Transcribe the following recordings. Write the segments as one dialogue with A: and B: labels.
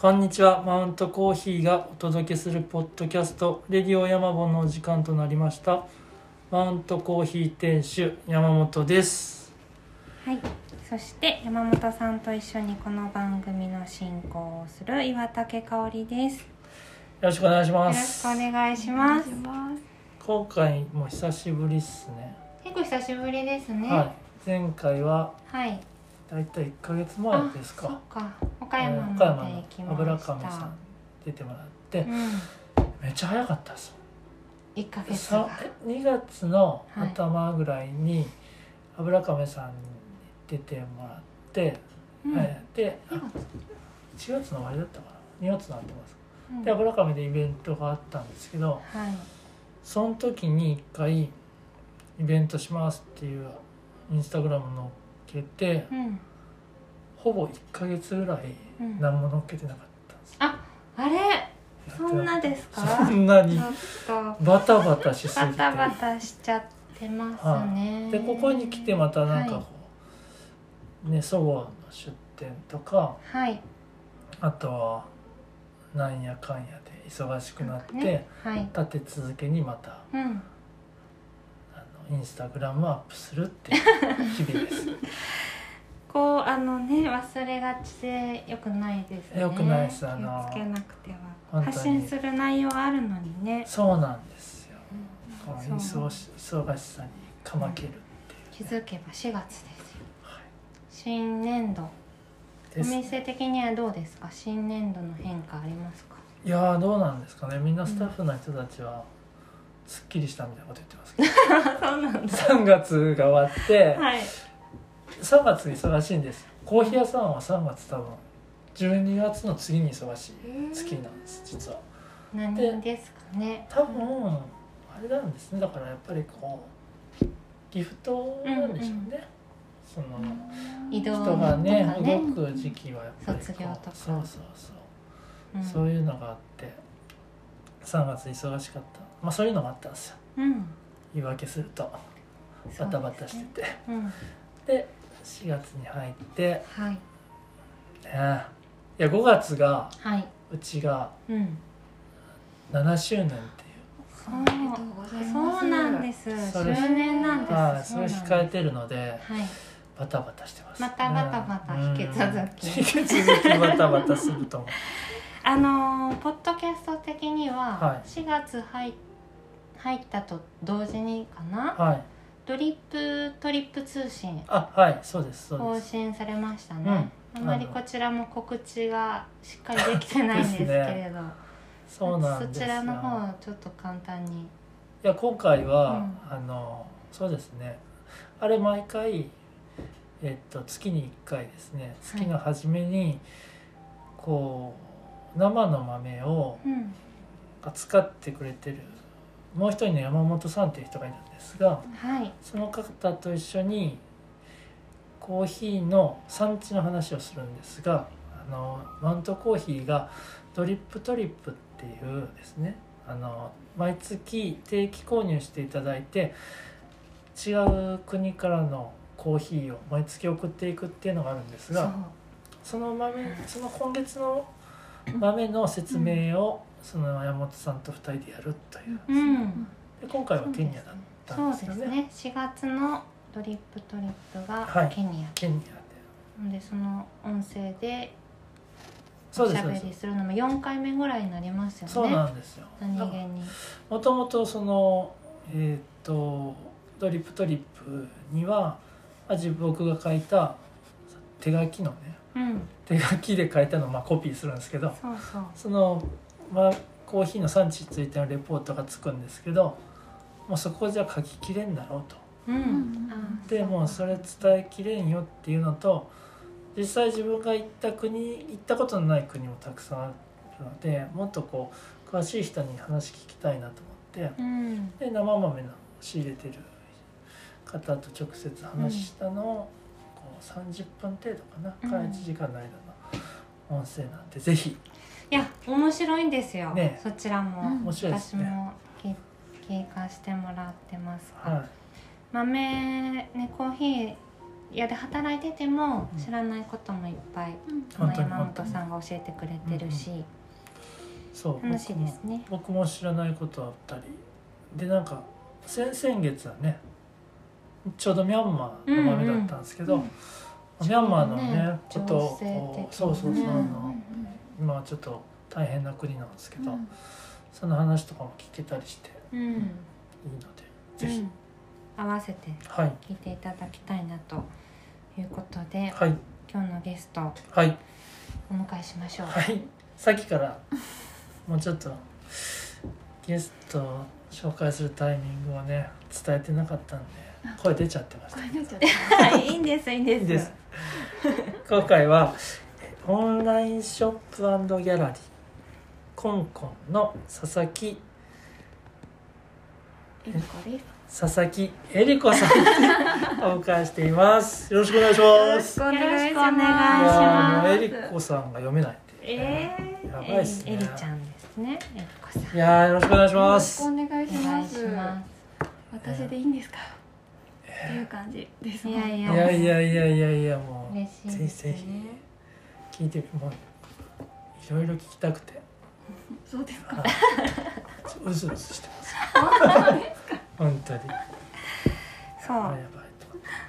A: こんにちはマウントコーヒーがお届けするポッドキャストレディオ山本のお時間となりましたマウントコーヒー店主山本です
B: はい、そして山本さんと一緒にこの番組の進行をする岩竹香織です。よ
A: よろしくお願いしま
B: ろし
A: す
B: くお願いします。
A: 今回も久しぶりっすね、
B: 結構久しぶりですね。
A: はい前回は
B: はい。
A: だいたい1ヶ月前です
B: あそ
A: か。
B: 岡山まで行
A: の
B: きま
A: 油。亀さん出てもらって
B: うん。
A: めっちゃ早かったです
B: 一ヶ月
A: さ
B: が。
A: え2月の
B: はい
A: 頭ぐらいに油亀さんに出てもらって、
B: うん。
A: えーであ
B: 二月
A: ？1月の終わりだったかな？2月になってます
B: うん
A: で油亀でイベントがあったんですけど
B: はい。
A: その時に1回イベントしますっていうインスタグラム載っけて
B: うん。
A: ほぼ1ヶ月ぐらい
B: うん。
A: 何も載っけてなかったんです、
B: あれ、そんなですか？
A: そんなに。バタバタしすぎて
B: バタバタしちゃってますね。
A: でここに来てまたなんかこう、ねそごうの出店とか
B: はい。
A: あとはなんやかんやで忙しくなって、
B: ねはい。
A: 立て続けにまた
B: うん。
A: あのインスタグラムをアップするっていう日々です
B: こうあのね忘れがちでよくないですね。
A: 良くないですあの。
B: 気をつけなくては。発信する内容あるのにね。
A: そうなんですよ。この
B: そう
A: 忙し忙しさにかまけるっていう、
B: 気づけば4月ですよ。
A: はい。
B: 新年度。お店的にはどうですか？新年度の変化ありますか？
A: いやーどうなんですかね。みんなスタッフの人たちはすっきりしたみたいなこと言ってますけど。
B: そうなんだ。
A: 3月が終わって
B: はい
A: 3月忙しいんです。コーヒー屋さんは3月多分12月の次に忙しい。月なんです実は。
B: 何ですかね。
A: 多分あれなんですね。だからやっぱりこうギフトなんでしょうね、その
B: 移動
A: 人がね動く時期はやっぱり
B: 卒業とか。
A: そうそうそう、
B: うん。
A: そういうのがあって3月忙しかった。まあそういうのがあったんですよ。
B: うん。
A: 言い訳すると。バタバタしてて。
B: うん。
A: で4月に入って
B: はい。
A: ね。いや5月が
B: はい。う
A: ちが
B: うん。
A: 7周年っていう。
B: そう
C: おめでとうございます。
B: そうなんです。
A: それ
B: 周年なんです。
A: はいそれ
B: うなんです。
A: 控えてるので
B: はい。
A: バタバタしてます、
B: またバタバタ引き続き。
A: うん引き続きバタバタすると思う。
B: あのーポッドキャスト的には
A: はい。
B: 4月入入ったと同時にかな、
A: はい
B: ドリップトリップ通信
A: あはいそうですそう
B: 更
A: です。
B: 新されましたね、
A: うん。
B: あまりこちらも告知がしっかりできてないんですけれど。
A: そうなんですよ。
B: そちらの方をちょっと簡単に。
A: いや今回は、
B: うん。
A: あのそうですね。あれ毎回えっと月に1回ですね。月の初めに、こう生の豆を
B: うん。
A: 扱ってくれてるもう一人の山本さんっていう人がいるんですが
B: はい。
A: その方と一緒にコーヒーの産地の話をするんですがあのマウントコーヒーがドリップトリップっていうですねあの毎月定期購入していただいて違う国からのコーヒーを毎月送っていくっていうのがあるんですがその豆その今月の豆の説明をその山本さんと2人でやるという
B: うん。
A: で今回はケニアだった
B: そう
A: んですよね。
B: ですね。4月のドリップトリップ
A: はい。
B: がケニア、
A: ケニアで。
B: でその音声で
A: そ
B: おしゃべりするのも4回目ぐらいになりますよね。
A: そうなんですよ。
B: 何気に。
A: もともとそのえっ、とドリップトリップにはあ自分僕が書いた手書きのね
B: うん。
A: 手書きで書いたのをまあコピーするんですけど
B: そうそう。
A: その、まあ、コーヒーの産地についてのレポートがつくんですけどもうそこじゃ書ききれんだろうと。
B: うん、
A: でもうそれ伝えきれんよっていうのと実際自分が行った国行ったことのない国もたくさんあるのでもっとこう詳しい人に話聞きたいなと思って
B: うん。
A: で生豆の仕入れてる方と直接話したのを、こう30分程度かな。
B: うん。
A: から1時間の間の音声なんで、ぜひ。
B: いや面白いんですよ、
A: ね。
B: そちらも、
C: うん。
A: 面白いですね。
B: 私も聞聞かしてもらってます。が、
A: は
B: 豆ねコーヒー屋で働いてても知らないこともいっぱい、
A: 本当に
B: 山本さんが教えてくれてるし、
A: そう。
B: 楽しいですね。
A: 僕も僕も知らないことあったり。でなんか先々月はねちょうどミャンマーの豆だったんですけど、
C: うんうん。
A: ミャンマーのね
B: ね
A: ことをそうそうそう、あ
B: うん
A: の今はちょっと大変な国なんですけど、
C: うん。
A: その話とかも聞けたりして
B: うん。
A: いいのでぜひ、
B: うん。合わせて
A: はい
B: 聞いていただきたいなということで
A: はい。
B: 今日のゲストを
A: はい。
B: お迎えしましょう。
A: はい。さっきからもうちょっとゲストを紹介するタイミングをね伝えてなかったんで声出ちゃってました。
C: これ出ちゃった
B: はい、いいんです、いいんです。
A: いいです。今回はオンラインショップギャラリーコンコンの佐々木
C: えりこです。
A: 佐々木恵理子さんにお迎えしています。よろしくお願いします。
C: よろしくお願いし
B: ます。
A: ーもう恵理子さんが読めないっていう。ね
B: え
A: やば
B: ー、
A: いね。
B: えりちゃんですね。えりこさん。
A: いやーよろしくお願いし
C: よろし
A: ます。
C: くお願いします。
B: ま
C: 私でいいんですか？っていう感じです
B: す。いやい
A: い
B: や。
A: やいやいやいやいやもう
B: 嬉しい
A: ぜひ
B: ですね。
A: ぜひ。聞いてもういろいろ聞きたくて
C: そうですか。
A: はいうずうずしてます。本当に。
B: そう。
A: やばい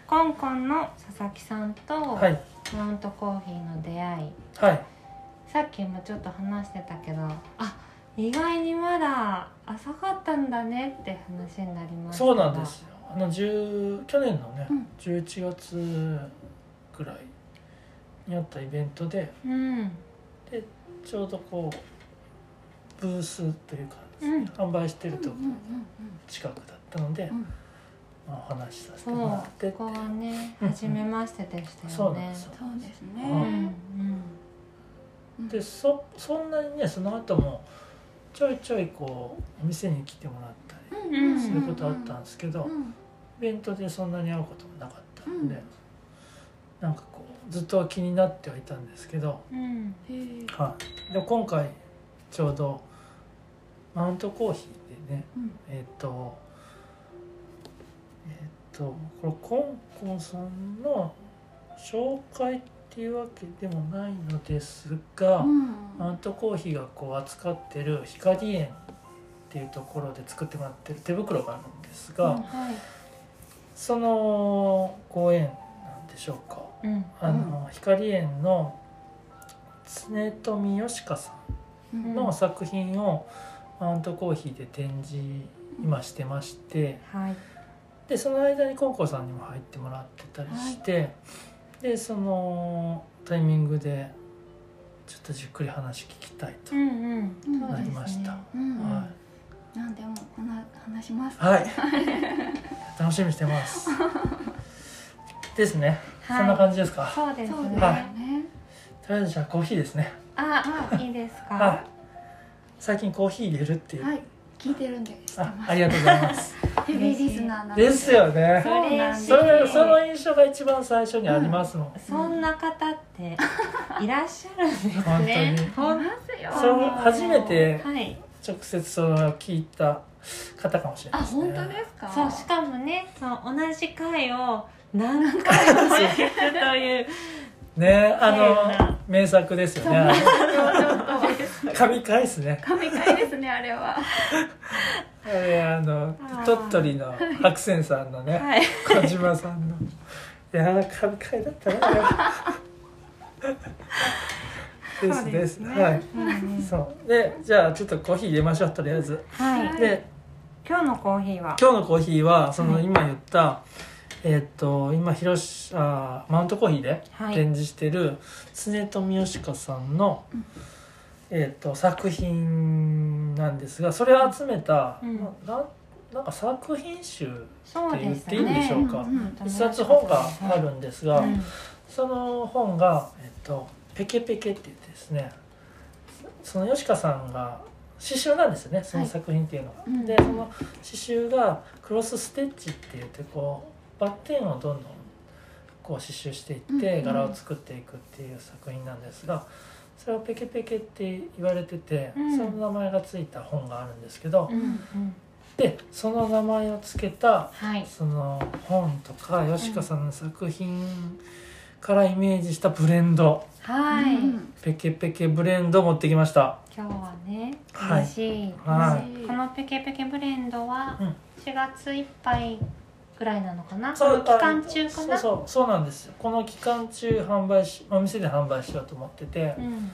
B: コンコンの佐々木さんと
A: はい。
B: マウントコーヒーの出会い。
A: はい。
B: さっきもちょっと話してたけどあ意外にまだ浅かったんだねって話になりました。
A: そうなんですよ。あの10去年のね、
C: うん。
A: 11月ぐらいにあったイベントで
B: うん
A: ちょうどこうブースというかね、
B: うん。
A: 販売してるとこ
C: うんうん
A: 近くだったので、
C: うん。
A: まあ、お話しさせてもらってって。
B: ここはね
A: うん
B: 初めましてでしたよね。
A: そうなんですよ。
C: そうです
B: うん。
C: ね
B: うん。
A: でそそんなにねその後もちょいちょいこうお店に来てもらったり
C: うん
A: することあったんですけど、
C: うん。
A: イベントでそんなに会うこともなかったので、
C: うん。
A: なんかこうずっと気になってはいたんですけど、
B: うん。
A: はい、で今回ちょうどマウントコーヒーでね
C: うん。
A: えっ、とえっ、とこれコンコンさんの紹介っていうわけでもないのですが、
C: うん。
A: マウントコーヒーがこう扱ってる光園っていうところで作ってもらってる手袋があるんですが、
C: うん
B: はい。
A: そのご縁なんでしょうか。
B: うん。
A: あの、光園の常富よしかさんの作品をマウントコーヒーで展示今してまして
B: はい。
A: でその間にコンコさんにも入ってもらってたりして、でそのタイミングでちょっとじっくり話聞きたいと、なりました。
C: うん
A: は
C: なんでもこんな話します。
A: い、はい、楽しみにしてます。ですね、
B: はい。
A: そんな感じですか？
B: そうですね。
A: は
C: ね
A: とりあえずじゃあコーヒーですね。
B: あいいですか？
A: はい最近コーヒー入れるっていう、
C: はい。聞いてるんで
A: あありがとうございます。
C: ヘビーリスナーなんで。
A: ですよね。
C: そうなんです。
A: それその印象が一番最初にありますもん、
B: そんな方って いらっしゃるんです
A: 本当
B: ね
A: にそう初めて
B: はい。
A: 直接それを聞いた方かもしれな
C: あ
A: いですね。
C: 本当ですか？
B: そうしかもねそう同じ回を何回も聞くという
A: ねあの名作ですよね。あの 神回ですね。
C: 神回ですねあれは。
A: あれあの鳥取の白泉さんのね
B: はい。
A: 小島さんの。いやー神回だったなあれは。で すです。
B: ね。
A: はい。
B: うん。うん
A: そう。でじゃあちょっとコーヒー入れましょうとりあえず。
B: はい。
A: で
B: 今日のコーヒーは？
A: 今日のコーヒーはその
B: はい
A: 今言った、えーっと今広しあマウントコーヒーで
B: はい。
A: 展示してる常富よしかさんの、
C: うん
A: えーっと作品なんですがそれを集めた、
B: うん。
A: なななんか作品集って言っていいんでしょうか？
C: うんうん
A: 一冊本があるんですが、
B: うん。
A: その本が、えっと「ペケペケ」って言ってですねその吉川さんが刺繍なんですよねその作品っていうのが。
C: うん。
A: でその刺繍がクロスステッチって言ってこうバッテンをどんどんこう刺繍していって
C: うんうん。
A: 柄を作っていくっていう作品なんですがそれをペケペケって言われてて、
B: うん。
A: その名前がついた本があるんですけど、
B: うんうん。
A: でその名前を付けた
B: はい。
A: その本とか吉川さんの作品からイメージしたブレンド
B: はい、
C: うん。
A: ペケペケブレンドを持ってきました。
B: 今日はね
A: はい。
B: 嬉しい、
A: はい。
B: このペケペケブレンドは
A: うん。
B: 4月いっぱいぐらいなのかな、
A: そう
B: この期間中かな？
A: そうそうそうなんですよ。この期間中販売しお店で販売しようと思ってて、
B: うん。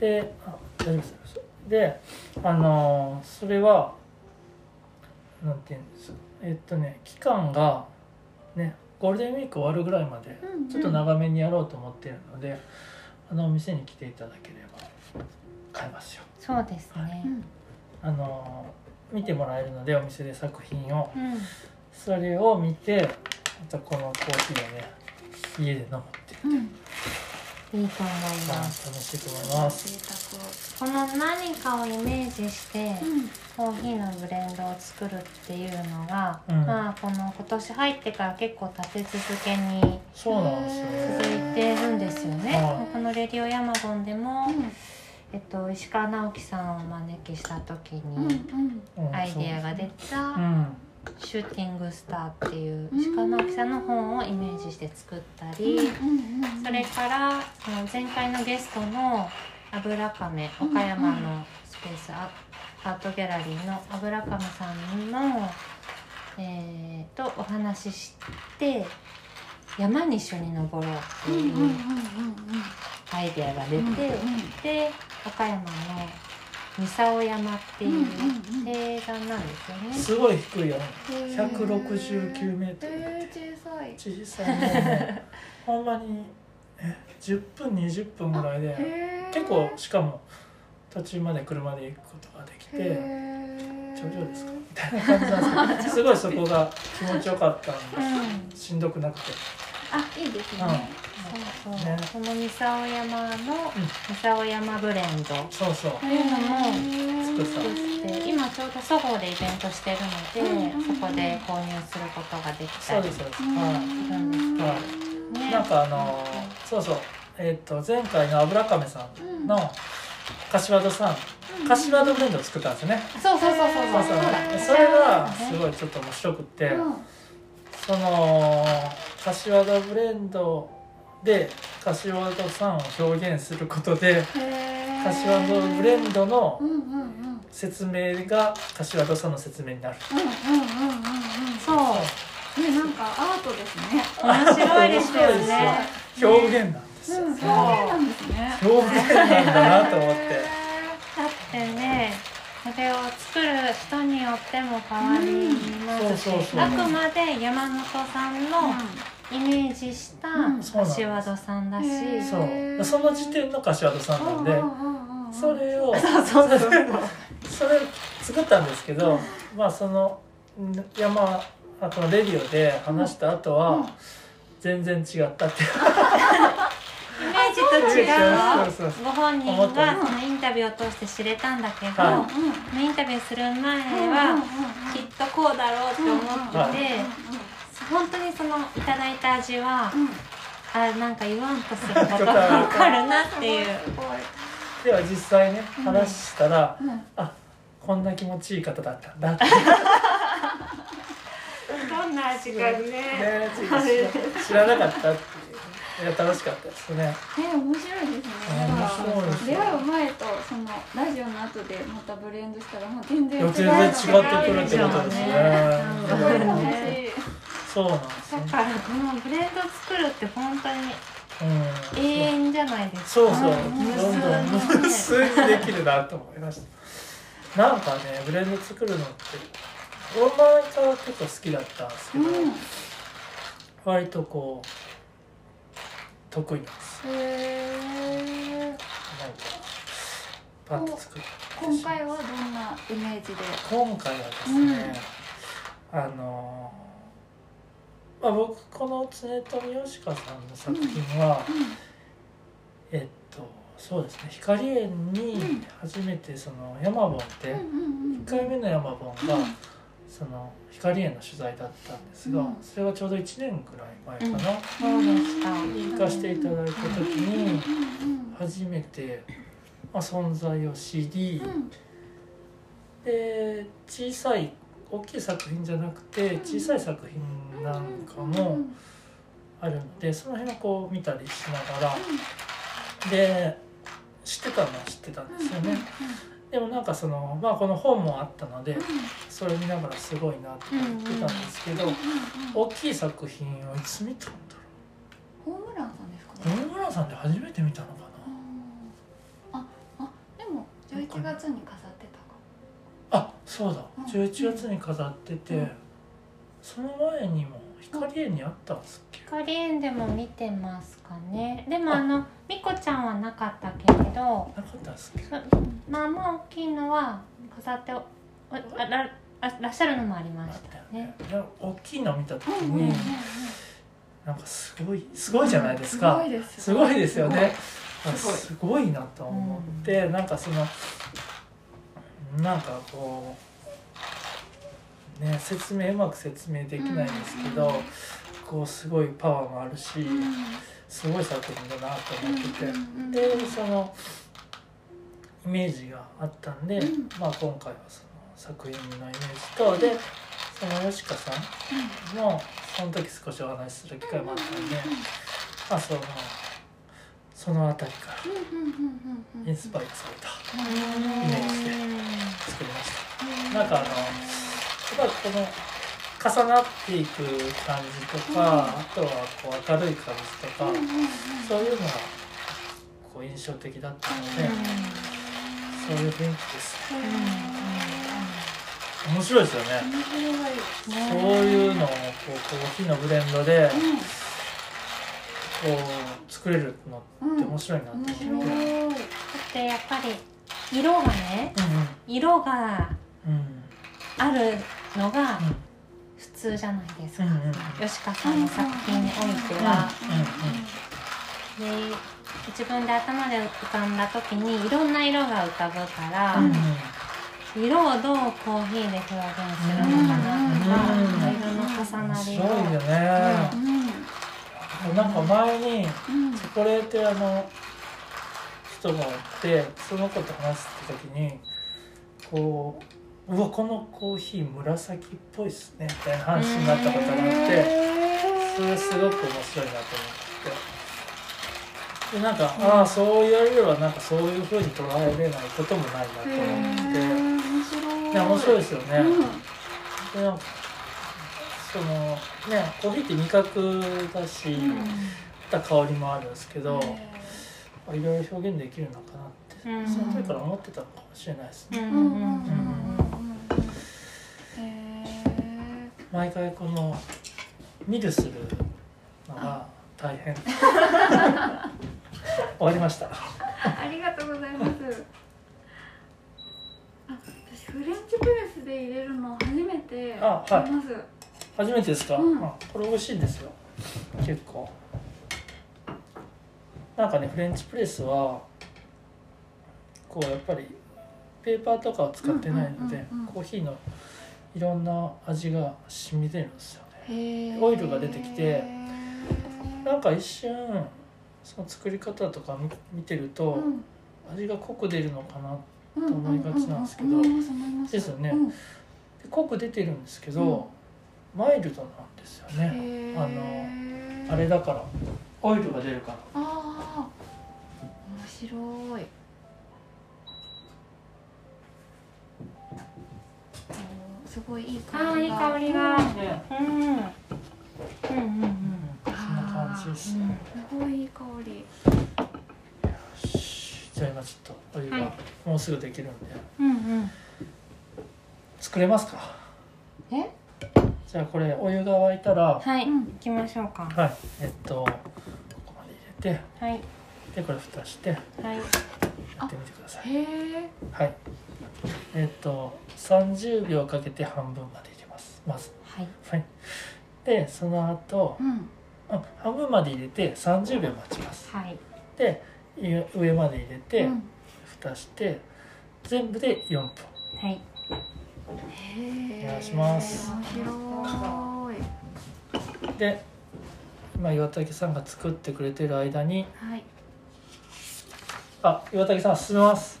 A: であ大丈夫です。であのーそれはなんていうんです？えっとね期間がねゴールデンウィーク終わるぐらいまで
C: うん
A: ちょっと長めにやろうと思ってるので、あのお店に来ていただければ買えますよ。
B: そうですね。
C: うん
A: あのー見てもらえるのでお店で作品を。
B: うん、
A: それを見てまたこのコーヒーをね家で飲むっていう。
C: うん。
B: いいと思い
A: まあ楽しいと思います。
C: 贅
B: この何かをイメージしてコーヒーのブレンドを作るっていうのが、
A: うん。
B: まあこの今年入ってから結構立て続けに
A: そうなんですよ。
B: 続いてるんですよね、
A: はい。
B: この「レディオヤマゴン」でも、
C: うん。
B: えっと、石川直樹さんをお招きした時
C: うん
B: に
C: うん
B: アイデアが出
A: う
B: た
A: ん「
B: シューティングスター」っていう
C: うん
B: 石川直樹さんの本をイメージして作ったり、それから前回のゲストの油亀岡山のスペースアアートギャラリーの油亀さんの、えーとお話しして山に一緒に登ろうっていうアイデアが出て、で岡山の三竿山っていう
C: うんうんうん。
B: 定山なんですよね。
A: すごい低いよね。
C: うん
A: 169メートル。
C: えー小さい。
A: 小さいね。ほんまにえ10分20分ぐらいで結構しかも途中まで車で行くことができて頂上ですか？みたいな感じなんですけど すごいそこが気持ちよかったん
B: うん。
A: でしんどくなくて。
C: あいいですね
B: そうそう、
A: ね。
B: この三竿山の三竿山ブレンド。
A: そうそう。
B: というのも
A: 作っ
B: て。今ちょうどそごうでイベントしてるので、
C: うん
B: そこで購入することができたり。
A: そうですそうです。
C: うん。
A: は
B: するんですけど
A: いは
B: ね
A: いなんかあのそうそう。えっと前回の油亀さんの柏戸さん。柏戸ブレンドを作ったんですよね。
B: そうそうそうそう
A: そう。そう
B: そう。だ
A: それがすごいちょっと面白くって、
C: うん。
A: その柏戸ブレンドで柏戸さんを表現することで柏戸ブレンドの説明が柏戸さんの説明になる。
B: そう。
C: ねなんかアートですね。
B: 面白いですよね。
A: 表現なんですよ、
C: うん表現なんですね。
A: 表現なんだなと思って。
B: だってねそれを作る人によっても変わりますし、あくまで山本さんのイメージした
C: うん
B: 柏戸さんだし、
C: へー。
A: そう。その時点の柏戸さんなんで
C: うんうんうんうん
A: それを
B: そ
A: れ作ったんですけどまあそのん山あこのレディオで話した後は
C: うん
A: 全然違ったって。いう
B: イメージと違うご本人がそのインタビューを通して知れたんだけど、
A: は
B: インタビューする前
C: うんうん
B: はきっとこうだろうって思ってて、
A: は
B: 本当にそのいただいた味は、
C: うん。うん
B: あなんか言わんとすることが分かるなっていう。
A: では実際ね
C: うん。
A: 話したら、
C: うん。
A: あこんな気持ちいい方だった。んだって。
B: どんな味かね。
A: ね知ら知らなかったっていう。いや楽しかったですね。
C: ね面白いですね。
A: 面
C: だから
A: 白いです
C: 出会う前とそのラジオの後でまたブレンドしたらもう全然違う
A: 全然違ってくるってことですね。
C: 楽しい
A: そうなんですね。
B: だからこのブレンド作るって本当に
A: うん。
B: 永遠じゃないですか。
A: そうそう、
B: ん
A: どんどん。無数にできるなと思いました。なんかねブレンド作るのって俺前から結構好きだったんですけど、
C: うん。
A: 割とこう得意なんですよ。
C: へー。
A: なんかパッと作る。
C: 今回はどんなイメージで？
A: 今回はですね、あのまあ、僕この常富吉川さんの作品は、えっとそうですね光園に初めてその山本って
C: うんうんうん
A: 1回目の山本がその光園の取材だったんですが、
C: うん。
A: それがちょうど1年ぐらい前かな、に行か。せていただいた時に
C: うん。
A: 初めて、まあ、存在を知り、
C: うん。
A: で小さい大きい作品じゃなくて小さい作品なんかもあるのでその辺をこう見たりしながらで知ってたのは知ってたんですよね。でもなんかそのまあこの本もあったのでそれ見ながらすごいなと思ってたんですけど大きい作品をいつ見たんだ
C: ホームランさんですか？
A: ろう野々村さんで初めて見たのかな？
C: ああでも11月に飾ってたか
A: あそうだ。
C: うん。
A: 11月に飾ってて、
C: うん。
A: その前にも光園にあったんですっけ、
B: 光園でも見てますかね。でもあ。のみこちゃんはなかったけれど
A: なかったっけ？
B: そまあまあ大きいのは飾っておあらあらっしゃるのもありまし
A: た
B: ね。
A: いや大きいの見た時
C: うんうんうん
A: になんかすごいすごいじゃないですか、
C: すごいです
A: すごいですよね。あ
C: すごい。
A: すごいなと思って、なんかそのなんかこうね説明うまく説明できないんですけど、
C: うん。
A: こうすごいパワーもあるし、
C: うん
A: すごい作品だなと思ってて、でそのイメージがあったんで、
C: うん。
A: まあ今回はその作品のイメージとでその吉川さんもその時少しお話しする機会もあったんで、まあそのその辺りからインスパイアされた
B: うん
A: イメージで作りました。なんかあのやっぱりこの重なっていく感じとか、あとはこう明るい感じとか、そういうのがこう印象的だったので、そういう雰囲気です。面白いですよね。そういうのをこうコーヒーのブレンドで作れるの
C: うん
A: って面白いなと思って。うん
B: だってやっぱり色がね色が
A: うん。
B: あるのが
A: うん
B: 普通じゃないですか、
A: うんうん。
B: 吉川さんの作品においては、で自分で頭で浮かんだ時にいろんな色が浮かぶから、色をどうコーヒーで表現するのかなとか、
A: うん
B: 色の重な
A: 面
B: りを、
A: ね。なんか前に
C: うん。
A: チョコレート屋の人がおってその子と話してた時にこう「うわこのコーヒー紫っぽいっすね」みたいな話になったことがあってそれすごく面白いなと思って。でなんか、ああそう言われればなんかそういうふうに捉えれないこともないなと思って。
C: 面白い。
A: 面白いですよね。
C: うん。
A: でそのねコーヒーって味覚だし、
C: うん。
A: また香りもあるんですけど、
C: へ
A: いろいろ表現できるのかなって、
B: うん。
A: その時から思ってたのかもしれないですね、毎回この見るするのが大変。終わりました。
C: ーありがとうございます。あ私フレンチプレスで入れるの初めて
A: あはい。
C: 見ます
A: 初めてですか、
C: うん。
A: あこれ美味しいんですよ。結構。なんかねフレンチプレスはこうやっぱりペーパーとかを使ってないので、コーヒーのいろんな味が染み出るんですよね。オイルが出てきてなんか一瞬その作り方とか見見てると、
C: うん。
A: 味が濃く出るのかな
C: うん
A: と思いがちなんですけど。ですよね。
C: うん。
A: で濃く出てるんですけど、マイルドなんですよね。あのあれだから。オイルが出るから。
C: ああ面白い。すごいいい
B: あーいい
C: 香りが。
B: うん。うん。うんうん
A: そんな感じです、
B: うん。
C: すごいいい香り。
A: よし。じゃあ今ちょっとお湯が
B: はい。
A: もうすぐできるんで、
B: うんうん。
A: 作れますか？
B: え？
A: じゃあこれお湯が沸いたら
B: はい、
C: うん。
B: 行きましょうか。
A: はい。えっとここまで入れて
B: はい。
A: でこれ蓋してや
B: はい。
A: ってみてください。
C: へえ。
A: はい。えっと30秒かけて半分まで入れます。まず。
B: はい。
A: はい。でその後
C: うん。
A: あ半分まで入れて30秒待ちます。
B: はい。
A: でい上まで入れて、
C: うん。
A: 蓋して全部で4分。
B: はい
A: お願いします。で今岩竹さんが作ってくれてる間に、
C: はい、
A: あ岩竹さん進めます。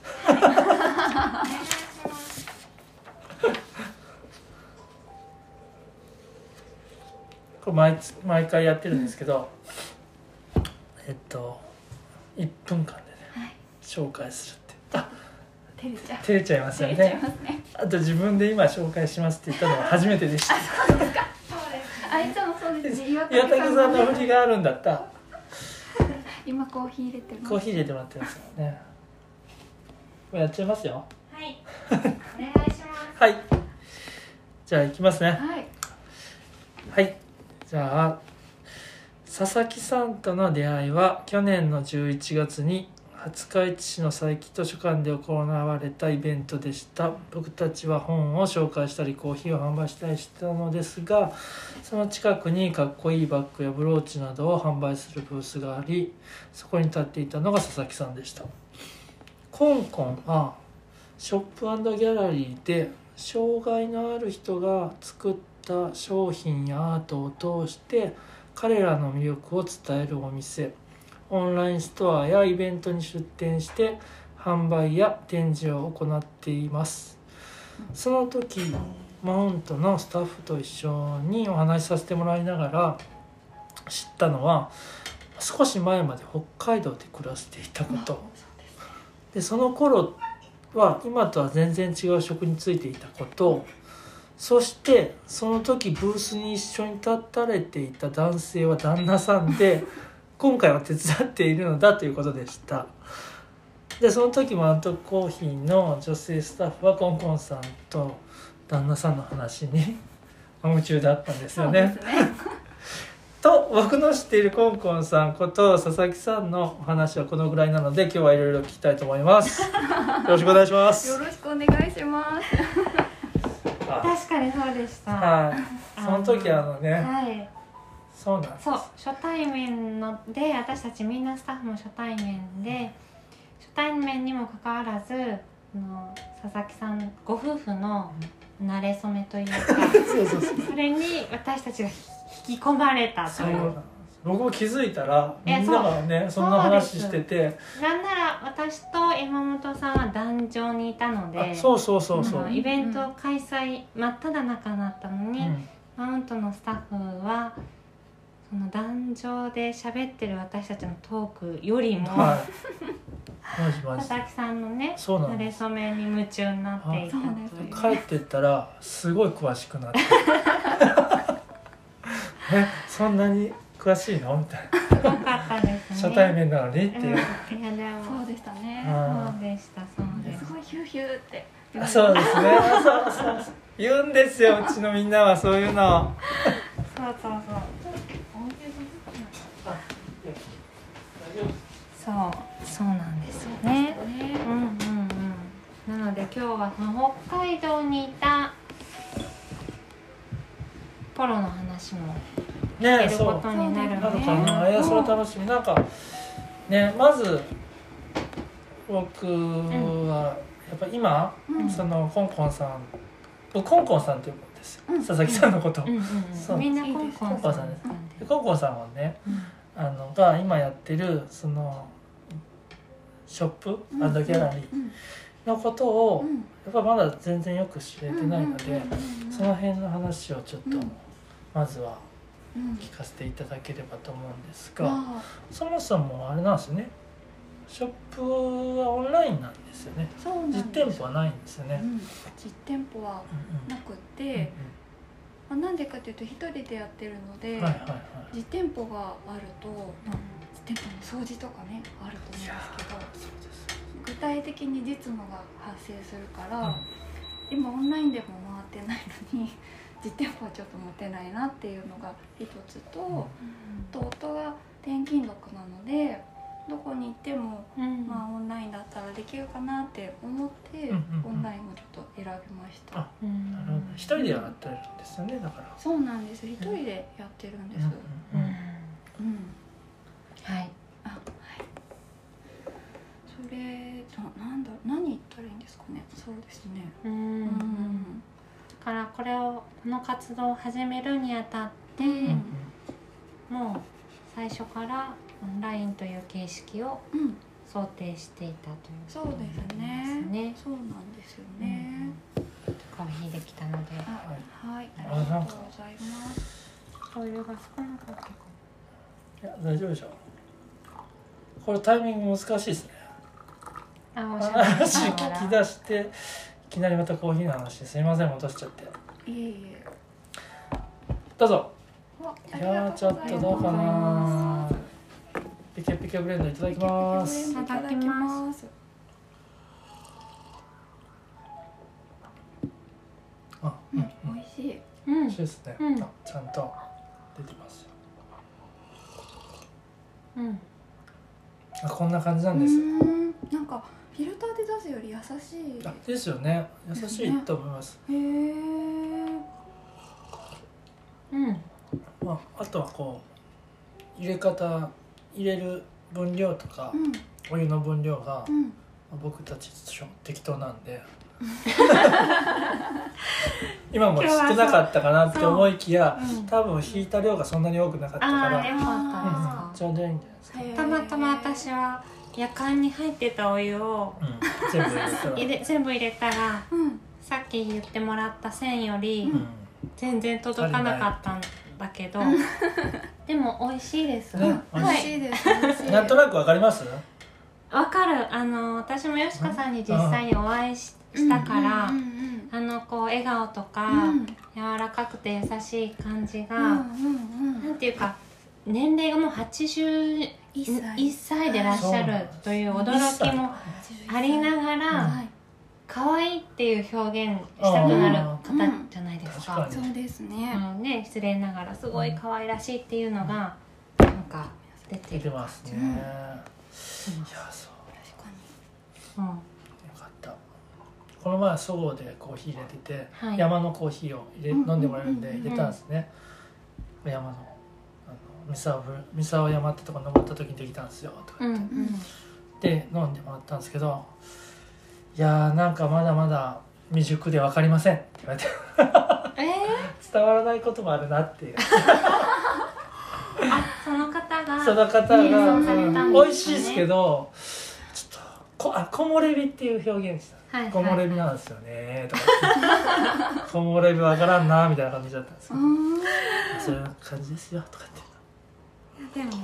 A: これ毎毎回やってるんですけど、えっと1分間でね、
C: はい、
A: 紹介するってあ
C: 照れちゃう。
A: 照れちゃいますよね。
C: ね。
A: あと自分で今紹介しますって言ったのは初めてでした。
C: あいつもそうですね。岩
A: 岩竹さんの
C: の
A: 振りがあるんだった。
C: 今コーヒー入れてます。
A: コーヒー入れてもらってますからね。これやっちゃいますよ。
B: はい。お願いします。
A: はい。じゃあ行きますね。
C: はい。
A: はい。じゃあ佐々木さんとの出会いは去年の11月に廿日市市の佐伯図書館で行われたイベントでした。僕たちは本を紹介したりコーヒーを販売したりしたのですがその近くにかっこいいバッグやブローチなどを販売するブースがありそこに立っていたのが佐々木さんでした。コンコンはショップギャラリーで障害のある人が作った商品やアートを通して彼らの魅力を伝えるお店。オンラインストアやイベントに出店して販売や展示を行っています。その時マウントのスタッフと一緒にお話しさせてもらいながら知ったのは少し前まで北海道で暮らしていたこと。でその頃は今とは全然違う職に就いていたこと。そしてその時ブースに一緒に立たれていた男性は旦那さんで今回は手伝っているのだということでした。でその時マウントコーヒーの女性スタッフはコンコンさんと旦那さんの話に 夢中だったんですよね。と僕の知っているコンコンさんこと佐々木さんのお話はこのぐらいなので今日はいろいろ聞きたいと思います。よろしくお願いします。
C: よろしくお願いします。
A: あ
B: 確かにそうでした。
A: はい。その時あのね
B: はい
A: そうなんです。
B: そう初対面ので私たちみんなスタッフも初対面で初対面にもかかわらずあの佐々木さんご夫婦の馴れ初めというか
A: そ
B: れに私たちが引き込まれたという。
A: なんです。僕も気づいたらみ
B: え
A: んながねそんな話してて。
B: なんなら私と山本さんは壇上にいたので
A: あそうそうそうそう、
B: イベント開催真っ只中だったのに、
A: うん。
B: マウントのスタッフはその壇上で喋ってる私たちのトークよりも、
A: はい。マジマジ。
B: 佐々木さんのね
A: そうなん
B: 慣れ初めに夢中になっていたと
C: はいそう
B: いう
A: 帰ってったらすごい詳しくなって。えそんなに詳しいの？みたいな。
B: よかったですね。
A: 初対面なのにって
B: う。ん。
A: いう、
B: いやでも。
C: そうでしたね。
A: あ
B: そうでしたそうです
C: すごいヒューヒューって。
A: あそうですね。あ そうそうそう。言うんですようちのみんなはそういうの。
B: そうそうそうそうそうなんですよね。
C: ね
B: うんうんうん。なので今日はその北海道にいたポロの話も聞ける
A: ねそう
B: ことになる
A: なる
B: ね
A: かな、いやそれ楽しみなんかねまず僕はやっぱ今、
C: うん
A: そのコンコンさん僕コンコンさんって呼ぶんですよ、
C: うん。
A: 佐々木さんのこと、
B: うんうんみんなコンコンさん。
A: です。でコンコンさんはね
B: うん
A: あのが今やってるそのショップギャラリー
C: うん
A: のことを、
C: うん。
A: やっぱまだ全然よく知れてないので、
C: うんうんうんうん。
A: その辺の話をちょっと、
C: うん。
A: まずは
C: うん。
A: 聞かせていただければと思うんですが、
C: まあ
A: そもそもあれなんですよね。ショップはオンラインなんですよね。実店舗はないんですよね、
C: うん。実店舗は
A: うん
C: なく
A: うん
C: て、まあ、なんでかというと一人でやってるので、
A: うんはいはいはい。
C: 実店舗があると、まあ、実店舗の掃除とかねあると思うんですけど具体的に実務が発生するから、
A: うん。
C: 今オンラインでも回ってないのに 実店舗はちょっと持てないなっていうのが一つと、と夫が転勤族なのでどこに行っても、
B: うん。
C: まあ、オンラインだったらできるかなって思って、
A: うんうんうん。
C: オンラインをちょっと選びました。
A: あ
B: うん。
A: なるほど。一人でやってるんですよねだから。
C: そうなんです。一人でやってるんです、
A: うんうん
B: うん。
C: うん。
B: はい。
C: あはい。それとなんだ何言ったらいいんですかね。そうですね。
B: うん。う
C: うん。ん
B: だからこれをこの活動を始めるにあたって、
C: うん
A: うん。
B: もう最初からオンラインという形式を
C: うん。
B: 想定していたという
C: そうです
B: ことにな
C: ね
B: りますね。
C: そうなんですよね、
B: コーヒーできたので。
C: あはい。あり
A: あなんか
C: がとうございます。
B: お湯が少なかったか
A: いや大丈夫でしょこれタイミング難しいですね。
B: あ
A: 話聞き出していきなりまたコーヒーの話ですいません戻しちゃって。
C: いえいえ。
A: どうぞ。
C: わ
A: いやーちょっとどうかなピケピケブレンドいただきます。
C: いただきます。
A: あうんうん。
C: 美味しい。
B: うん。
A: 美味しいですね、
B: うん。
A: あちゃんと出てますよ。
B: うん。
A: あこんな感じな
C: うん
A: です、
C: ん。なんかフィルターで出すより優しい。
A: あですよね。優しいと思います、
C: へえ
B: うん。
A: まあ、あとはこう入れ方入れる分量とか、
C: うん。
A: お湯の分量が、僕たち適当なんで。今も少なかったかなって思いきや
B: うん。
A: 多分引いた量がそんなに多くなかったから、
B: ああよかった
C: あ
B: です
A: ちょうどいいんじゃないですか、
B: たまたま私は夜間に入ってたお湯を
A: うん、全部入れ
B: 全部入れたら
C: うん。
B: さっき言ってもらった線より
A: うん。
B: 全然届かなかったんだけどでも美味しいです。
A: ね
C: 美味しいです。美味しい。
A: なんとなくわかります？
B: わかる。あの私もよしかさんに実際にお会いししたから
C: うん。うん
B: あのこう笑顔とか
C: うん。うん
B: 柔らかくて優しい感じが、
C: うんうん
B: なんていうか年齢がもう81
C: 一歳。
B: 歳でいらっしゃるという驚きもありながら
C: はい
B: 可愛いっていう表現したくなる方じゃないですか。
C: そうですね。
B: うんね、失礼ながらすごい可愛らしいっていうのがなんか出てる。
A: 出てますね、
C: うん
A: いやそう。
C: 確か
B: うん。
A: よかった。この前そごうでコーヒー入れてて、
B: はい。
A: 山のコーヒーを入れ
C: うん
A: 飲んでもらえるんで
C: うん
A: 入れたんですね、山のあの三沢ぶ三沢山ってとこ登った時にできたんですよとか
B: うんう
A: 言って、
B: ん。
A: で飲んでもらったんですけどいやーなんかまだまだ未熟で分かりません。って言われて。
B: え
A: 伝わらないこともあるなっていう。
B: ー、あその方が
A: その方が、
B: ね
A: 美味しいですけどちょっとこあ木漏れ日っていう表現した。
B: はいはい
A: 木漏れ日なんですよね。とか木漏れ日わからんなみたいな感じだったんですけど
C: に
A: そういう感じですよとか
B: でもね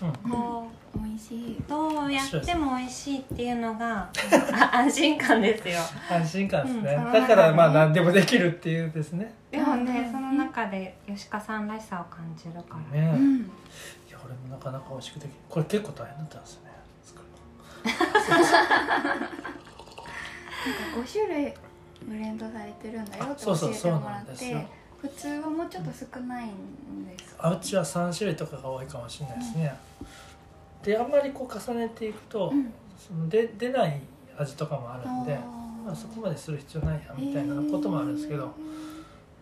A: 言って、うん、
B: こ
C: 美味しい。う
B: どうやっても美味しいっていうのが あ安心感ですよ。
A: 安心感ですね、
B: うん。
A: だからまあ何でもできるっていうですね。
B: でもね、
C: うん。
B: その中で吉川さんらしさを感じるから、
A: ね、い
C: うん。
A: や俺もなかなか美味しくできるこれ結構大変だったんですよね。作る
C: なんか5種類ブレンドされてるんだよって
A: そうそう
C: 教えてもらって普通はもうちょっと少ないんです
A: のあうちは3種類とかが多いかもしれないですね、であんまりこう重ねていくと、
C: うん。
A: そので出ない味とかもあるんでまあ、そこまでする必要ないやみたいなこともあるんですけど、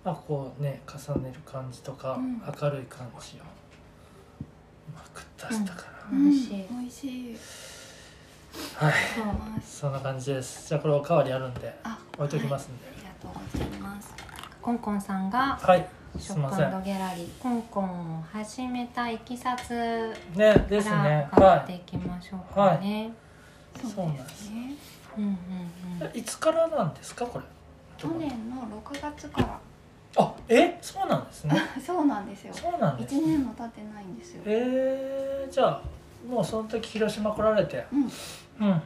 A: まあこうね重ねる感じとか、
C: うん。
A: 明るい感じをうまく出したか
C: えー
B: 美味しい。
C: うん美味しい。
A: ら、はい。
B: そう。
A: そんな感じです。じゃあこれおかわりあるんで
C: あ
A: 置いときますんで。
C: はい。ありがとうございます。
B: コンコンさんが
A: はい、
B: ショップギャラリーコンコンを始めたいきさつ
A: ね
B: か
A: です
B: ら
A: ね
B: 伺って
A: はい
B: きましょうかね、
A: そうなんです。
C: ね
B: うんうんうん。
A: いつからなんですかこれ？
C: 去年。の6月から。
A: あえ？そうなんですね。
C: そうなんですよ。
A: そうなんです
C: 1
A: ね
C: 年も経ってないんですよ。
A: えー、じゃあもうその時広島来られて。
C: うん。
A: うんうんうん。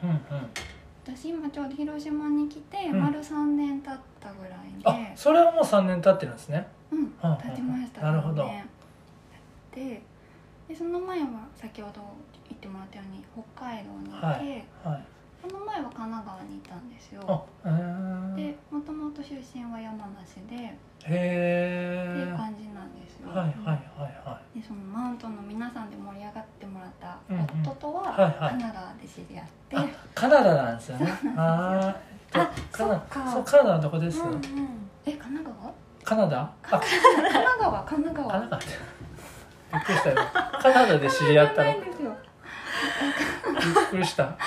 C: 私今ちょうど広島に来て
A: うん。
C: 丸3年経ったぐらい
A: あ
C: で
A: それはもう3年経ってるんですね
C: うん
A: うんうんうん
C: 経ちました
A: なるほど。
C: 3年ででその前は先ほど言ってもらったように北海道にいて、
A: はいはい。
C: その前は神奈川にいたんですよ。でもともと出身は山梨で
A: へ
C: っていう
A: え
C: 感じなんですよ、
A: はいはいはいは
C: でそのマウントの皆さんで盛り上がってもらった
A: うんうん。
C: 夫とは
A: はいはい。
C: 神奈川で知り合って、
A: いあカナダなんですよね。あー。
B: あ
A: カナ
B: そっか。
A: そうカナダのどこです、
B: うんうん。
C: え神奈川
A: カナダ？あ
C: 神奈川神奈川
A: カナダって。びっくりしたよ。カナダで知り合ったの。びっくりした。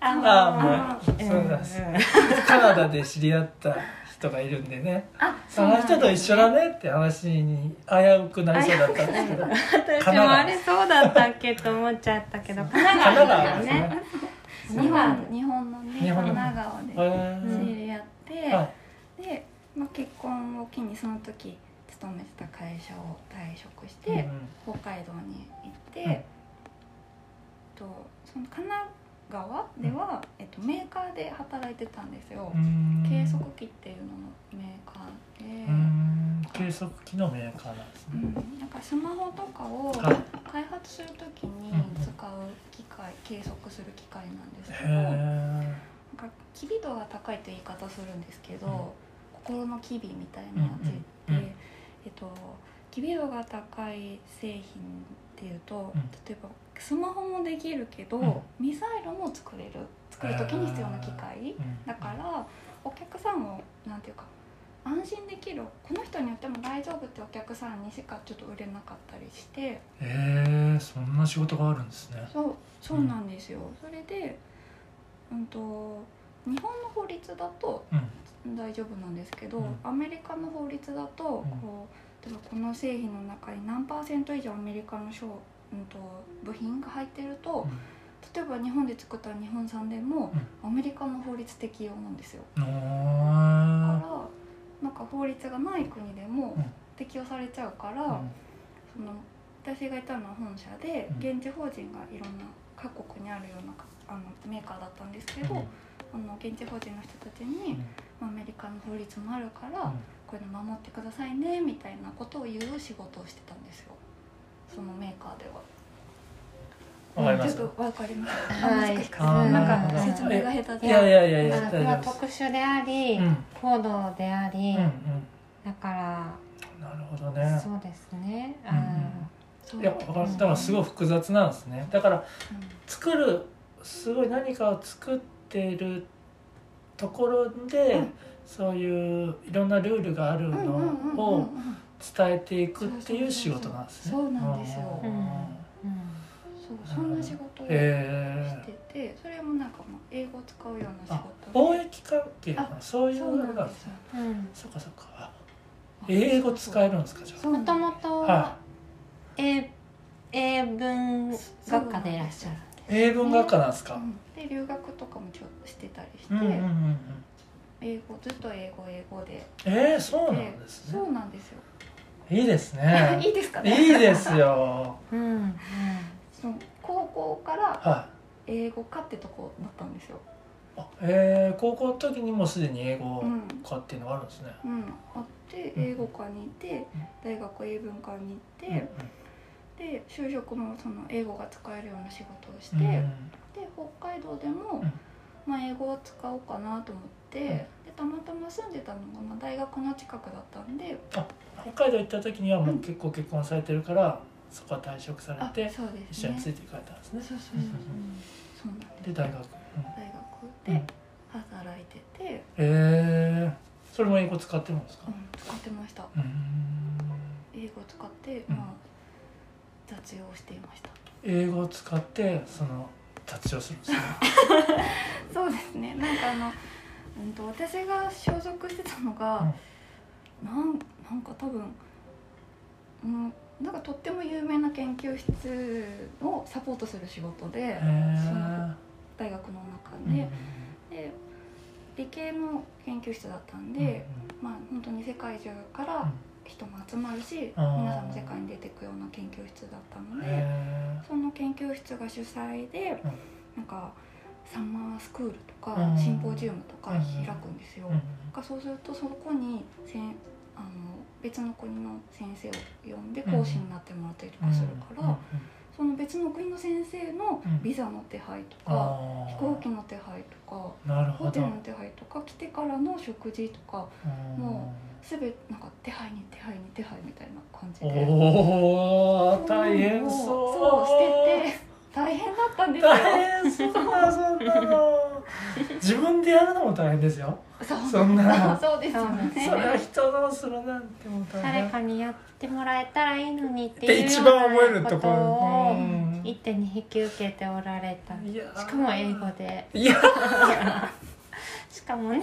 B: あの
A: あもう
B: うん
A: そうなんですカナダで知り合った人がいるんでね。
C: あ
A: その人と一緒だねって話に危うくなりそうだったんですけど。
B: 私もあれそうだったっけと思っちゃったけど神奈
A: カナ
B: 川
A: ダで
B: ですよね。
C: 日本日本のね神奈川で
A: へ
C: 知り合って、
A: ーはい
C: で、まあ、結婚を機にその時勤めてた会社を退職し
A: うん
C: て、北海道に行って、
A: うん。
C: とその神奈川では、えっと、メーカーで働いてたんですよ、
A: うん。
C: 計測器っていうののメーカーで、
A: うん。計測器のメーカーなんですね、
C: うん。なんかスマホとかを
A: はい。
C: 開発する時に
A: うんうん。
C: 使う機械計測する機械なんですけ
A: へ
C: ど、なん
A: え
C: か機微度が高いという言い方するんですけど、
A: うん
C: 心の機微みたいな字って、
A: うんうんうん。
C: えっと機微度が高い製品っていうと、
A: うん。
C: 例えばスマホもできるけど、
A: うん。
C: ミサイルも作れる。作る時に必要な機械、だからお客さんをなんていうか安心できる。この人によっても大丈夫ってお客さんにしかちょっと売れなかったりして。
A: へえそんな仕事があるんですね。
C: そうそうなんですよ、それでうんと日本の法律だと
A: うん
C: 大丈夫なんですけど、
A: うん。
C: アメリカの法律だと、こう例えばこの製品の中に何パーセント以上アメリカの商、うん、と部品が入ってると、
A: うん。
C: 例えば日本で作った日本産でも、アメリカの法律適用なんですよ。
A: うん
C: だ
A: あ
C: からなんか法律がない国でも
A: うん。
C: 適用されちゃうから、
A: ー
C: その私がいたのは本社で
A: うん。
C: 現地法人がいろんな各国にあるようなかあのメーカーだったんですけど、
A: うん
C: あの現地法人の人たちに、まあアメリカの法律もあるから、これ守ってくださいねみたいなことを言う仕事をしてたんですよ。そのメーカーでは。
A: わかります
C: ちょっとわかります。
B: はい。
C: 難しかったなん
A: あー
C: か説明が下手で。
A: いやいやいやいや
B: まあまあ
A: 大丈夫です。
B: 特殊であり、
A: うん。
B: 高度であり、
A: うんうん。
B: だから
A: なるほどね。
B: そうですね、
A: いやわかるだからすごい複雑なんですね。だから
C: うん。
A: 作るすごい何かを作ってるところで、
C: うん。
A: そういういろんなルールがあるのを
C: うん
A: 伝えていくっていう仕事なんですね。
C: そうなんですよ。
B: うん。うん。
C: そうそんな仕事をして
A: え
C: て、それもなんかもう英語を使うような仕事。
A: 貿易関係のそういう
C: そう
A: あ
C: なんで
A: れなんですすね。
B: うん。
A: そっかそっか。あ英語使えるんですかじゃ
C: そう
B: もともと
A: は
B: 英英文学科でいらっしゃる。
A: あ。英文学科なんですか？
C: うんで留学とかもちょしてたりして、
A: うんうんうんうん。
C: 英語ずっと英語英語で
A: えー、そうなんですね。
C: そうなんですよ、
A: いいですね。
C: いいですかね
A: いいですよ。
B: うんうん
C: その高校から
A: はい。
C: 英語科ってとこだったんですよ
A: あえー、高校の時にもうすでに英語
C: うん、
A: 科っていうのがあるんですね。
C: うん、あって
A: うん
C: 英語科にいて大学英文科に行って、
A: うんうん
C: で就職もその英語が使えるような仕事をして、
A: うん。
C: で北海道でも、
A: うん。
C: まあ、英語を使おうかなと思って、
A: ん。
C: でたまたま住んでたのが、まあ、大学の近くだったんで
A: 北海道行った時にはもう結構結婚されてるから、そこは退職され
C: あ
A: て
C: そうですね。
A: 一緒について行かれたんですね。
C: そうそうそうそう。なんです。
A: で大学。うん。
C: 大学
A: うん。
C: で働いてて、
A: えー、それも英語使ってるんですか？
C: う。ん、使ってました。英語を使って、
A: うん。
C: まあ、雑用をしていました。
A: 英語を使ってその雑用するんですね。
C: そうですね。なんかあの、うん、と私が所属してたのが、なんなんか多分、うん、なんかとっても有名な研究室をサポートする仕事で、
A: へ
C: その
A: ー
C: 大学の中
A: うん
C: で,、で理系の研究室だったんで、まあ本当に世界中から人も集まるし、皆さんも世界に出てくような研究室だったの
A: うん
C: で、
A: へ
C: その研究室が主催で、
A: うん。
C: なんかサマースクールとか、
A: うん。
C: シンポジウムとか開くんですよ。
A: ーう
C: そうするとそこにせんあの別の国の先生を呼んで講師になってもらったりとかするから、その別の国の先生の
A: うん。
C: ビザの手配とか、
A: あー。
C: 飛行機の手配とか
A: なるほど。
C: ホテルの手配とか来てからの食事とか
A: うん。
C: も全てなんか手配に手配に手配みたいな感じで。
A: おお大変そう。
C: そうしてて大変だったんですよ。
A: 大変そうだ。自分でやるのも大変ですよ
C: そう。
A: そんな。
C: そうですよね。
A: それは人のするなんてもう大変。
B: 誰かにやってもらえたらいいのにって
A: って
B: いう
A: 一番思える
B: と
A: ところ。
B: を
A: うん。
B: 一手に引き受けておられた。しかも英語で。
A: いや
B: ししかもね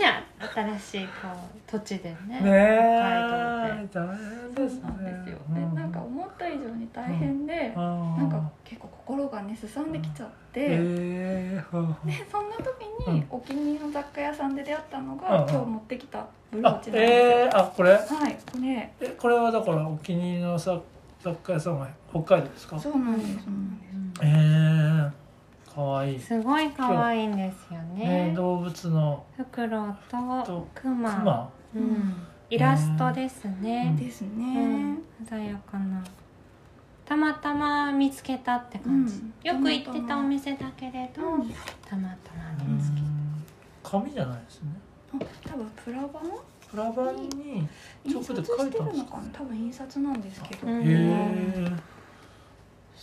B: 新しいこう土地でね
A: ねえ。大変ですね。
C: そうなんですよ、でなんか思った以上に大変で、
A: な
C: なんか結構心がねすさんできちゃって、
A: ええ。はあは
C: でそんな時に
A: うん。
C: お気に入りの雑貨屋さんで出会ったのが、
A: うんうん。
C: 今日持ってきたブロ
A: あ
C: ーチなんですよ、
A: えー、あこれ？
C: はいこれ。
A: えこれはだからお気に入りの雑雑貨屋さんが北海道ですか？
C: そうなんですそうなんです。
A: え。ー、かわい。い
B: すごい可愛いんですよ
A: ね。
B: ね
A: 動物の。
B: フクロウと
A: と
B: クマうん、イラストですね、
C: ですね、
B: うん。鮮やかな。たまたま見つけたって感じ、
C: うん。
B: よく行ってたお店だけれど、
C: うん。
B: たまたま
A: う
B: 見つけ
A: ん。紙じゃないですね。
C: あ多分プラバン？
A: プラバンに直で書い
C: してる
A: たんですか
C: のかな？多分印刷なんですけど、
B: うん。
A: へえ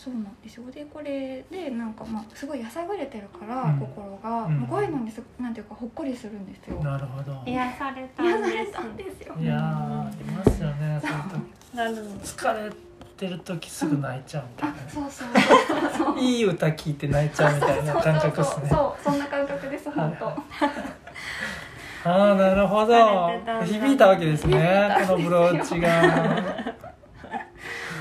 C: そうなんですよ。でこれでなんかまあすごいやさぐれてるから、
A: うん。
C: 心が、
A: うん。
C: もうこういうのにすなんていうかほっこりするんですよ。
A: なるほど。い
B: 癒された
C: 癒
B: んです
C: されたんですよ。
A: やーいますよねそういう時。疲れてる時すぐ泣いちゃうみたい
C: あ
A: な。
C: そうそうそう。そ う
A: いい歌聞いて泣いちゃうみたいな感覚ですね。
C: そうそんな感覚です本当、
A: は いああなるほど。響いたわけですねこのブローチが、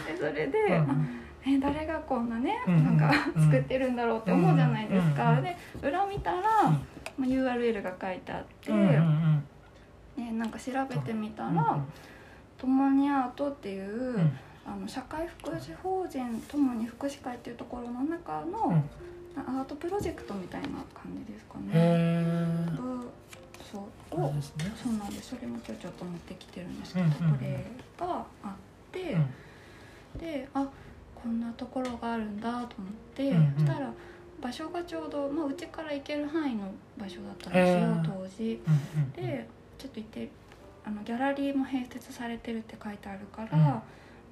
C: でそれで、
A: うん
C: え誰がこんなね、
A: うん
C: なんか
A: うん。
C: 作ってるんだろうって思うじゃないですか、
A: うん
C: で裏見たら、
A: うん。
C: まあ URL が書いてあって、
A: う
C: なんか調べてみた
A: うん
C: ら「ともにアート」っていう、
A: うん。
C: あの社会福祉法人ともに福祉会っていうところの中の、
A: うん。
C: アートプロジェクトみたいな感じですかね。そう。をそうなんです。それも今日ちょっと持ってきてるんですけど、これがあって、
A: うん。
C: であこんなところがあるんだと思って、
A: うんうん。
C: そしたら場所がちょうどまあうちから行ける範囲の場所だったんですよ
A: へー。
C: 当時。
A: うんうん
C: でちょっと行ってあのギャラリーも併設されてるって書いてあるから、
A: うん。
C: ま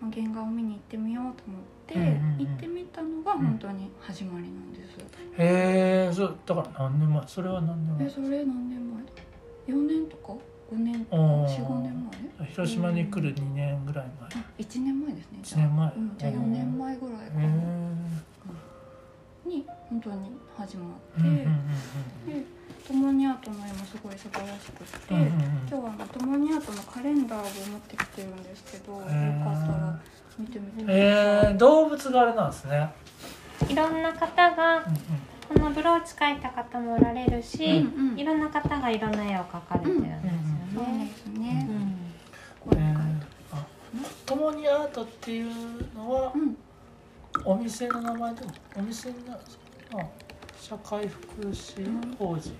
C: あ、原画を見に行ってみようと思って、
A: うんうんうん。
C: 行ってみたのが本当に始まりなんです。
A: へえそうだから何年前？それは何年前？
C: えそれ何年前？だ4年とか？5年とか
A: おー
C: 45年前？
A: 広島に来る2年ぐらい前。
C: あ1年前ですね。
A: 1年前。
C: うん、じゃあ4年前ぐらいか
A: へ
C: な
A: え
C: に本当に始まって、
A: うんうんうん
C: でトモニアートの絵もすごい素晴らしくって、
A: うんうんうん。
C: 今日はあのトモニアートのカレンダーを持ってきてるんですけど、よかったら見てみてください、
A: えー、動物があれなんですね。
B: いろんな方が
A: うんうん。
B: このブローチ描いた方もおられるし、
C: うんうん。
B: いろんな方がいろんな絵を描かれてるんです
C: で
B: ね。
C: すね、
B: うん。
C: これ
A: えー
C: 書いて
A: あ共にアートっていうのは
C: うん
A: お店の名前でもお店になるんですかあ社会福祉法人。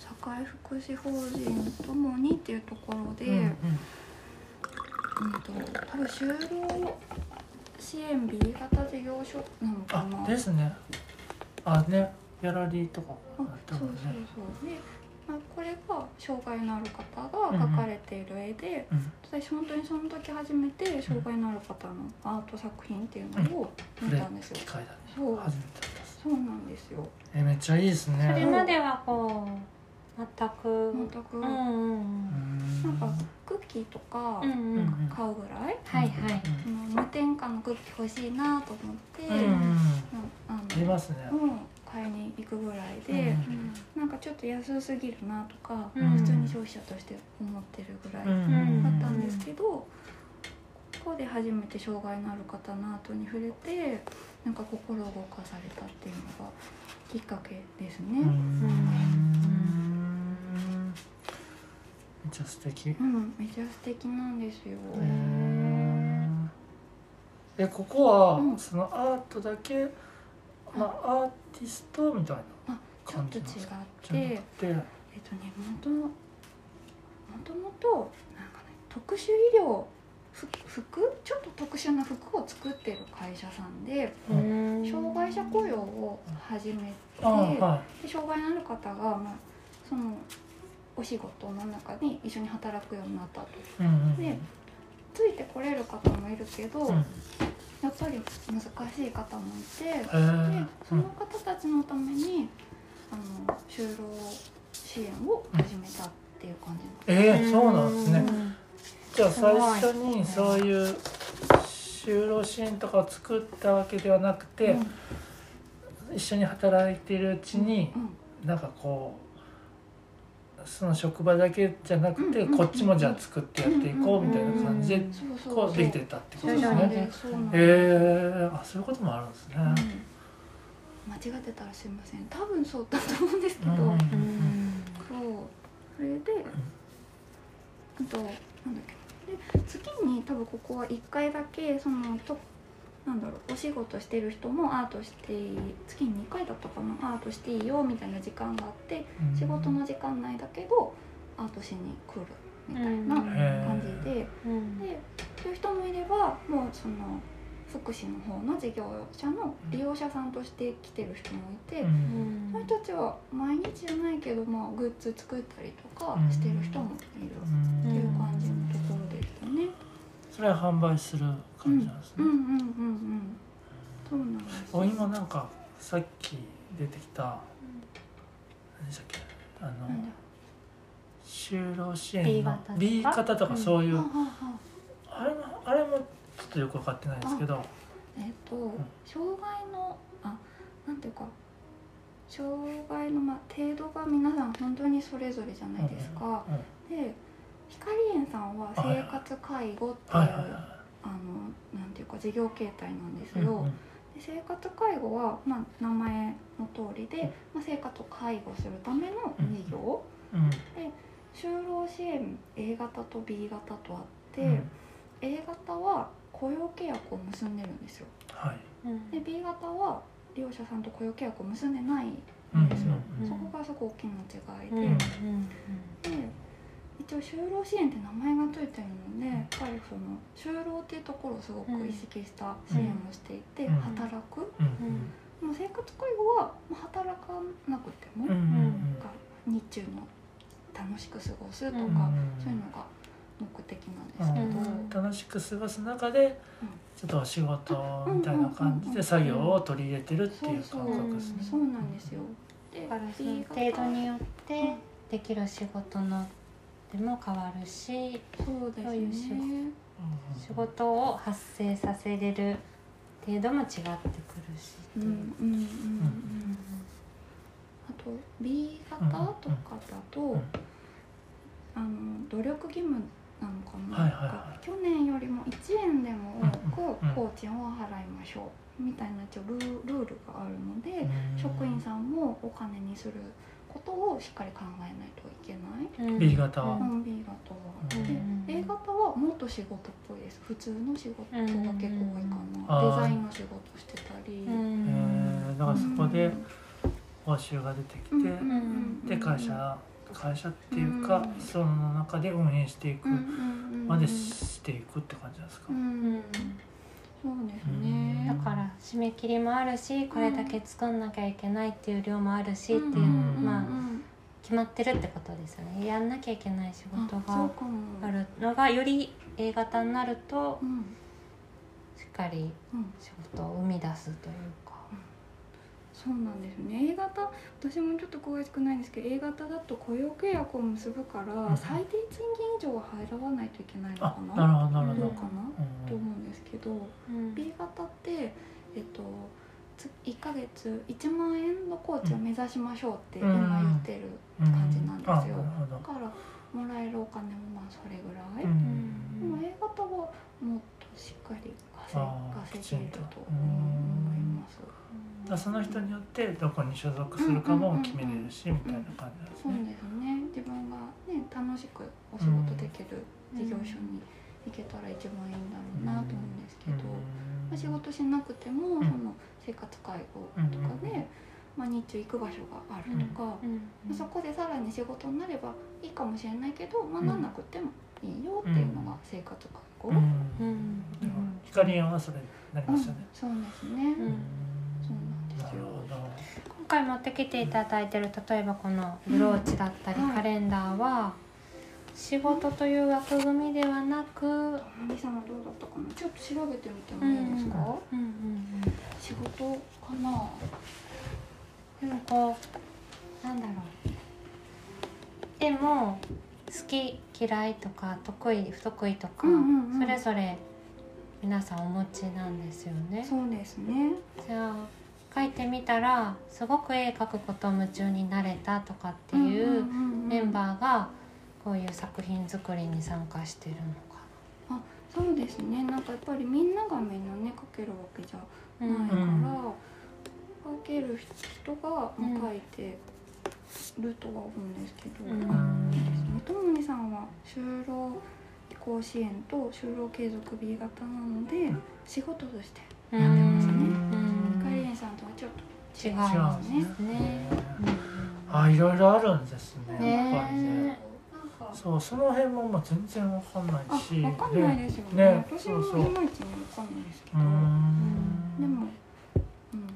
C: 社会福祉法人ともにっていうところで、
A: うん
C: と多分就労支援 B 型事業所なのかな。
A: あですね。あねギャラリーとか。
C: あ
A: あった
C: そうそうそう。で、まあ、これが障害のある方が描かれている絵で、
A: うん
C: 私本当にその時初めて障害のある方のアート作品っていうのを見たんですよ。
A: 機、会だね
C: そう。
A: 初めてだったです
C: そうなんですよ。
A: えめっちゃいいです
B: それ
A: ね
B: まではこう全く、
C: 全く、
B: うんうん
A: う
C: なんんかクッキーとか
B: うんうん。うん
C: 買うぐらい、
B: はいはい。
C: あの無添加のクッキー欲しいなと思って、
A: うんうん。うん。
C: うんあ
A: あり
C: の
A: ますね。
C: うん買いに行くぐらいで、
A: うん。
C: なんかちょっと安すぎるなとか、
B: うん。
C: 普通に消費者として思ってるぐらい
A: うん。うんうん
C: だったんですけど、ここで初めて障害のある方のアートに触れてなんか心を動かされたっていうのがきっかけですね。
A: う
C: うん。
A: んめっちゃ素敵。
C: めっちゃ素敵なんですよ。
A: えここは、
C: うん。
A: そのアートだけ、まあ、アーティストみたいな
C: あちょっと違ってえっとね元もともとなんかね特殊医療ふ服ちょっと特殊な服を作ってる会社さんで
B: うん
C: 障害者雇用を始めて、
A: あは
C: で障害のある方が、まあ、そのお仕事の中に一緒に働くようになったと。
A: い、うんうん、
C: でついてこれる方もいるけど、
A: うん
C: やっぱり難しい方もいて。
A: へ
C: で
A: ー
C: その方たちのためにあの就労支援を始めたっていう感じなんです
A: えー、そうなんですね。
B: うん。
A: じゃあ最初にそういう就労支援とかを作ったわけではなくて、
C: うん。
A: 一緒に働いているうちに
C: うん。
A: なんかこうその職場だけじゃなくてこっちもじゃあ作ってやっていこうみたいな感じでこうできてたってことですね。
C: なんですそう。なん
A: へ
C: です
A: えあそういうこともあるんですね。
C: うん。間違ってたらすいません。多分そうだと思うんですけど、
A: うんうん
B: うん。
C: そう。それで、あとなんだっけ。で月に多分ここは1回だけそのとなんだろうお仕事してる人もアートしていい月に2回だったかなアートしていいよみたいな時間があって
A: うん。
C: 仕事の時間内だけどアートしに来るみたいな感じで。
B: うん。
C: でそういう人もいればもうその福祉の方の事業者の利用者さんとして来てる人もいて。
A: うん。
C: その人たちは毎日じゃないけど、まあ、グッズ作ったりとかしてる人もいるっていう感じのところでしたね。
A: それは販売する感じなんですね。
C: うんうんうんうん。そうなんです
A: 今なんかさっき出てきた何でしたっけ？あの就労支援の
B: B
A: 型とか？そういう、
C: はあはあは
A: あれもあれもちょっとよく分かってないんですけど。
C: あえっと、障害のあなんていうか障害の、まあ、程度が皆さん本当にそれぞれじゃないですか。
A: うん。
C: で光園さんは生活介護っていう、
A: はいはいは
C: あのなんていうか事業形態なんです
A: い
C: よ。で生活介護は、まあ、名前の通りで、まあ、生活を介護するための事業、
A: うん。うん
C: 就労支援 A 型と B 型とあって、
A: うん。
C: A 型は雇用契約を結んでるんですよ。
A: はい。
B: うん。
C: で B 型は利用者さんと雇用契約を結んでないん
A: うん
C: ですよ、
B: うん。
C: そこがすごく大きな違いで、
B: うんうん。
C: で一応就労支援って名前がついてるのでやっぱりその就労っていうところをすごく意識した支援をしていて、
A: うん。
C: 働く。
A: うん。
C: もう生活介護はまあ働かなくても、
A: うん。うん。
C: なんか日中の楽しく過ごすとか、
A: うん。
C: そういうのが目的なんですけど、
B: うん。
A: 楽しく過ごす中でちょっとお仕事みたいな感じで作業を取り入れてるっていう感覚ですね。
C: そうなんですよ。で
B: 程度によってできる仕事のでも変わるし
C: そうですね。
B: 事。仕事を発生させれる程度も違ってくるし
C: うんう。んうんうんうん。あと B 型とかだと、
A: うん
C: あの努力義務なのかな、
A: はいはいはい。
C: 去年よりも1円でも多く工賃を払いましょうみたいなルールがあるので、
A: うん。
C: 職員さんもお金にすることをしっかり考えないといけない。
B: うん。
A: B 型は。
C: うん B 型は。
B: うん。
C: で A 型はもっと仕事っぽいです。普通の仕事が結構多いかな、
A: うん。
C: デザインの仕事してたり、
B: うん。
A: えー。だからそこで報酬が出てきて、
C: うん。
A: で会社会社っていうか、
C: うん。
A: その中で運営していくまでしていくって感じなんですか？
C: そうですね。
B: だから締め切りもあるしこれだけ作んなきゃいけないっていう量もあるしっていう、
A: ん。
B: まあ
C: うん
B: 決まってるってことですよね。やんなきゃいけない仕事があるのがより A 型になると
C: うん。
B: しっかり
C: うん
B: 仕事を生み出すというか。
C: そうなんですね。A 型私もちょっと詳しくないんですけど A 型だと雇用契約を結ぶから、
A: ん
C: 最低賃金以上は払わないといけないの
A: あ
C: かな？
A: なるほどなるほど。
C: どう。かな、と思うんですけど、
B: うん、
C: B 型ってえっとつ1ヶ月1万円の工賃を目指しましょうって今言ってる感じなんですよ。だからもらえるお金もまあそれぐらい、
A: うん
C: でも A 型はもっとしっかり稼げると思います。
A: だからその人によってどこに所属するかも決めれるしみたいな感じです
C: そう
A: ね。
C: ですね。自分がね楽しくお仕事できる事業所に行けたら一番いいんだろうなと思うんですけど、まあ、仕事しなくても、
A: うん。
C: その生活介護とかで、
A: うん。
C: まあ、日中行く場所があるとか、そこでさらに仕事になればいいかもしれないけど、まあ、なん。なくてもいいよっていうのが生活介護、
A: うん。
B: うん。
A: 光園はそれになりましたね。
C: そうですね、
B: うん今回持ってきていただいてる例えばこのブローチだったり
C: うん。
B: カレンダーは仕事という枠組みではなく、うん
C: マリさんはどうだったかな？ちょっと調べてみてもいいですか、
B: うん。うん、
C: 仕事かな
B: でもこうなんだろうでも好き嫌いとか得意不得意とか、
C: うんうんうん。
B: それぞれ皆さんお持ちなんですよね。
C: そうですね。
B: じゃあ描いてみたらすごく絵描くこと夢中になれたとかっていうメン
C: ー
B: バーがこういう作品作りに参加してるのか
C: そうですね。なんかやっぱりみんながみんなね描けるわけじゃ
B: な。
C: ないから、
A: うん
C: 描ける人が描いてるとは思うんですけど、
B: うん。
A: うん。
C: ともにさんは就労移行支援と就労継続 B 型なので
A: ん
C: 仕事として
B: うん
C: やってますねさんとはちょっと
B: 違
C: 違
B: う
C: うんですね。
B: ですね。
A: あいろいろあるんですね
B: ね
A: やっぱりね。そうその辺ももう全然わかんない
C: あ
A: し
C: わかんない
A: で
C: ですよね。
A: ね。
C: 私
A: そうそう
C: もいまいちねわかんないですけど。
A: ん。
C: でも、うん、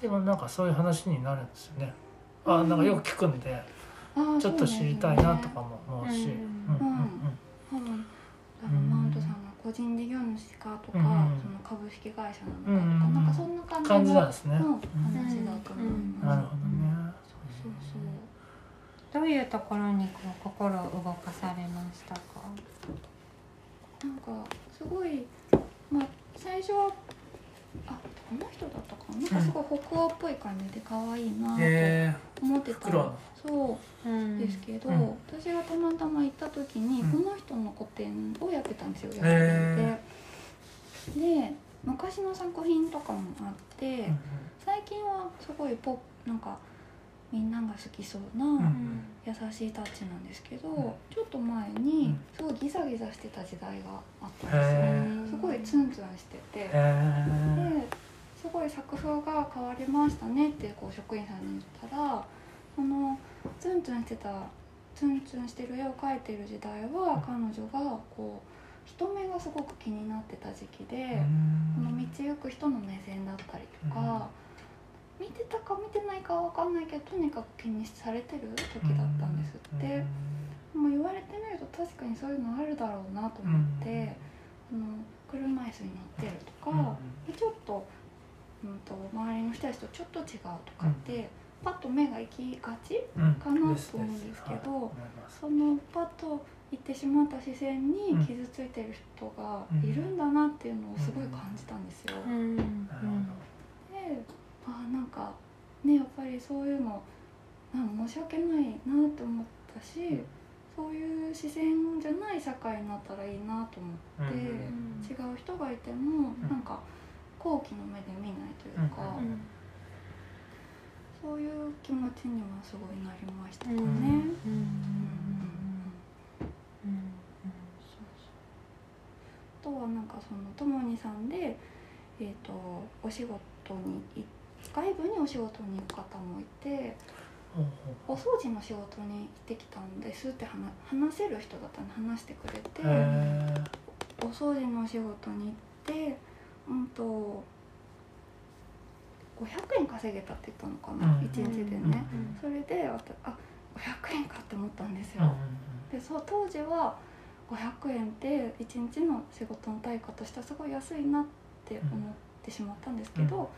A: でもなんかそういう話になるんですよね。あなんかよく聞くんでちょっと知りたいなとか
C: そ
A: も思うし。
B: うん。
A: うん。うん
C: う
A: ん
C: マウントさんの個人事業主かとか、
A: うん
C: その株式会社なのかとか、
A: うん
C: なんかそんな感じの
A: 感じなんですね。
C: 話だと思います、
A: なるほどね。
C: そうそう
B: どういうところにこう心を動かされましたか？
C: なんかすごいまあ最初はあこの人だったかな？なんかすごい北欧っぽい感じで可愛いなと
A: へ
C: 思ってた
A: 黒の
C: そう
B: うん
C: ですけど、
A: うん。
C: 私がたまたま行った時に、
A: うん。
C: この人の個展をやってたんですよ、
A: へ
C: でで昔の作品とかもあって、最近はすごいポップなんかみんなが好きそうな、
A: ん。
C: 優しいタッチなんですけど、
A: ん。
C: ちょっと前
A: う
C: に
A: ん。
C: すごいギザギザしてた時代があったんですよ、
A: へ
C: すごいツンツンしてて、ですごい作風が変わりましたねってこう職員さんに言ったらそのツンツンしてたツンツンしてる絵を描いてる時代は彼女がこう人目がすごく気になってた時期で、この道行く人の目線だったりとか、見てたか見てないかは分かんないけどとにかく気にされてる時だったんですって、もう言われてみると確かにそういうのあるだろうなと思って、あの車椅子に乗ってるとか、でちょっと,、うん、と周りの人たちとちょっと違うとかって、パッと目が行きがちかなと思うんですけどそのパッと行ってしまった視線に
A: うん。
C: 傷ついてる人がいるんだなっていうのをすごい感じたんですよ。
B: うん。
C: であなんかねやっぱりそういうのなん申し訳ないなって思ったし、そういう視線じゃない社会になったらいいなと思って、違う人がいても、
A: うん。
C: なんか好奇の目で見ないというか、
A: うん
C: そういう気持ちにはすごいなりましたかね。
B: うん
C: あとはなんかそのともにさんで、えー、とお仕事に外部にお仕事に行く方もいてお掃除の仕事に行ってきたんですって話せる人だったら話してくれて、お掃除の仕事に行ってうんと500円稼げたって言ったのかな、
A: うん。
C: 1日で
A: うん
C: ね、それでわたあ500円かって思ったんですよ、
A: うん
C: でそう当時は500円って1日の仕事の対価としてはすごい安いなって思ってしまったんですけど、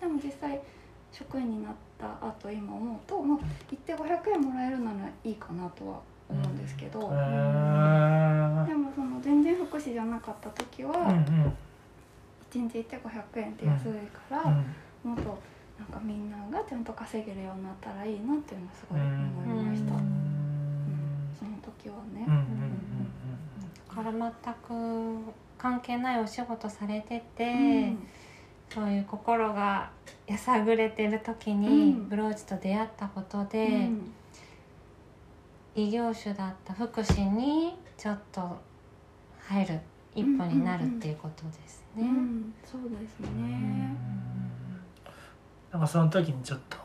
C: でも実際職員になった後今思うと、まあ、行って500円もらえるならいいかなとは思うんですけど、
A: へえ
C: でもその全然福祉じゃなかった時は、
A: うんうん。
C: 1日行って500円って安いから、
A: うん
C: もっとなんかみんながちゃんと稼げるようになったらいいなっていうのはすごい
A: うん
C: 思いました、
A: う
C: うん。
A: ん
C: その時はね。
A: うん。うん。
B: だから全く関係ないお仕事されてて、
C: うん。
B: そういう心がやさぐれてる時に
C: うん。
B: ブローチと出会ったことで、
C: うん。
B: 異業種だった福祉にちょっと入る一歩になるっていうことですね。
C: うん、そうですね。
A: なんかその時にちょっと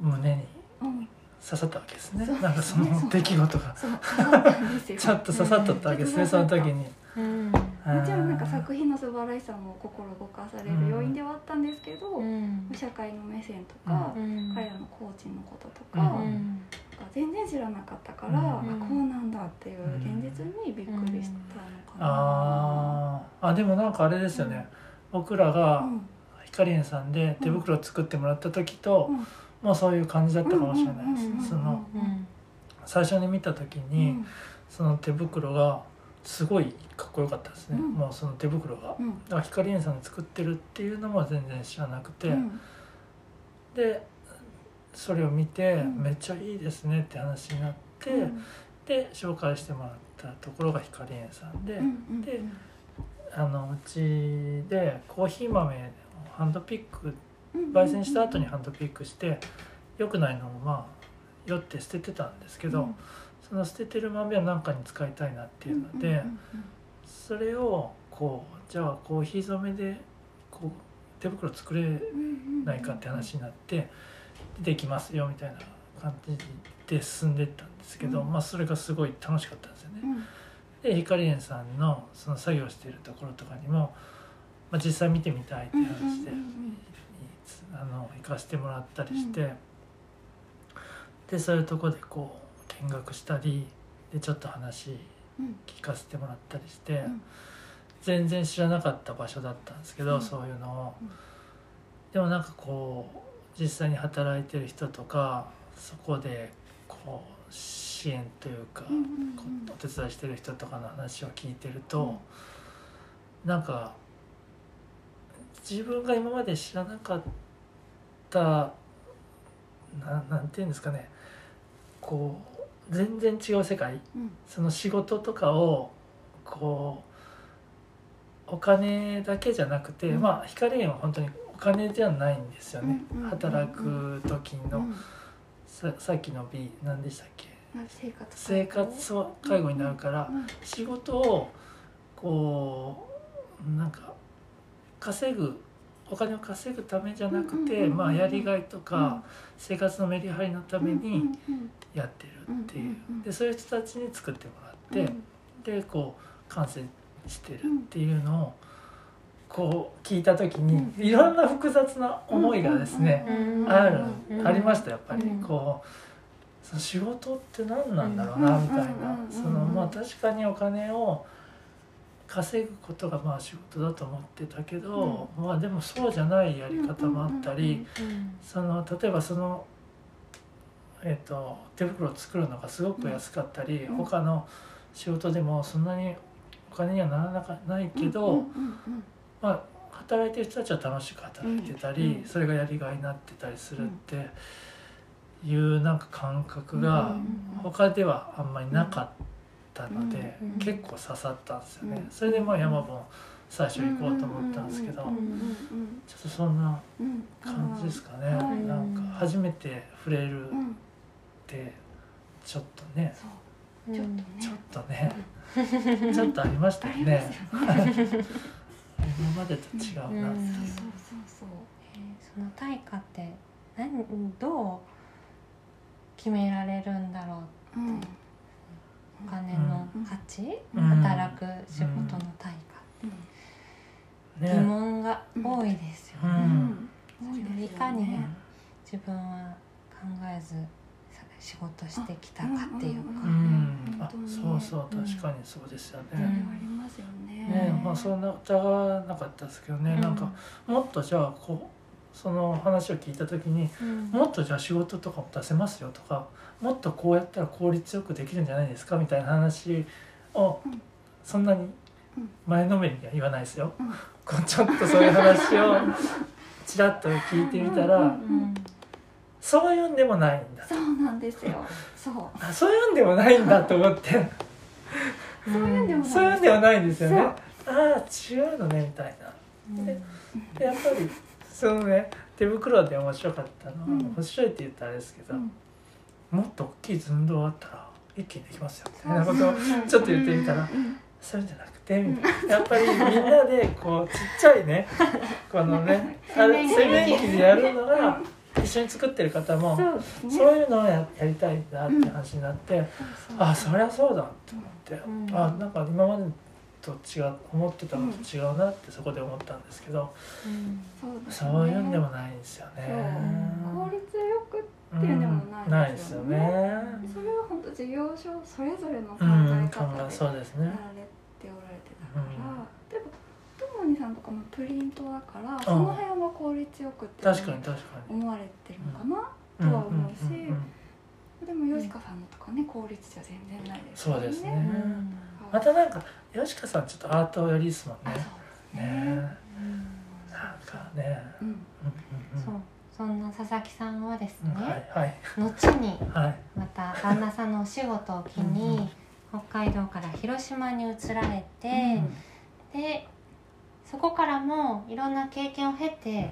A: 胸に
C: うん、
A: 刺さったわけですね。
C: そう
A: なんかその出来事が。
C: そう、そうなんですよ。
A: ちょっと刺さっとったわけですね、
C: うん。
A: その時に。
B: うん。
C: もちろんなんか作品の素晴らしさも心動かされる要因ではあったんですけど、
B: うん。
C: 社会の目線とか、
B: うん。
C: 彼らのコーチのこととか、
A: う
B: うん
C: が全然知らなかったから、
A: うん。
C: あこうなんだっていう現実にびっくりしたのかな。
A: あー。あでもなんかあれですよね、僕らが
C: うん。
A: ひかりんさんで手袋作ってもらった時と、
C: うん。
A: もうそういう感じだったかもしれないです、その
B: うん
A: 最初に見た時に、
C: うん。
A: その手袋がすごいかっこよかったですね、
C: うん。
A: もうその手袋が。だか
C: うん。
A: らひかりんさんの作ってるっていうのも全然知らなくて、
C: うん。
A: でそれを見て、
C: うん。
A: めっちゃいいですねって話になって、
C: うん。
A: で紹介してもらったところが光園さんで、であのうちでコーヒー豆をハンドピック
C: うん
A: 焙煎した後にハンドピックして良くないのをまあ酔って捨ててたんですけど、
C: うん
A: その捨ててる豆は何かに使いたいなっていうので、それをこうじゃあコーヒー染めでこう手袋作れないかって話になってできますよみたいな感じで進んでったんですけど、
C: うん
A: まあそれがすごい楽しかったんですよね。
C: うん
A: で光園さんのその作業しているところとかにも、まあ、実際見てみたいって
C: うん
A: 話で、
C: うん
A: あの行かせてもらったりして、でそういうとこでこう見学したりでちょっと話
C: うん。
A: 聞かせてもらったりして、
C: ん。
A: 全然知らなかった場所だったんですけど、
C: うん。
A: そういうのを、
C: うん。
A: でもなんかこう実際に働いてる人とかそこでこう支援というか、お手伝いしてる人とかの話を聞いてると、なんか自分が今まで知らなかったななんていうんですかね。こう全然違う世界。
C: うん。
A: その仕事とかをこうお金だけじゃなくて、
C: うん。
A: まあ光園は本当にお金じゃないんですよね、
C: うんうんうん
A: 働く時の、
C: うん。
A: ささっきの B 何でしたっけ？
C: 生活
A: 生活を介護になるから、
C: うん。
A: 仕事をこうなんか稼ぐお金を稼ぐためじゃなくて、まあ、やりがいとか、生活のメリハリのためにやってるっていう、でそういう人たちに作ってもらって、
C: うん。
A: でこう完成してるっていうのをこう聞いた時に、
C: うん。
A: いろんな複雑な思いがですね、
B: うん
A: ある、
B: うん。
A: ありましたやっぱり、
B: うん。
A: こうその仕事って何なんだろうな、
C: うん。
A: みたいな、そのまあ確かにお金を稼ぐことがまあ仕事だと思ってたけど、まあでもそうじゃないやり方もあったり、その例えばその、えー、と手袋を作るのがすごく安かったり、
C: うん。
A: 他の仕事でもそんなにお金にはならなかないけど、
C: うんうんうん
A: まあ、働いてる人たちは楽しく働いてたり、
C: うんうん
A: それがやりがいになってたりするっていうなんか感覚が
C: うん。
A: 他ではあんまりなかったので、
B: うんうん
A: 結構刺さったんですよね、
C: うん。
A: それでまあ山も最初行こうと思ったんですけど、
C: うんうんうん
A: ちょっとそんな感じですかね、
C: うん
A: なんか初めて触れるっ
C: うん
A: てちょっとね。
C: そう。ちょっとね。
A: ちょっとね。ちょっと ありましたよね。今までと違うな、
B: う。ん。
C: そうそうそうそう。
B: えー。その対価って何どう決められるんだろう
C: うん
B: お金の価値、
A: うん。
B: 働く仕事の対価、疑
A: ね。
B: 問が多いですよ
A: う
B: ね、
C: い
B: かに自分は考えずさ仕事してきたかっていうか、
A: うん、あそうそう
B: うん。
A: 確かにそうですよね。
C: ありますよね。
A: ねまあそんな疑わなかったですけどね、
B: うん。
A: なんかもっとじゃあこうその話を聞いた時に
B: うん。
A: もっとじゃあ仕事とかも出せますよとかもっとこうやったら効率よくできるんじゃないですかみたいな話を
C: うん
A: そんなに
C: うん
A: 前のめりには言わないですよ。
C: うん。
A: こうちょっとそういう話をちらっと聞いてみたら
C: うん
B: うん
A: そういうんでもないんだ
C: そうなんですよ。そう。
A: あそういうんでもないんだと思って。
C: そういうんでもない
A: そういうんではないんですよね。ああ違うのねみたいな。
B: うん。
A: ででやっぱりそのね手袋で面白かったのは、
C: うん。
A: 面白いって言ったらあれですけど、
C: うん
A: もっと大きい寸胴あったら一気にできますよみたいなことを
C: うん。
A: ちょっと言ってみたら、
C: うん。
A: そういうんじゃなくてみたいな。やっぱりみんなでこうちっちゃいね このね洗面器でやるのが一緒に作ってる方も
C: そう
A: いうのをややりたいんだって話になって、あそりゃそうだと思って、
B: うん。
A: あなんか今までと違う思ってたのと違うなってそこで思ったんですけど、
B: うん。
C: そう
A: いうんでもないんですよね。
C: 効率よく
A: うん
C: っていうでもないですよね
A: ないですよね。
C: それは本当事業所それぞれの考
A: うん、
C: え方で
A: そうですね
C: や。られておられてたから、例えばともにさんとかもプリントだから、その辺は効率よくって
A: 確かに確かに。
C: 思われてるのかな、
A: うん
C: とは思うし
A: んんん
C: でもヨシカさんのとかね効率じゃ全然ないです
A: そうですね
B: うん
A: またなんか吉川さんちょっとアート寄りですもんね。ね
C: ね
A: なんかね。
C: うん
A: うんうん
B: そうそんな佐々木さんはですね、
A: はいはい。
B: 後に
A: はい。
B: また旦那さんのお仕事を機に北海道から広島に移られて、でそこからもいろんな経験を経て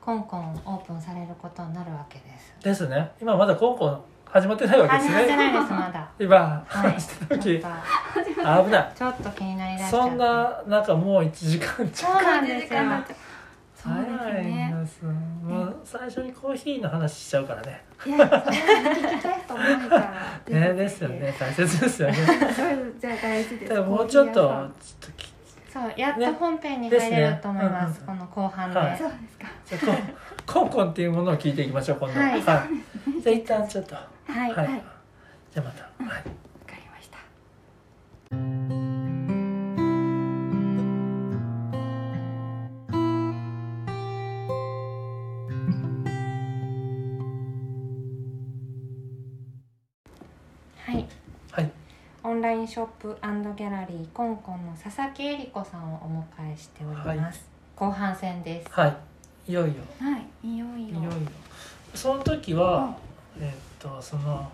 B: コンコンオープンされることになるわけです。
A: ですね。今まだ高校始まってないわけです
B: 始まって
A: ね
B: ないですまだ。
A: 今
B: はい。
A: 話してた時。危ない。
B: とちょっと気になりだ
A: そんななんかもう1時間ちょ
B: そうなんですよ。
C: そうですね。
A: んですもう最初にコーヒーの話しちゃうからね。
C: いやそれは聞きたい人多いから。
A: ねですよね。大切ですよね。
C: じゃあ大事です。
A: もうちょっとちょっとき
B: そうやっと本編に入れると思います、この後半で、
A: はい。
C: そうですか。
A: じゃあコンコンっていうものを聞いていきましょう今度。
B: はい。
A: じゃあ一旦ちょっと。は
B: はい、
A: い、
C: はい。
A: じゃあまた、はい。
C: わかりました
B: ンラインショップギャラリーコンコンの佐々木恵理子さんをお迎えしております、後半戦です。
A: はい。いよいよ。
C: はい。いよいよ。
A: いよいよ。その時は、えーっとその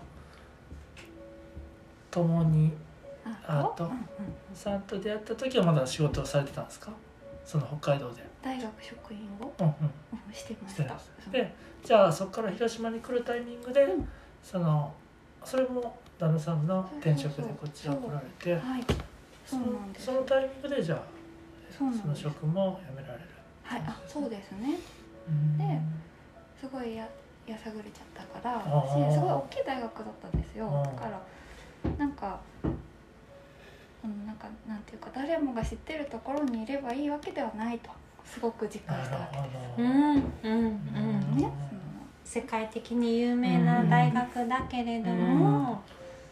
A: 共にあと
C: うんうん。
A: さんと出会った時はまだ仕事をされてたんですか？その北海道で。
C: 大学職員を？
A: うんうん。
C: うんしてました。
A: でじゃあそこから広島に来るタイミングで、
C: うん。
A: そのそれも旦那さんの転職でこちら来られて
C: はい。
A: その
C: そうなんです。
A: そのタイミングでじゃあ
C: そ
A: の職も辞められる。
C: はい。あそうですね。
A: うん。
C: すごいややさぐれちゃったから
A: あー。
C: しすごい大きい大学だったんですよ。
A: うん
C: だからなんかうんなんかなんていうか誰もが知ってるところにいればいいわけではないと。すごく実感したわけ
A: ほど、
B: うん。うん。うん。
A: うん。
C: ね
B: 世界的に有名な大学だけれども、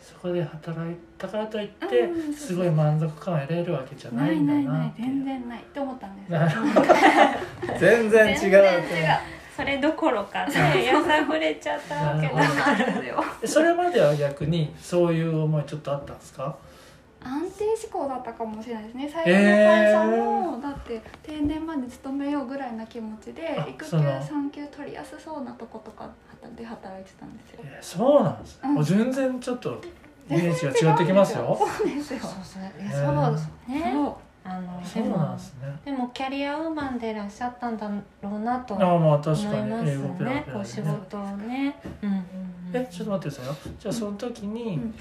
A: そこで働いたからといって
C: うん
A: すごい満足感を得れるわけじゃな
C: ないい
A: んだ
C: ない全然ない。って思ったんです
A: 全然違う。
C: 全然違う。
B: それどころかねやさぐれちゃったわけだ。
A: なるほど。
C: そうなんですよ
A: えそれまでは逆にそういう思いちょっとあったんですか？
C: 安定志向だったかもしれないですね。最初の会社も、だって定年まで勤めようぐらいな気持ちで
A: あ
C: 育休産休取りやすそうなとことかで働いてたんですよ。
A: えそうなんです。ね、
C: うん。
A: もう全然ちょっとイメージが違ってきますよ。
C: そうですよ。
B: そうそういや
A: へー
B: そうですね。
C: そう。
B: あの
A: そう
B: でも
A: なんですね。
B: でもキャリアウーマンでいらっしゃったんだろうなと
A: ああまあ
B: 思い
A: 確かに。
B: ます
A: 英語ペラ
B: ね
A: ペラで
B: こう仕
A: ね
B: 事をね。うん。うんうん
A: えちょっと待ってください。よじゃあその時に、
C: うん。
A: い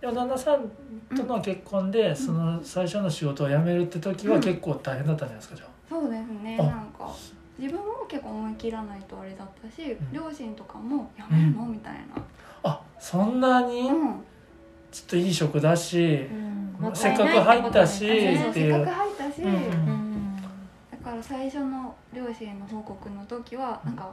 A: や旦那さんとの結婚で、その最初の仕事を辞めるって時は
C: うん
A: 結構大変だったんじゃないですかじゃ
C: そうですね。
A: あ
C: なんか自分も結構思い切らないとあれだったし、
A: ん。
C: 両親とかも「やめるの?」みたいな。
A: ああそんなに？
C: うん。
A: ちょっといい職だし、せっかく入ったし
C: せっかく入ったし、だから最初の両親の報告の時はなんか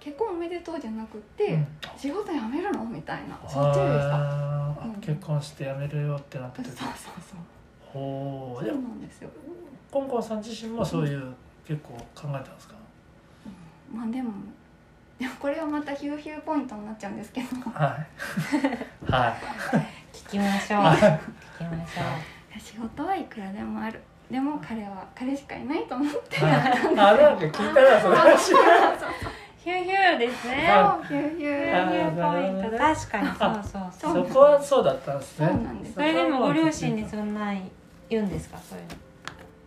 C: 結婚おめでとうじゃなくて、
A: うん
C: 仕事辞めるの？みたいな。そっちでした。うん。
A: 結婚して辞めるよってなった時。
C: そうそうそう。そう。
A: ほうでも
C: なんですよ、
A: コンコンさん自身もそういう結構考えたんですか、
C: うん。まあでもでもこれはまたヒューヒューポイントになっちゃうんですけど。
A: はい。はい。
B: 聞きましょう。聞きましょう。
C: 仕事はいくらでもある。でも彼は彼しかいないと思って
A: はい。あなんか聞いたらそれ話。
B: ヒューヒューですね。
A: あ
C: ヒューヒュ
B: ヒ
C: ー
B: ューヒューポイント。確かにそうそうそう。
A: そこはそうだったんですね。
C: そうなんです。
B: それでもご両親にそんな言うんですか？そういうの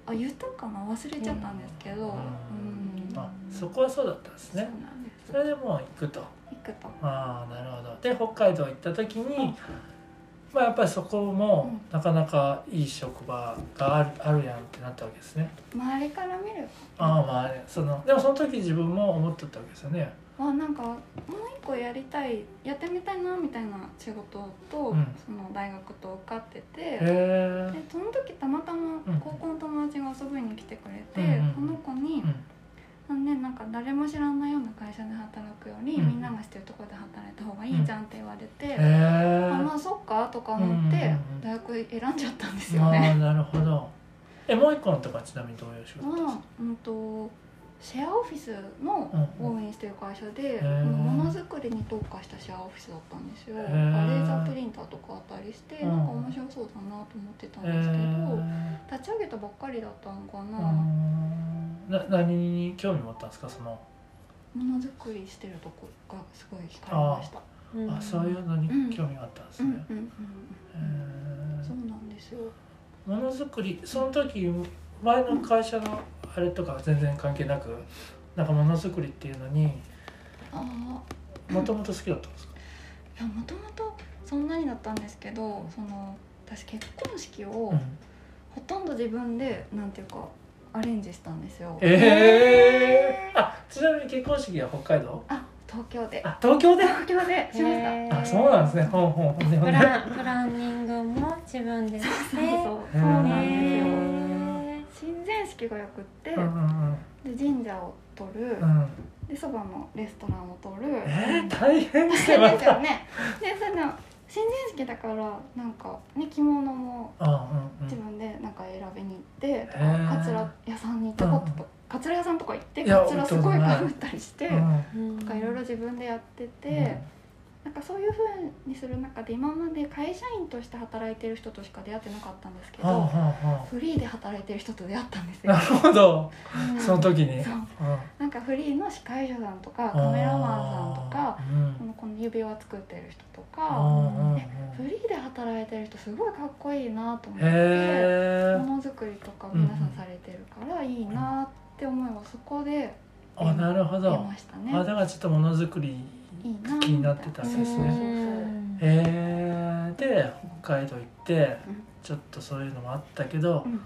C: あ言ったかな？忘れちゃったんですけど、
A: う
C: うん。ん
A: あそこはそうだったんですね。
C: なんです。
A: それでもう行くと。
C: 行くと。
A: ああなるほど。で北海道行った時に、
C: うん。
A: まあやっぱりそこも
C: うん。
A: なかなかいい職場があるあるやんってなったわけですね。
C: 周りから見る
A: ああまあねそのでもその時自分も思っとったわけですよね
C: あなんかもう一個やりたいやってみたいなみたいな仕事と、
A: うん。
C: その大学と受かってて、
A: へえ
C: でその時たまたま
A: うん。
C: 高校の友達が遊びに来てくれて、
A: うんうん
C: その子に、
A: うん。
C: なんでなんか誰も知らないような会社で働くより、
A: うん。
C: みんなが知ってるところで働いた方がいいじゃんって言われて、あまあそっかとか思って、
A: うんうんうん
C: 大学選んじゃったんですよね。
A: なるほど。えもう一個のとこはちなみにどういう仕事です
C: まあうんとシェアオフィスの
A: うんうん
C: 応援してる会社で、
A: ー。
C: ものづくりに特化したシェアオフィスだったんですよ。レ
A: へー。
C: ーザープリンターとかあったりして、
A: うん。
C: なんか面白そうだなと思ってたん
A: へ
C: ですけど、
A: え
C: 立ち上げたばっかりだったのか
A: う
C: な。
A: ん。な何に興味持ったんですか？その。
C: ものづくりしてるとこがすごい惹かれました。
A: あそういうのに興味があったんですね、
C: そうなんですよ。
A: ものづくりその時前の会社のあれとかは全然関係なくなんかものづくりっていうのに
C: ああ
A: もともと好きだったんですか、
C: いやもともとそんなにだったんですけどその私結婚式を
A: うん。
C: ほとんど自分でなんていうかアレンジしたんですよ。
A: ええあちなみに結婚式は北海道？
C: あ東京で。
A: あ東京で？
C: 東京で。しました。
A: あそうなんですね。ほんほんほん
B: プランプランニングも自分でして。
C: そうそう
A: へ
C: そう
A: ー
C: なんですよ。
B: へ
C: 親善式がよくって
A: うんうん
C: で神社を取る。
A: うん。うん
C: でそばのレストランを取る。
A: えー、大変です
C: よね。でその親善式だからなんかね着物も自分でなんか選びに行ってとか
A: へー。
C: カツラ屋さんに行ったこととカツラ屋さんとか行って
A: いや
C: カツラすごいかぶったりして
A: うん。
C: な
A: うん
C: んかいろいろ自分でやってて、なんかそういうふうにする中で今まで会社員として働いてる人としか出会ってなかったんですけ
A: はあは
C: ど
A: あは
C: フリーで働いてる人と出会ったんです
A: あな
C: よ
A: るほど。
B: うん。
A: その時に。
C: そう。
A: うん。
C: なんかフリーの司会者さんとかカメラマンさんとか
A: うん。
C: このこの指輪作ってる人と
A: あ
C: か
A: ー
C: えフリーで働いてる人すごいかっこいいなと思ってものづくりとか皆さんされてるからいいなって思いはそこで
A: あなるほ
C: 出
A: ど
C: ましたね。
A: あだからちょっとものづくり気になってたんですね。えで北海道行って
C: うん。
A: ちょっとそういうのもあったけど
C: うん。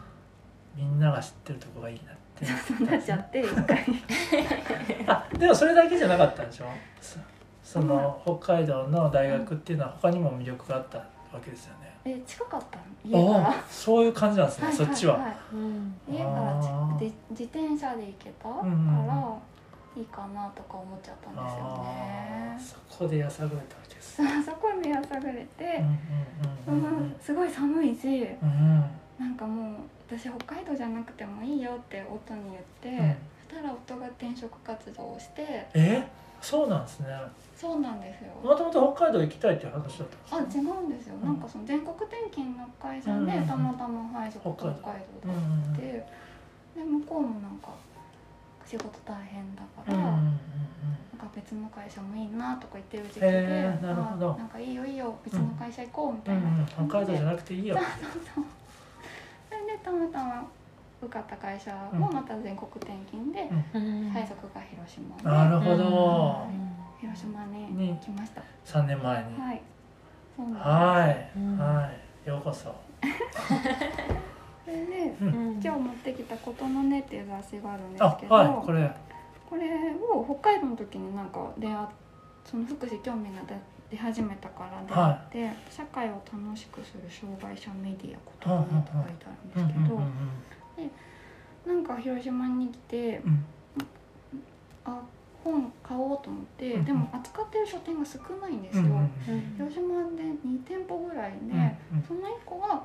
A: みんなが知ってるとこがいいなって。な
C: そうなっちゃって 一回。
A: あでもそれだけじゃなかったんでしょ？そその北海道の大学っていうのは他にも魅力があったわけですよね。
C: え近かったの？家から？
A: あそういう感じなんですね、
C: はい
A: そっちは、
C: はい。
B: うん
C: 家から自転車で行けたか
A: んうん
C: らいいかなとか思っちゃったんですよ
A: あ
C: ね
A: ーそこでやさぐれたわけです。
C: そこでやさぐれてすごい寒いし
A: うん
C: なんかもう私北海道じゃなくてもいいよって夫に言って、
A: うん。
C: そしたら夫が転職活動をして
A: え？そうなんですね。
C: そうなんですよ。
A: もともと北海道行きたいっていう話だった
C: あ
A: んですか？
C: 違うんですよ、
A: うん。
C: なんかその全国転勤の会社でたまたま配属
A: 北
C: 北海
A: 道
C: だって、で向こうもなんか仕事大変だから、
A: うんうんうんうん。
C: なんか別の会社もいいなとか言ってる時期で、
A: へーなるほど。
C: あなんかいいよいいよ別の会社行こうみたい
A: うん
C: な
A: うん北海道じゃなくていいよ。
C: それでたまたま受かった会社もまた全国転勤で、
B: うん
C: 配属が広島で
A: なるほど。
C: 広島に
A: に
C: 来ました、
A: 3年前に。
C: はい。そうなんです。
A: はい、
B: うん。
A: はい。ようこそ、
C: それで
A: うん。
B: うん
C: 今日持ってきた「ことのね」っていう雑誌があるんです
A: あ
C: けど、
A: はいこれ。
C: これを北海道の時になんか出会っその福祉興味が出出始めたから出会って、社会を楽しくする障害者メディアことのねって書いてあるんですけど、なんか広島に来て
A: うん。
C: あ本買おうと思って、
A: うん
C: でも扱ってる書店が少ないんですよ、
A: うんうん
C: 広島で2店舗ぐらいで、
A: うんうん。
C: その1個が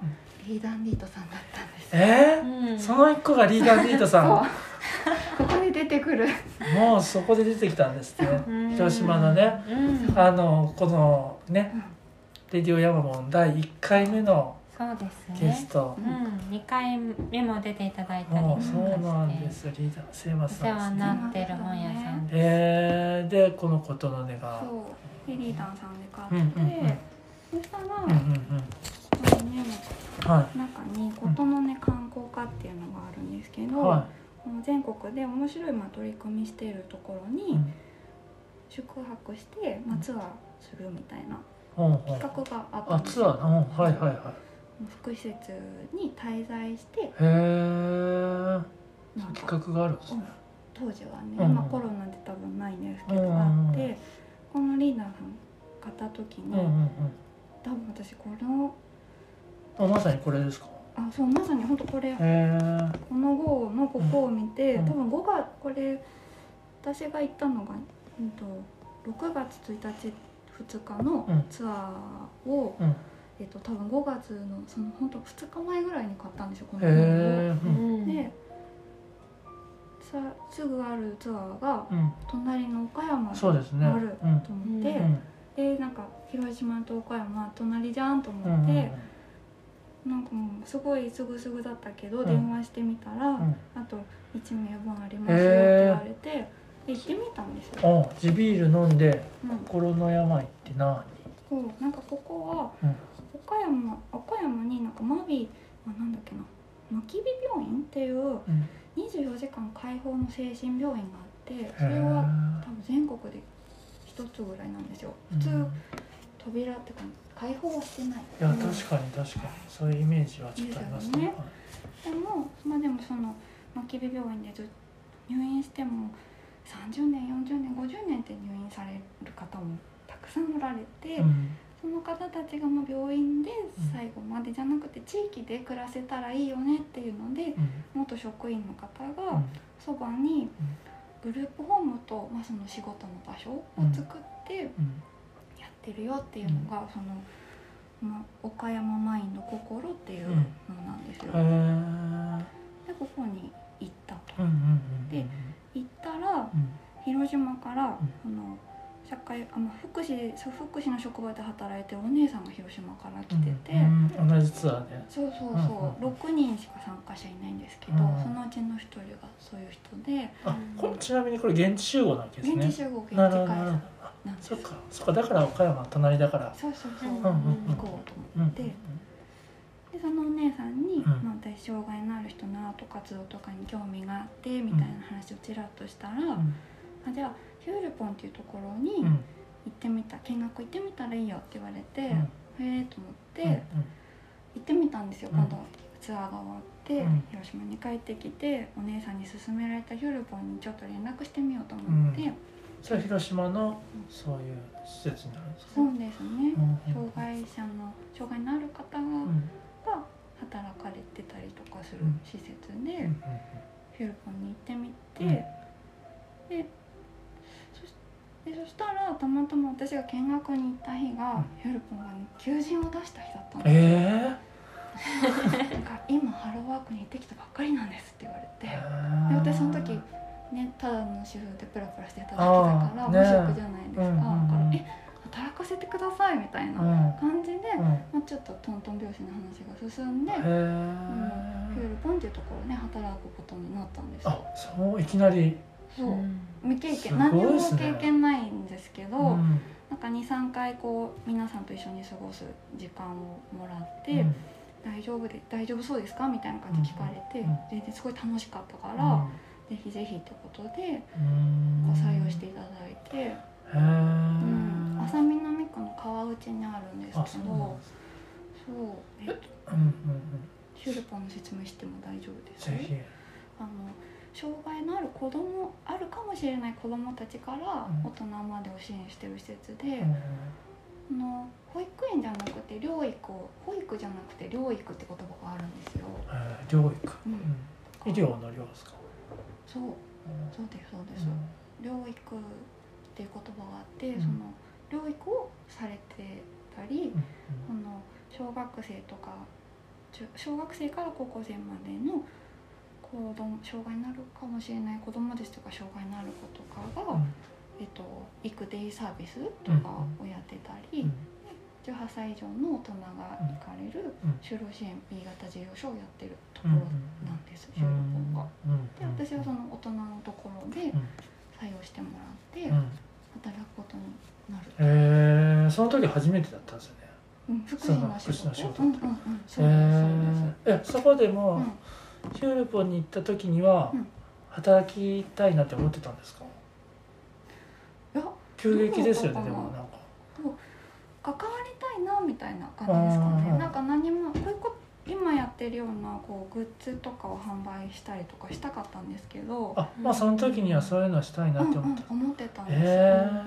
C: リーダンディートさんだったんです。
A: えー？
B: うん
A: その一個がリーダーニートさん？
C: ここに出てくる。
A: もうそこで出てきたんですね。
B: うん。
A: 広島のね。
B: うん。
A: あのこのね
C: うん「
A: レディオヤマモン」第1回目の
B: そうですね。
A: ゲスト、
B: うん、2回目も出ていただいたりとかして。
A: そうなんです。リーダーセイマ
B: お
A: ス
B: 世話に
A: さんですね
B: なってる本屋さんで
A: えー、でこのことのねが。
C: そう。でリーダンさんで買
A: うんうん
C: って、
A: うん。
C: そしたら、
A: うんうんうん。
C: このね
A: は
C: 中に「ことのね観光課」っていうのがあるんですけど、
A: い。は
C: この全国で面白いまあ取り組みしているところ
A: い、
C: に
A: うん。
C: 宿泊して、まあ、ツアーするみたいな
A: ほうほう
C: 企画があった
A: あ
C: んですよ。
A: ツアーうんはいはいは
C: 福祉施設に滞在して
A: いへえ企画があるんですね。
C: 当時はね、
A: うん。
C: 今コロナで多分ないんですけど、
A: うん
C: あってこのリーダーさん買った時に、
A: うんうん
C: 多分私この
A: うんあまさにこれですか？
C: あそうまさに本当これこの号のここを見て、
A: うん。
C: 多分5月これ私が行ったのが、うん、と6月1日2日の
A: うん。
C: ツアーを、
A: うん
C: えっと多分5月のその本当2日前ぐらいに買ったんですよこの
A: へ
C: 本を。でさすぐあるツアーが隣の岡山で
A: そうですね。
C: ある
A: うん
C: と思って、
A: うん。
C: でなんか広島と岡山隣じゃんと
A: うん
C: 思って、なんかもうすごいすぐすぐだったけど、
A: うん。
C: 電話してみたら、
A: うん。
C: あと1名分ありますよって言われて、で行ってみたんですよ、
A: あ地ビール飲んで
C: うん、
A: 心の病って何？
C: そうなんかここは
A: うん
C: 岡山岡山になんかマビあなんだっけなまきび病院っていう
A: うん。
C: 24時間開放の精神病院があってそ
A: へ
C: れは
A: ー
C: 多分全国で一つぐらいなんですよ。普通
A: うん
C: 扉ってか開放はしてない。
A: いや
C: うん
A: 確かに確かに。そういうイメージはちょっとありますね。
C: ですよね。でもまあでもそのまきび病院でずっ入院しても30年40年50年って入院される方もたくさんおられて、
A: うん
C: その方たちがまあ病院で最後までじゃなくて地域で暮らせたらいいよねっていうので
A: うん。
C: 元職員の方が
A: うん。
C: そばにグループホームと、まあ、その仕事の場所を作ってや
A: うん。
C: ってるよっていうのが、その、まあ、岡山マインド心っていうのなんですよ。でここに行ったと。で行ったら
A: うん。
C: 広島から、その社会あ、まあ、福祉そう福祉の職場で働いてるお姉さんが広島から来てて、
A: うんうん同じツアーで。
C: そうそう
A: う。んうん
C: そう、6人しか参加者いないんですけど、
A: うん
C: そのうちの1人がそういう人で。
A: あこれちなみにこれ現地集合なわけですね。
C: 現地集合現地
A: なるほ
C: 解散
A: ど。な
C: んです。
A: そっか。そっかだから岡山隣だから。
C: そうそうそう、
B: うん
C: 行
A: うんうん。うん
C: こうと
A: うん
C: 思って、でそのお姉さんに、
A: ん。
C: まあ、私障害のある人のアート活動とかに興味があってみたいな話をちらっとしたら、
A: うん。
C: あじゃあヒュールポンっていうところに
A: うん。
C: 行ってみた見学行ってみたらいいよって言われて、
A: うん。
C: へえと思って、行ってみたんですよ
A: うん。
C: 今度ツアーが終わって、
A: うん。
C: 広島に帰ってきてお姉さんに勧められたヒュールポンにちょっと連絡してみようと思って、
A: うん。それは広島のそういう施設になるんですか
C: そうですね、障害者の障害のある方が,、働かれてたりとかする
A: うん
C: 施設で、
A: うん。
C: ヒュールポンに行ってみて、
A: うん。
C: ででそしたらたまたま私が見学に行った日が、
A: うん。
C: ヒュールポンが、ね、求人を出した日だったんです
A: え
C: なんか今ハローワークに行ってきたばっかりなんですって言われて、
A: え
C: で私その時ねただの主婦でプラプラしてただけだから
A: あーね。
C: 無職じゃないですか、
A: うんうんうん。
C: だからえ働かせてくださいみたいな
A: うん
C: 感じで、
A: うん。
C: まあ、ちょっとトントン拍子の話が進んで、
A: へ
C: ヒュー
A: え
C: ルポンっていうところね働くことになったんです
A: あ
C: よ
A: そういきなり
C: そう。未経験、何も
A: いっすね。
C: 経験ないんですけど、
A: うん。
C: なんか23回こう皆さんと一緒に過ごす時間をもらって、
A: うん。
C: 大丈夫で大丈夫そうですかみたいな感じで聞かれて、
A: うん。
C: 全然すごい楽しかったから、ぜひぜひってことで
A: うん。
C: ご採用していただいて、うん、浅南区の川内にあるんです
A: あ
C: けど
A: そう
C: えっと
A: うんうんうん。
C: ヒュールポンの説明しても大丈夫です
A: ぜひ。
C: あの障害のある子供あるかもしれない子供たちから
A: うん。
C: 大人までを支援してる施設で、
A: うん。
C: あの保育園じゃなくて療育を保育じゃなくて療育って言葉があるんですよ。
A: えー療育。
C: うん。
A: うん。医療の療ですか？
C: そう。そうですそうです、療育っていう言葉があって、
A: うん。
C: その療育をされてたり、
A: うん。
C: あの小学生とか中小学生から高校生までの子供障害になるかもしれない子供ですとか障害のある子とかが、
A: うん。
C: えっと、育デイサービスとかをやってたり、
A: うん。
C: 18歳以上の大人が行かれる
A: うん。
C: 就労支援 B 型事業所をやってるところなんです、
A: う
C: 就労本が。
A: ん。
C: で私はその大人のところで
A: うん。
C: 採用してもらって
A: うん。
C: 働くことになる、
A: えー。その時初めてだったんですよね。
C: うん、福祉の仕
A: 事
C: 事うんうんうん。そう
A: え
C: です。
A: えそこで
C: う
A: も
C: ん
A: ヒュールポンに行った時には
C: うん。
A: 働きたいなって思ってたんですか？
C: いや
A: 急激ですよねでもなんか。
C: 関わりたいなみたいな感じですかね。
A: うん。
C: なんか何もこういうこと今やってるようなこうグッズとかを販売したりとかしたかったんですけど。
A: あまあその時にはそういうのしたいな
C: うんうん
A: って思った
C: 思ってたんですよ、
A: へ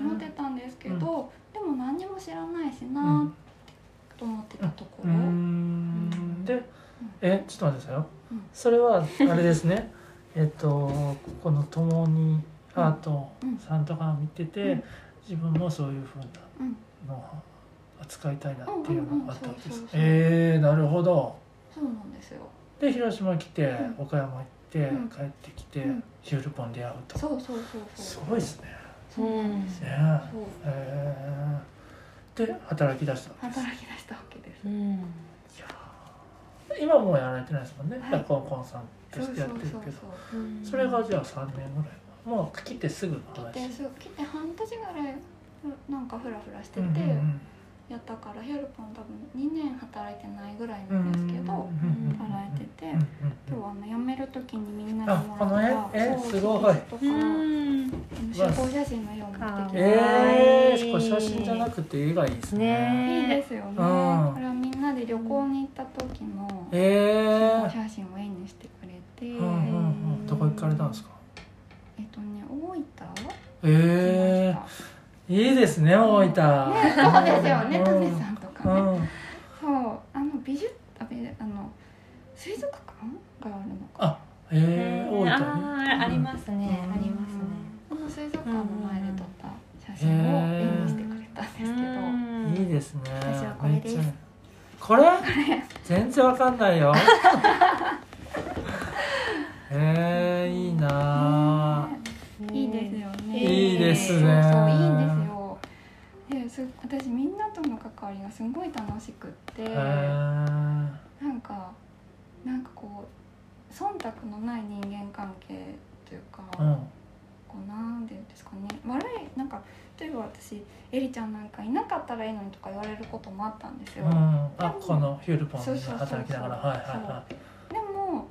A: ー。
C: 思ってたんですけど、でも何にも知らないしな、
A: うん
C: と思ってたところ、
A: ん。でえちょっと待ってくださいよ。
C: うん
A: それはあれですね。えっとここの共にアートさんとかを見てて、
C: うん。
A: 自分もそういうふうな
C: うん
A: のを扱いたいなっていうのがあったんです。
C: うんうんうんそうそうそう。
A: えー、なるほど。
C: そうなんですよ。
A: で広島来て、
C: うん。
A: 岡山行って、
C: うん。
A: 帰ってきて、
C: うん。
A: ヒュールポン出会うと。
C: そうそうそうそう。
A: すごいですね。
C: そうなんですよ、
A: ね。
C: そう。
A: えー、で働き出したんです。
C: 働き出したわけです。
B: うん
A: 今もうやられてないですもんね、
C: はい。
A: コンコンさんと
C: そう
A: してやってるけど。
C: そ
A: れがじゃあ3年ぐらいもう切ってすぐの
C: 来
A: 話
C: てすぐ。来て半年ぐらいふなんかフラフラしてて、
A: うんうん
C: やったからヒュルポン多分2年働いてないぐらいなんですけど、働いてて、今日はあの辞める時にみんなにもらった
A: 絵絵
C: そう
A: すごい
C: とか、集合写真のよう持ってきて、
A: えー、これ写真じゃなくて絵がいいですね
C: いいですよね、
A: うん
C: これはみんなで旅行に行った時の
A: えー、
C: 写真を絵にしてくれて、
A: うんうんうんどこ行かれたんですか
C: えっとね大分
A: え
C: 来ました
A: ー、いいですね大分、
C: ね、そうですよね、
A: うん。
C: タネさんとかね。
A: うん。
C: そう、あの美術、あ、の。水族館があるのか。
A: あえー、大分に
B: ありますね
A: うん。
B: ありますね。
C: この水族館の前で撮った写真を絵にしてくれたんですけど。
B: うん。
A: いいですね。
C: 私はこれです。
A: これ？全然わかんないよ。えー、いいな
C: ねいいですよね。
A: いいですね
C: そうそう、いいんですよ。で、す、私みんなとの関わりがすごい楽しくって。なんか。なんかこう。忖度のない人間関係というか。
A: うん
C: こうなんていうんですかね悪いなんか例えば私エリちゃんなんかいなかったらいいのにとか言われることもあったんですよ、
A: うん、あこのヒュールポンで
C: そうそうそうそう
A: 働きながらはいはいは
C: でも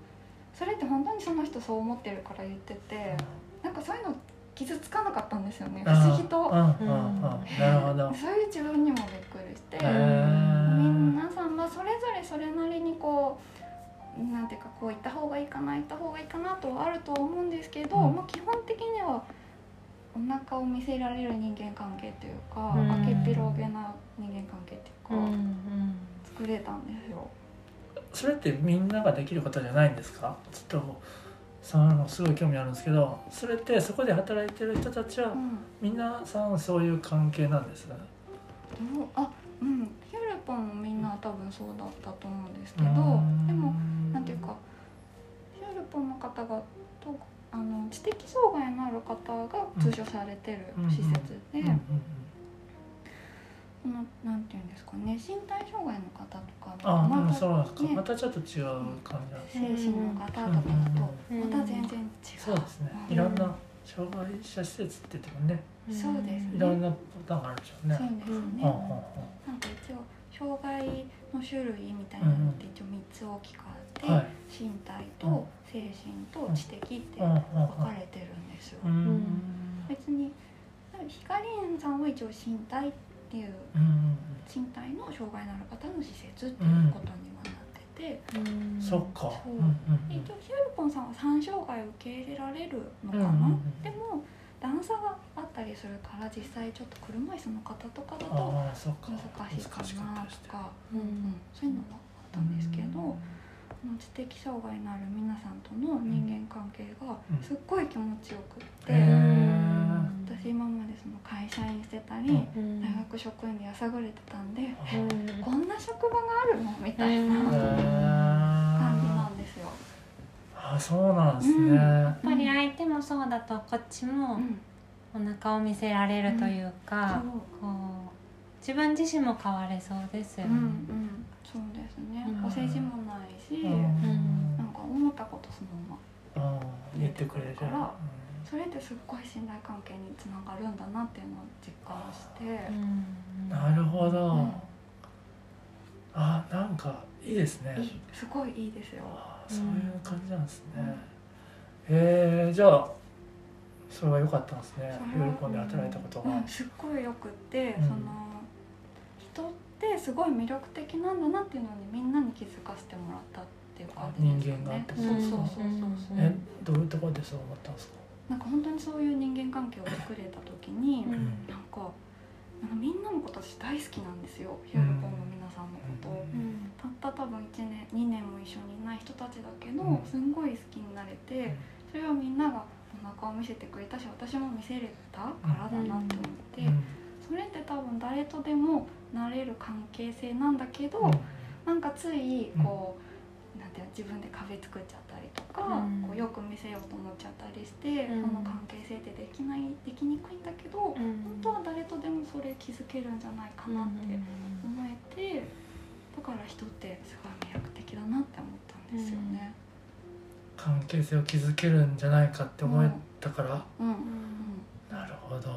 C: それって本当にその人そう思ってるから言っててなんかそういうの傷つかなかったんですよね。不思議と。そういう自分にもびっくりして皆さんまあそれぞれそれなりにこうなんていうかこう言った方がいいかな言った方がいいかなとはあるとは思うんですけど、
A: うん。
C: まあ、基本的にはお腹を見せられる人間関係というか、
B: うん。
C: 明けっぴろげな人間関係というか、
B: うんうん。
C: 作れたんですよ。
A: それってみんなができることじゃないんですか？ちょっとそのすごい興味あるんですけどそれってそこで働いてる人たちは
C: うん。
A: 皆さんそういう関係なんです？ね
C: あうん。ヒュルポンもみんな多分そうだったと思うんですけど
A: うん。
C: でもなんていうかヒュルポンの方がとあの知的障害のある方が通所されてる施設で、のなんていうんですかね身体障害の方とかま
A: またちょっと違う感じなんです
C: 精神の方とかだと。
A: そうですね。
C: うん。
A: いろんな障害者施設って言ってもね
C: そうですね。
A: いろんなパターンがあるでしょうね。
C: そうですね。なんか一応障害の種類みたいなのって一応三つ大きくあって、
A: はい。
C: 身体と精神と知的って分かれてるんですよ。
A: うん。
C: 別に光園さんは一応身体っていう
A: うん。
C: 身体の障害のある方の施設っていうことにてて、
B: うん。
A: そっか。
C: 一応ヒュルポンさんは三障害を受け入れられるのかな、
A: うんうんうん。
C: でも段差があったりするから実際ちょっと車椅子の方とかだと
A: ああそっか。
C: 難しいかなとか、
B: うん
C: うん。そういうのがあったんですけど、知的障害のある皆さんとの人間関係が
A: うん。
C: すっごい気持ちよくって、
A: へ
C: 私今までその会社員してたり、
B: うん。
C: 大学職員でやさぐれてたんで、
B: うん。
C: こんな職場があるの？みたいな
B: うん。
C: 感じなんですよ。
A: あそうなんですね、
C: うん。
B: やっぱり相手もそうだとこっちも
C: うん。
B: お腹を見せられるというか、
C: そう。
B: こう自分自身も変われそうですよ
C: うんう
B: ね。
C: ん、そうですね。
B: うん。
C: お世辞もないし、
A: うん。
C: なんか思ったことそのまま。
A: うん。言ってくれる。
C: からそれってすっごい信頼関係につながるんだなっていうのを実感して、
B: うん。
A: なるほど、
C: うん。
A: あなんかいいですね。
C: いいすごいいいですよ。
A: あそういう感じなんですね、
C: うん。
A: へえじゃあそれは良かったんですね。
C: それは
A: ヒュールポンで働いたことが、
C: うん、すっごいよくって、
A: うん。
C: その人ってすごい魅力的なんだなっていうのにみんなに気づかせてもらったっていう感じですよ
A: 人間がっ
C: ね
A: てことですか
C: そうそうそうそう。そう、
B: うん
A: えどういうところでそう思ったんですか、
C: なんか本当にそういう人間関係を作れた時に、
B: うん。
C: なんかなんかみんなのこと私大好きなんですよ。ヒュールポンの皆さんのこと。を、
B: うん。
C: たった多分1年2年も一緒にいない人たちだけど、
A: うん。
C: すんごい好きになれて、それはみんながお腹を見せてくれたし私も見せれたからだなって思って、
A: うん。
C: それって多分誰とでもなれる関係性なんだけど、
A: うん。
C: なんかついこう、なんていうの自分で壁作っちゃっとか、
B: うん。
C: こうよく見せようと思っちゃったりして、
B: うん。
C: その関係性ってできないできにくいんだけど、
B: うん。
C: 本当は誰とでもそれ気づけるんじゃないかなって思えて、だから人ってすごい魅力的だなって思ったんですよね。
A: 関係性を築けるんじゃないかって思えだから。
C: うん。うん。
A: なるほど。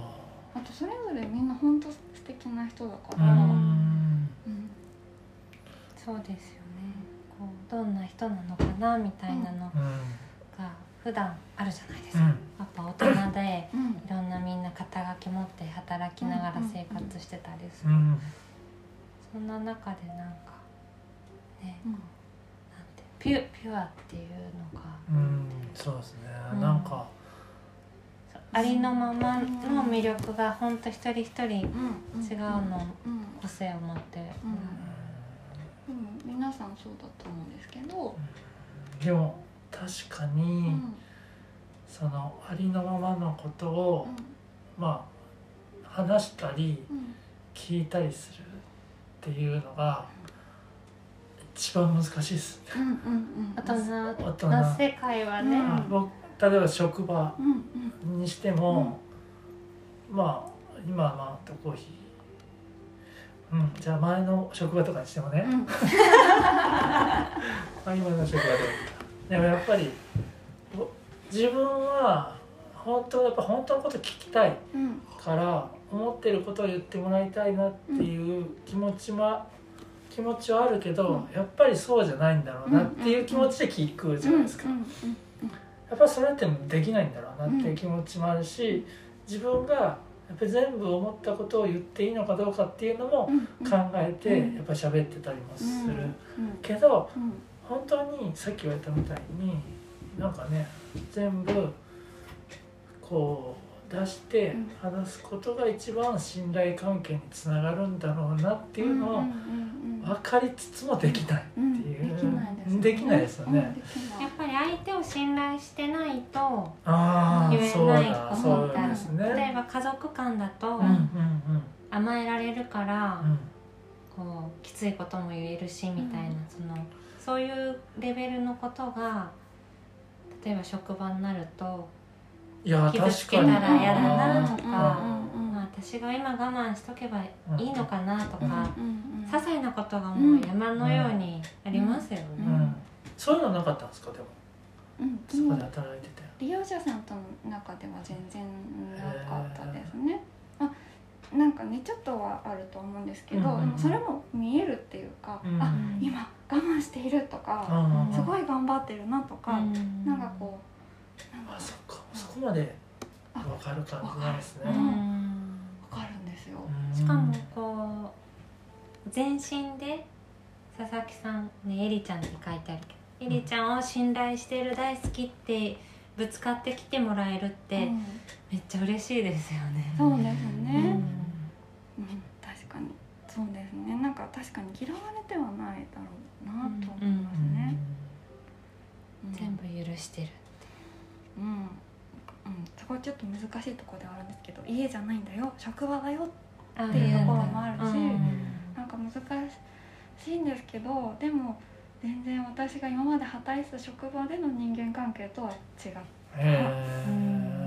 C: あとそれぞれみんな本当素敵な人だか
A: う
C: ら、
A: ん。
C: うん。
B: そうですこうどんな人なのかなみたいなの
A: うん。
B: が普段あるじゃないですか、
A: うん。
B: やっぱ大人で
C: うん。
B: いろんなみんな肩書き持って働きながら生活してたりする、
A: うん。
B: そんな中でなんかね
C: うん。
B: なんてピュピュアっていうのが
A: うん。そうですね、
B: うん。
A: なんか。
B: ありのままの魅力がほんと一人一人
C: うん。
B: 違うの
C: うん。
B: 個性を持って、
C: うんうん、皆さんそうだと思うんですけど、
A: でも確か
C: う
A: に、
C: ん。
A: そのありのままのことを、まあ話したり
C: うん。
A: 聞いたりするっていうのが一番難しいですね。
C: うんうんうん。
B: 大人の世界はね、
C: うん。
A: 僕例えば職場
C: うんうん。
A: にしても、まあ今はまあコーヒーうんじゃあ前の職場とかにしてもね、
C: うん。
A: まあ今の職場で。でもやっぱりお自分は本当やっぱ本当のこと聞きたい
C: うん。
A: から思ってることを言ってもらいたいなっていう気持ちも気持ちはあるけど、やっぱりそうじゃないんだろうなっていう気持ちで聞くじゃないですか、やっぱりそれってできないんだろうなっていう気持ちもあるし自分がやっぱり全部思ったことを言っていいのかどうかっていうのも
C: うん
A: 考えて
C: うん。
A: やっぱり喋ってたりもする。
C: うん。
A: けど
C: うん。
A: 本当にさっき言われたみたいになんかね全部こう出して
C: うん。
A: 話すことが一番信頼関係につながるんだろうなっていうのを分かりつつもできない
C: うん
A: っていう。
C: できないですね。
A: できないですよね。
B: やっぱり相手を信頼してないと
A: ああ
B: 言えない
A: だ
B: 思
A: そう
B: った
A: ですね。
B: 例えば家族間だと甘えられるからこうきついことも言えるしみたいなそのそういうレベルのことが例えば職場になると
A: いや
B: 傷つけ
A: 確かに。
B: たら嫌だなとか
C: うんうんうん
B: まあ私が今我慢しとけばいいのかなとか
C: うんうん
B: 些細なことがもう山のようにありますよね。
A: うんそういうのなかったんですかでも。
C: うん
A: そこで働いてて。
C: 利用者さんとの中では全然なかったですね。あなんかねちょっとはあると思うんですけど、
A: うん
C: それも見えるっていうか、
A: うん
C: あ今我慢しているとか、
A: うん
C: すごい頑張ってるなとか、
B: うん。
C: なんかこう
A: あそっか。そこまで分かる感じなんですね。
C: わかる。
B: うん。
C: わかるんですよ。
A: うん。
B: しかもこう全身で佐々木さんねエリちゃんって書いてあるけどエリちゃんを信頼してる大好きってぶつかってきてもらえるって
C: うん。
B: めっちゃ嬉しいですよね。
C: そうです
B: う
C: ね、
B: ん。
C: うん。確かに。そうですね。なんか確かに嫌われてはないだろうなと思いますね。うん。
B: 全部許してる。
C: うん、うん、そこはちょっと難しいところではあるんですけど家じゃないんだよ。職場だよ。
B: あ
C: っていうところもあるし
B: うん。
C: なんか難しいんですけどでも全然私が今まで働いてた職場での人間関係とは違う、
A: へえ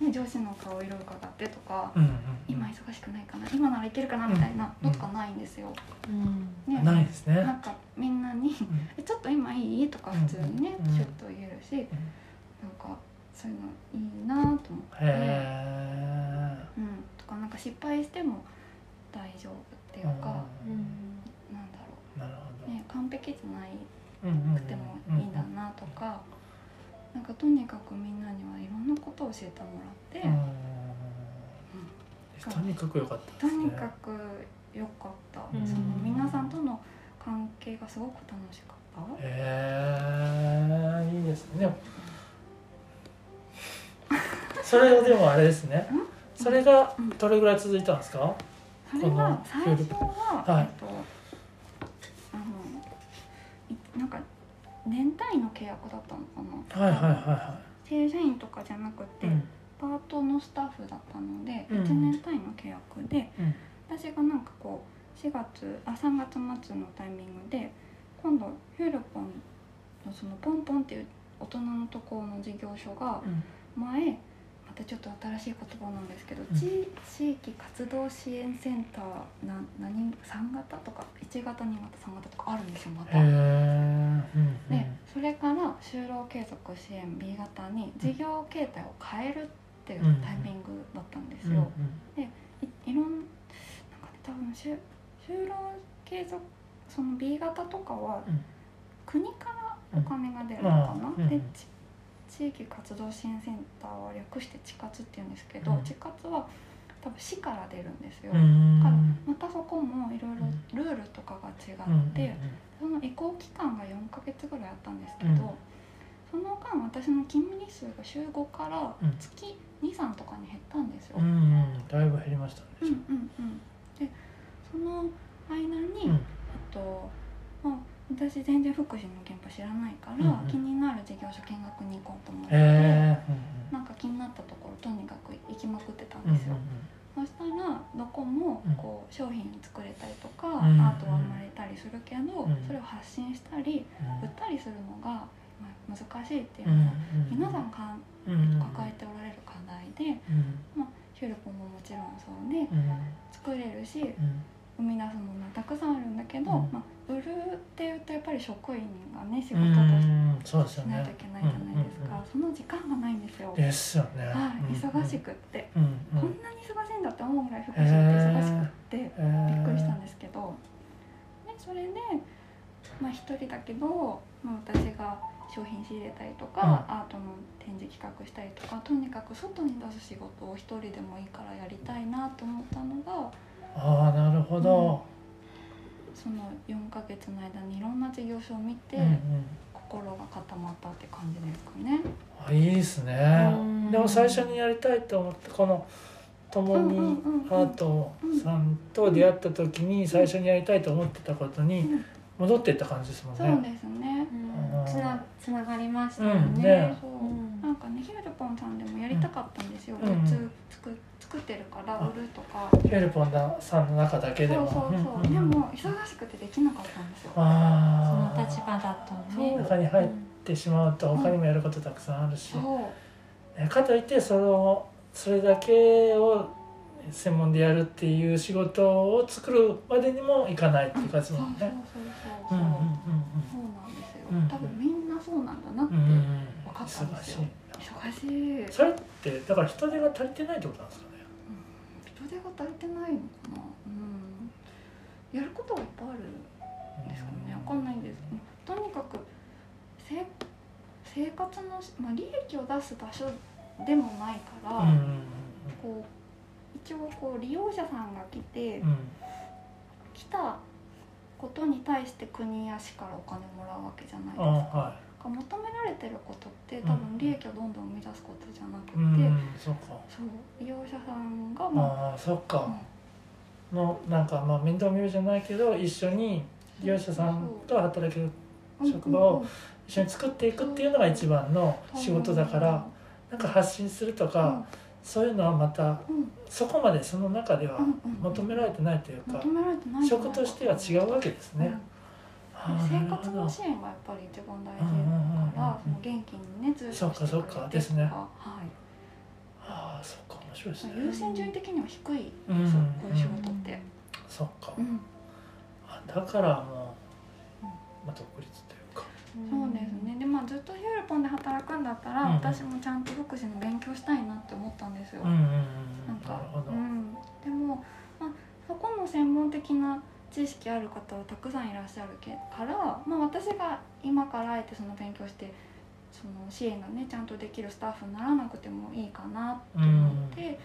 C: ね、上司の顔色を伺ってとか
A: うんうん。
C: 今忙しくないかな今ならいけるかなみたいなのとかないんですよ。
B: うん。
C: ね、
A: ないですね。
C: なんかみんなに
A: うん「
C: えちょっと今いい?」とか普通にね
A: うん
C: シュッと言えるしなんかそういうのいいなと思って。
A: へ
C: うん、とかなんか失敗しても大丈夫っていうか、
B: うん
C: なんだろ
A: えなるほ
C: う、ね、完璧じゃないくてもいいんだなとか、なんかとにかくみんなにはいろんなことを教えてもらって、
A: うん。とにかく良かったですね。
C: とにかく良かった、
B: うん。
C: その皆さんとの関係がすごく楽しかった。
A: へえいいですね。それはでもあれですね。それがどれぐらい続いたんですか？
C: それ
A: この
C: が最初は、
A: はい。
C: えっとあのいなんか年単位の契約だったのかな。
A: はいはいはいは
C: 正社員とかじゃなくて、
A: いうん。
C: パートのスタッフだったので、
A: うん。
C: 1年単位の契約で
A: うん。
C: 私がなんかこう4月あ3月末のタイミングで今度ヒュールポンのそのポンポンっていう大人のところの事業所が
A: うん。
C: 前またちょっと新しい言葉なんですけど、
A: うん。
C: 地地域活動支援センターな何3型とか1型2型3型とかあるんですよまた。でそれから就労継続支援 B 型に事業形態を変えるっていうタイミングだったんですよ。いいろんなんかね多分就就労継続その B 型とかは
A: うん。
C: 国からお金が出るのかな、
A: うん。
C: でち地域活動支援センターは略して地活っていうんですけど、
A: うん。
C: 地活は多分市から出るんですよ、
A: うん。
C: からまたそこもいろいろルールとかが違って、その移行期間が4ヶ月ぐらいあったんですけど、
A: うん。
C: その間私の勤務日数が週5から
A: うん。
C: 月23とかに減ったんですよ。
A: だいぶ減りましたね。
C: うんうんうん。でその間に、
A: うん。
C: とまあ、私全然福祉の現場知らないから、
A: うんうん。
C: 気になる事業所見学に行こうと思って、
A: へえ
C: なんか気になったところとにかく行きまくってたん
A: うんうん
C: ですよ。そしたらどこも
A: うん。
C: こう商品作れたりとか、
A: ん
C: アートは生まれたりするけど、
A: うん
C: それを発信したり
A: うん。
C: 売ったりするのが、まあ、難しいっていう
A: うん
C: のが、皆さんか
A: うん
C: 抱えておられる課題で、
A: うん
C: ヒュルポももちろんそうで
A: うん。
C: 作れるし
A: うん。
C: 生み出すものはたくさんあるんだけど、
A: うん。
C: まあ、売るっていうとやっぱり職員がね仕
A: う
C: 事として
A: んそうです
C: しないといけないじゃないですか、
A: うんうん
C: その時間がないんですよ。
A: ですよね。
C: はい、
A: うん
C: 忙しくって、
A: うんうん。
C: こんなに忙しいんだって思うぐらい福祉って忙しくって、びっくりしたんですけど、でそれで、まあ、一人だけど、まあ、私が商品仕入れたりとか、
A: うん。
C: アートの展示企画したりとかとにかく外に出す仕事を一人でもいいからやりたいなと思ったのが
A: ああなるほど
C: その4ヶ月の間にいろんな事業所を見て、
A: うんうん。
C: 心が固まったって感じですかね。
A: あいいですね。
B: うん。
A: でも最初にやりたいと思ってこの共に
C: うんうんうんうん。
A: アートさんと出会った時に最初にやりたいと思ってたことに
C: うん。
A: 戻っていった感じですもん
C: そう
A: ね
C: ですね。
B: うん。つなつながりましたよ
A: うん
B: ね。
A: ね
C: そう、
B: うん。
C: なんかねヒュールポンさんでもやりたかったんですよ。
A: うん
C: グッズ作作ってるから売るとか。
A: ヘルポンダさんの中だけでも
C: そうそうそう。
A: んん
C: でも忙しくてできなかったんですよ。
B: そ
A: ああ
B: の立場だと
C: そう
B: ね。
A: 中に入ってしまうと他にもやることたくさんあるし、
C: そう。
A: えかといってそのそれだけを専門でやるっていう仕事を作るまでにもいかないっていう感じ
C: そうそう
A: ですもんね。
C: そうそうそう。
A: うんうんうん
C: そうなんですよ
A: うん。
C: 多分みんなそうなんだなって
A: うんうんうん
C: 分かったんですよ。忙しい。
A: それってだから人手が足りてないってことなんですか？
C: が足りてないのかな。うん。やることがいっぱいあるんですかね。わかんないんです。とにかくせ生活のしまあ利益を出す場所でもないから、こう一応こう利用者さんが来て、
A: うんうん
C: 来たことに対して国や市からお金もらうわけじゃないです
A: あ
C: か。
A: は
C: 求められてることって
A: うん
C: 多分利益をどんどん生み出すことじゃなく
A: い。
C: て、
A: うんそうか。
C: そう利用者さんがまあ
A: ああそっか。のなんかまあ面倒見るじゃないけど一緒に利用者さんと働ける職場を一緒に作っていくっていうのが一番の仕事だからなんか発信するとかそういうのはまた
C: うんうん
A: そこまでその中では
C: うんうん
A: 求められてないというか職としては違うわけですね。
C: 生活の支援がやっぱり一番大事だからその元気にねずっと
A: そっかそっか。ですね。
C: はい
A: ああそっか面白いですね。
C: 優先順位的には低い
A: うん
C: そうこういう仕事って。
A: そっか。
C: うん。
A: あだからもうまあ独立というか。
C: そうですね。でまあずっとヒュールポンで働くんだったら、
A: うんうん。
C: 私もちゃんと福祉の勉強したいなって思ったんですよ、
A: うんうんうん
C: なんか。うん、でも、まあ、そこの専門的な知識ある方はたくさんいらっしゃるけから、まあ、私が今からあえてその勉強してその支援がねちゃんとできるスタッフにならなくてもいいかなと思って、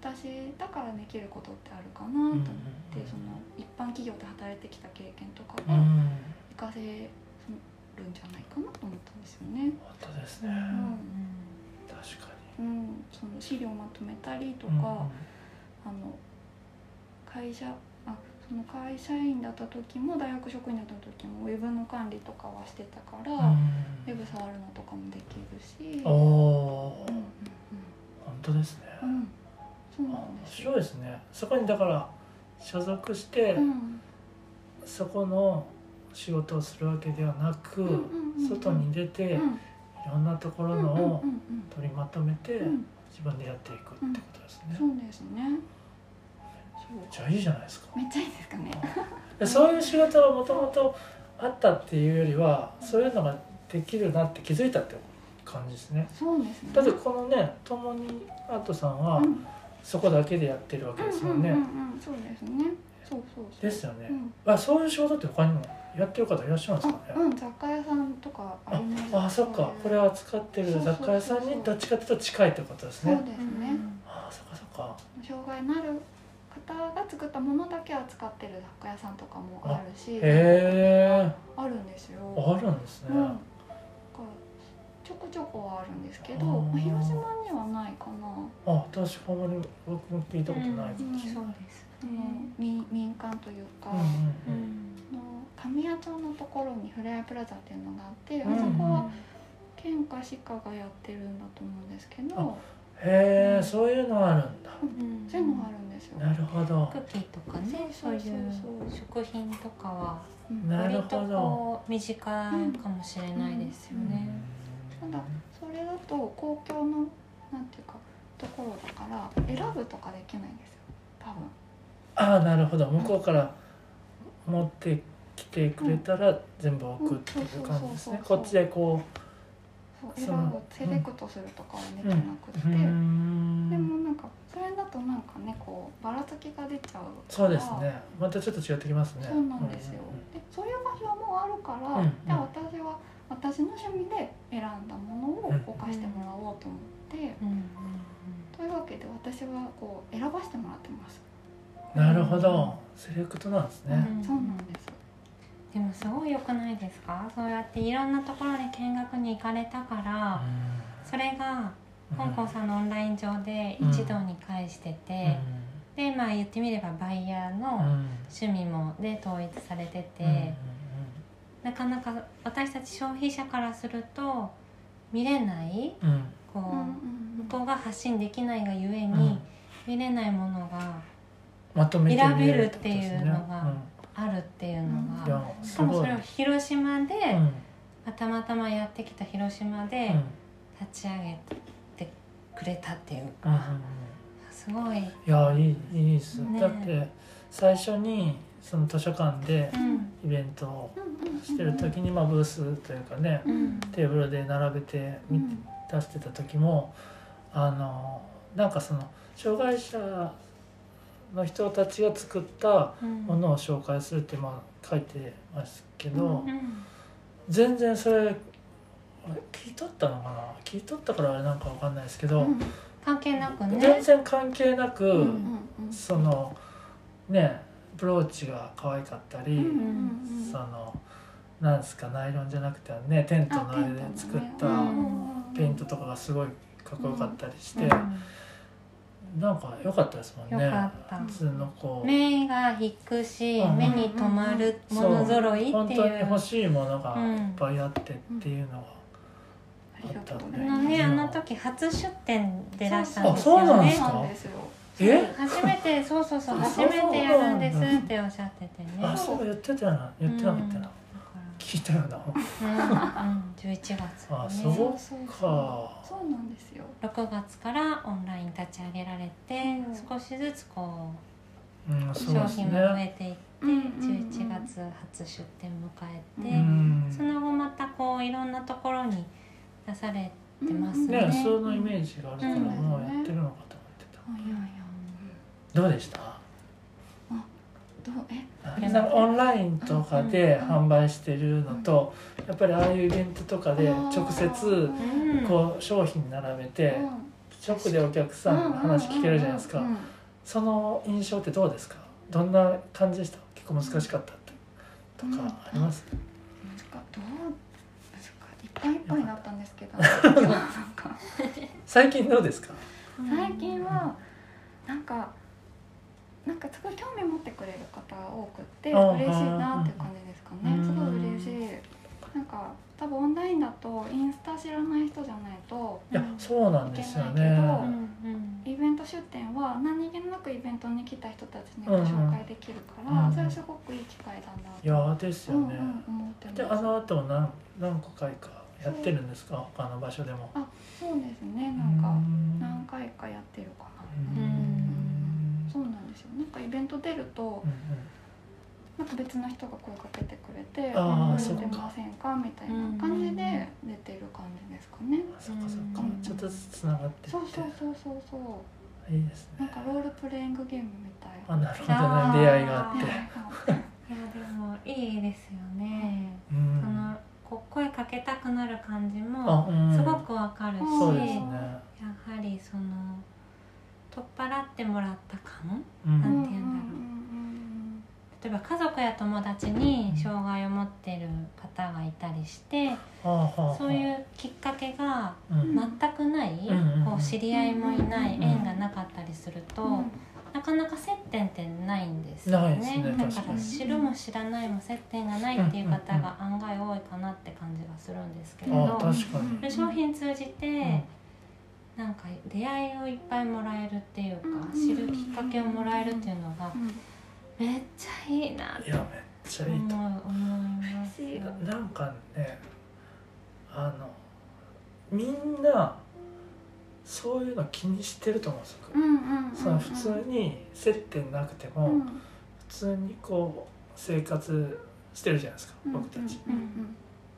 C: 私だからできることってあるかなと思って、その一般企業で働いてきた経験とかが
A: うん
C: 活かせるんじゃないかなと思ったんですよね。
A: 本当ですね。確か
C: うん、その資料まとめたりと
A: に。
C: か、あの会社あその会社員だった時も大学職員だった時もウェブの管理とかはしてたから、
A: うん。
C: ウェブ触るのとかもできるし、
A: おおー。
C: うんうん
A: 本当ですね。
C: うんうん、そう
A: あ面
C: なんです
A: 白いですね。そこにだから所属して、
C: うん。
A: そこの仕事をするわけではなく、
C: うんうんうん
A: 外に出て、い
C: うん。
A: ろんなところのを取りまとめて、
C: うん。
A: 自分でやっていくってことですね。
C: そうですね
A: じゃあいいじゃないですか。
C: めっちゃいいですかね。
A: でそういう仕事はもともとあったっていうよりはそういうのができるなって気づいたって感じですね。
C: そうですね。
A: だってこのね共にアートさんは
C: うん。
A: そこだけでやってるわけですもんね、
C: うんうんうんうんそうですね。そうそうそう。
A: ですよね、
C: うん。
A: あそういう仕事って他にもやってる方いらっしゃるんですかね。
C: あうん雑貨屋さんとかあります。
A: ああそっか。これを扱ってる雑貨屋さんにどっちかというと近いってことですね。
C: そうですね。
A: ああそっかそっか。
C: 障害のある方が作ったものだけ扱ってる雑貨屋さんとかもあるし
A: へえ
C: あるんですよ。
A: あるんですね、
C: うん、ちょこちょこはあるんですけど、広島にはないかな、
A: あ私ほんまに僕も聞いたことない
C: うん
A: しれない、
B: そうです
C: 民民間というか、
A: うんうん
B: う
A: うん。
B: ん
C: の神谷町のところにフレアプラザっていうのがあって、
A: うん
C: あそこは県か市かがやってるんだと思うんですけど、
A: へえ、
C: うん
A: そういうのあるんだ。
B: うん。
C: そういうのがあるん。ですよ。
A: なるほど。
B: クッキーとかね
C: そ
B: そういう食品とかは割と
A: ほど。
B: こう身近かもしれないですよね。
C: ただそれだと公共のなんていうかところだから選ぶとかできないんですよ。多分。
A: ああなるほど。向こうから持ってきてくれたら全部置くっていう感じですね。こっちでこ
C: そうセレクトするとかはでき
A: う
C: なくて、
A: うーん。
C: でもなんかそれだとなんかねこうばらつきが出ちゃう
A: そうですね。またちょっと違ってきますね。
C: そうなんですよ、
A: うん
C: でそういう場所もあるから、
A: うん
C: じゃあ私は私の趣味で選んだものを置かしてもらおうと思って、
B: うん
C: というわけで私はこう選ばせてもらってます、
A: なるほど。セレクトなんですね、
B: うん。
C: そうなんです
B: でもすごい良くないですか？そうやっていろんなところに見学に行かれたからそれが香港さんのオンライン上で一堂に会してて、でまあ言ってみればバイヤーの趣味もで統一されてて、なかなか私たち消費者からすると見れないこう、
C: うんうん
B: 向こうが発信できないがゆえに、
A: うん。
B: 見れないものが
A: まとめて
B: 選べるっていうのがあるっていうの
A: うん。い
B: が、
A: やすごい。
B: しかもそれを広島で、
A: うん。
B: まあたまたまやってきた広島で
A: うん。
B: 立ち上げてくれたっていう
A: うんうん
B: か、すごい、
A: いやいいいいです、
B: ね。
A: だって最初にその図書館で
B: うん。
A: イベントを
C: うんうん
A: してる時にまあブースというかね
B: うん。
A: テーブルで並べて出してた時もあのなんかその障害者の人たちが作った
B: うん。
A: ものを紹介するってまあ書いてますけど、
C: うん
B: うん。
A: 全然それ聞いとったのかな？聞いとったからあれなんかわかんないですけど、
C: うん。
B: 関係なくね。
A: 全然関係なく、
C: うんうん
A: そのねブローチが可愛かったり、
C: うんうんうん
A: そのなんですかナイロンじゃなくてねテントのあれで作った
B: う
C: うん
B: ん
A: ペイントとかがすごいかっこよかったりして、
B: うん
A: なんか良かったですもんね。
B: よかった。
A: 普通のこう。
B: 目が引くし、
A: うん。
B: 目に留まるもの揃いっていう。
A: 本当に欲しいものが
B: うん。
A: いっぱいあってっていうのが、
C: ありがとうござ
B: あのねあの時初出店でらしたんです
A: あそう
B: よね
A: なんですか？
C: そうなんですよ。
A: え？
B: 初めてそうそうそう
A: あ
B: 初めてやるんですっておっしゃっててね。
A: あそう言ってたよな。言ってなかったよな、聞いたよな。
B: らうん、うん、11月。
A: あ
B: ね
A: そう
C: そう
A: か
C: そうなんですよ。
B: 6月からオンライン立ち上げられて、
C: うん。
B: 少しずつこ
A: うん
B: う
A: そうです
B: 商品も増
A: ね
B: えていって、
C: うんうんうん。
B: 11月初出店迎えて、
A: うん。
B: その後またこういろんなところに出されてます
A: ね。
B: ね
A: そのイメージがあるから
B: うん。
A: もうやってるのかと思ってた、
C: いやいや
A: どうでした？
C: え？
A: なんかオンラインとかで販売してるのとやっぱりああいうイベントとかで直接
B: うん。
A: こう商品並べて
C: うん。
A: 直でお客さんの話聞けるじゃないですか。その印象ってどうですか？どんな感じでした？結構難しかったとかあります？
C: 難しかどう難しか？いっぱいいっぱいだったんですけど。
A: 最近どうですか？
C: 最近はなんかなんかすごい興味持ってくれる方が多くって
A: あ
C: 嬉しいなっていう感じですかね。
A: うん。
C: すごい嬉しい。なんか多分オンラインだとインスタ知らない人じゃないと
A: いやそうなんですよ
C: いけないけど
A: ね
B: うんうん。
C: イベント出店は何気なくイベントに来た人たちにご紹介できるから、
A: うん
C: それすごくいい機会だなと
A: いやですよね、
C: うんうん、思ってます。
A: であの後も何何個回かやってるんですか？他の場所でも。
C: そう。ですね。なんか
A: うん。
C: 何回かやってるかな、
A: うん
C: そうなんですよ。なんかイベント出ると
A: うん
C: なん。か別の人が声かけてくれて「
A: あー
C: うん
A: そっか。
C: 出ませんか?」みたいな感じで出てる感じですかね。
A: あそっかそっか。
C: うん。
A: ちょっとずつつながってって。
C: そうそうそうそうそう。
A: いいですね。
C: なんかロールプレイングゲームみたい。
A: あなるほどね。出会いがあって。
C: い
B: やでもいいですよね、
A: うん。
B: そのこう声かけたくなる感じ
A: あ
B: も
A: うん。
B: すごくわかるし、
A: そうですね。
B: やはりその取っ払ってもらった感？
A: うん。
B: なんて言うんだろう。
C: うん
B: 例えば家族や友達に障害を持ってる方がいたりして
A: はあはあはあ
B: そういうきっかけが
A: うん。
B: 全くない、
A: うん
B: こう知り合いもいない、
A: うん
B: 縁がなかったりすると、
C: うん。
B: なかなか接点ってないんですよね。
A: ね。
B: だ
A: 確か
B: ら知るも知らないも接点がないっていう方が案外多いかなって感じがするんですけれ
A: あ
B: ど商品通じて、
A: ん
B: なんか出会いをいっぱいもらえるっていうか、
C: うん
B: 知るきっかけをもらえるっていうのが
C: うん。
B: めっちゃいいなって
A: いやめっちゃいいと。
B: 思います。
A: なんかねあのみんなそういうの気にしてると思うんですよ、
C: うんうん
A: 普通に接点なくても、
C: うん。
A: 普通にこう生活してるじゃないですか、僕たち。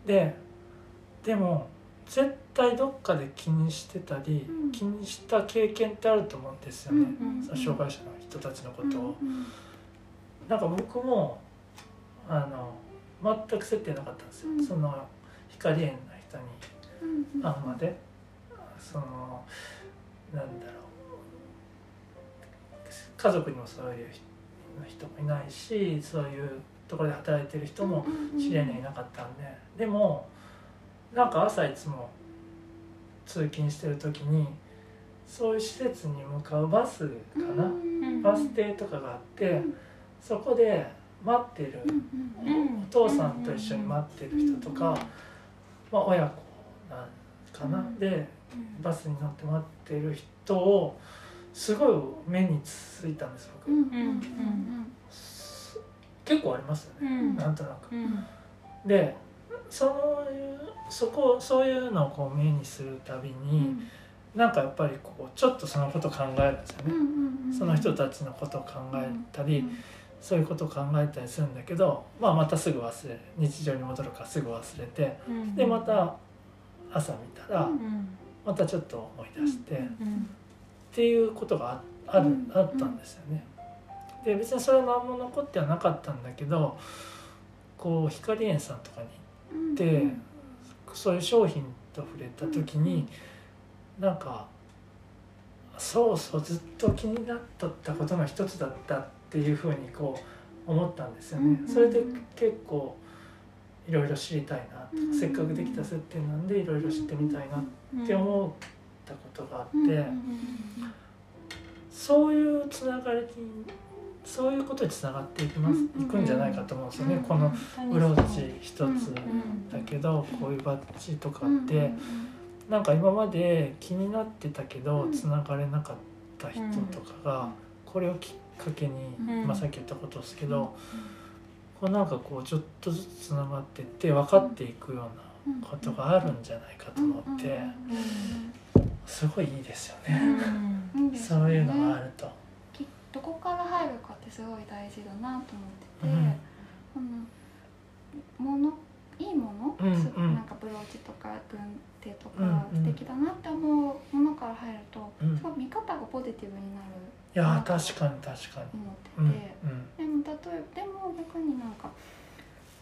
A: ででも絶対どっかで気にしてたり、
C: うん。
A: 気にした経験ってあると思うんですよね、
C: うん
A: その障害者の人たちのことを。
C: うん
A: なんか僕もあの全く接点なかったんですよ、
C: うん。
A: その光園の人に
C: うんうん
A: 会うまで。そのなんだろう。家族にもそういう人もいないしそういうところで働いてる人も知り合いにはいなかったんで。でもなんか朝いつも通勤してる時にそういう施設に向かうバスかな、
C: うん。
A: バス停とかがあってそこで待ってる。お父さんと一緒に待ってる人とか、まあ、親子なんかな、
C: うん。
A: でバスに乗って待ってる人をすごい目についたんです僕、結構ありますよね、
B: うん。
A: なんとなく。
B: うん。
A: でそういうそこそういうのをこう目にするたび
C: う
A: に、
C: ん。
A: なんかやっぱりこうちょっとそのこと考えるんですよね、
C: うんうん
A: その人たちのことを考えたり、
C: うん
A: そういうことを考えたりするんだけど、まあ、またすぐ忘れる日常に戻るからすぐ忘れて
B: うん
A: でまた朝見たら
B: うん
A: またちょっと思い出して、っ
B: うん
A: ていうことがあある
C: うん
A: あったんですよね。で別にそれは何も残ってはなかったんだけどこう光園さんとかに行って、そういう商品と触れた時に、なんかそうそうずっと気になっとったことの一つだったっていうふうにこう思ったんですよね。
C: うん
A: それで結構いろいろ知りたいなとか、
C: うん
A: せっかくできた接点なんでいろいろ知ってみたいなって思ったことがあって、
C: うんうんうん。
A: そういうつながりにそういうことにつながっていきます、
C: うん
A: いくんじゃないかと思うんですよね、
C: うん
A: このブローチ一つ
C: うん
A: だけど、こういうバッジとか
C: うん
A: って、なんか今まで気になってたけど
C: うん。
A: つながれなかった人とかがこれをきっかけに、
B: うん。
A: まあ、さっき言ったことですけど、こうなんかこうちょっとずつつながってって分かっていくようなことがあるんじゃないかと思ってすごいいいですよね。そういうのがあると。
C: きどこから入るかってすごい大事だなと思ってて、
A: うん。
C: あのものいいもの、
A: うん
C: す
A: うん。
C: なんかブローチとか軍手と
A: うん
C: か
A: うん。
C: 素敵だなって思うものから入ると、
A: うん。
C: すごい見方がポジティブになる
A: いやー確かに確かに。
C: 思って
A: うん。
C: て、でも例えでも逆になんか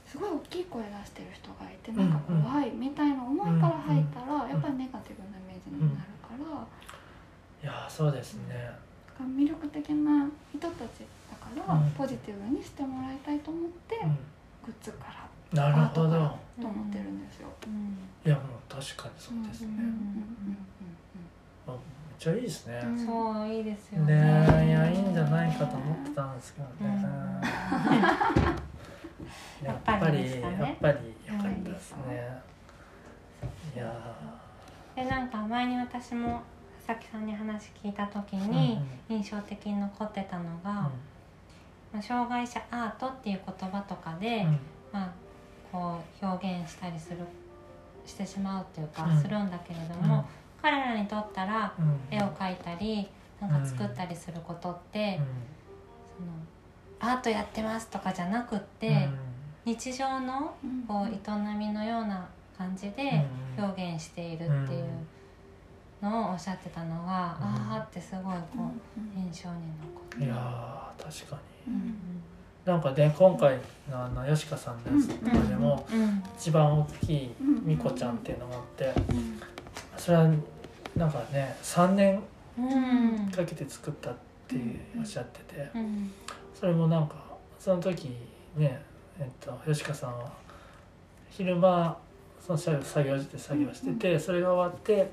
C: すごい大きい声出してる人がいてなんか
A: うんうん
C: 怖いみたいな思いから入ったら、
A: ん。
C: やっぱりネガティブなイメージになるから。
A: いやーそうですね。
C: 魅力的な人たちだから、
A: うん。
C: ポジティブにしてもらいたいと思って、
A: う
C: グッズから
A: ん、なるほど。
C: アートからと思ってるんですよ。
B: うん。
A: いやもう確かにそうですね。めっちゃいいですね。
C: うん。
B: そういいですよ
A: ね。いやいいんじゃないかと思ってたんですけどね。やっぱり
B: やっぱりでしたね。
A: やっぱり良かったですね。いや
B: でなんか前に私も佐々木さんに話聞いた時
A: ー
B: に印象的に残ってたのが、
A: うん。
B: まあ、障害者アートっていう言葉とかで、
A: うん。
B: まあ、こう表現したりするしてしまうっていうか、
A: うん。
B: するんだけれども、彼らにとったら
A: うん。
B: 絵を描いたりなんか作ったりすることって、そのアートやってますとかじゃなくって、
A: うん。
B: 日常の
C: うん。
B: こう営みのような感じで
A: うん。
B: 表現しているっていうのをおっしゃってたのが、
A: うん。
B: ああってすごいこ
C: う
B: 印象に残って、
A: いやー確かに。
C: うん。
A: なんかね今回のあの吉川さんのやつとかでも
B: うん。
A: 一番大きい
C: うん
A: みこちゃんっていうのがあって
C: うん。
A: それはなんかね3年
B: うん。
A: かけて作ったっておっしゃってて
B: うん。
A: それもなんかその時ねえっと吉川さんは昼間その作業作業して作業しててそれが終わって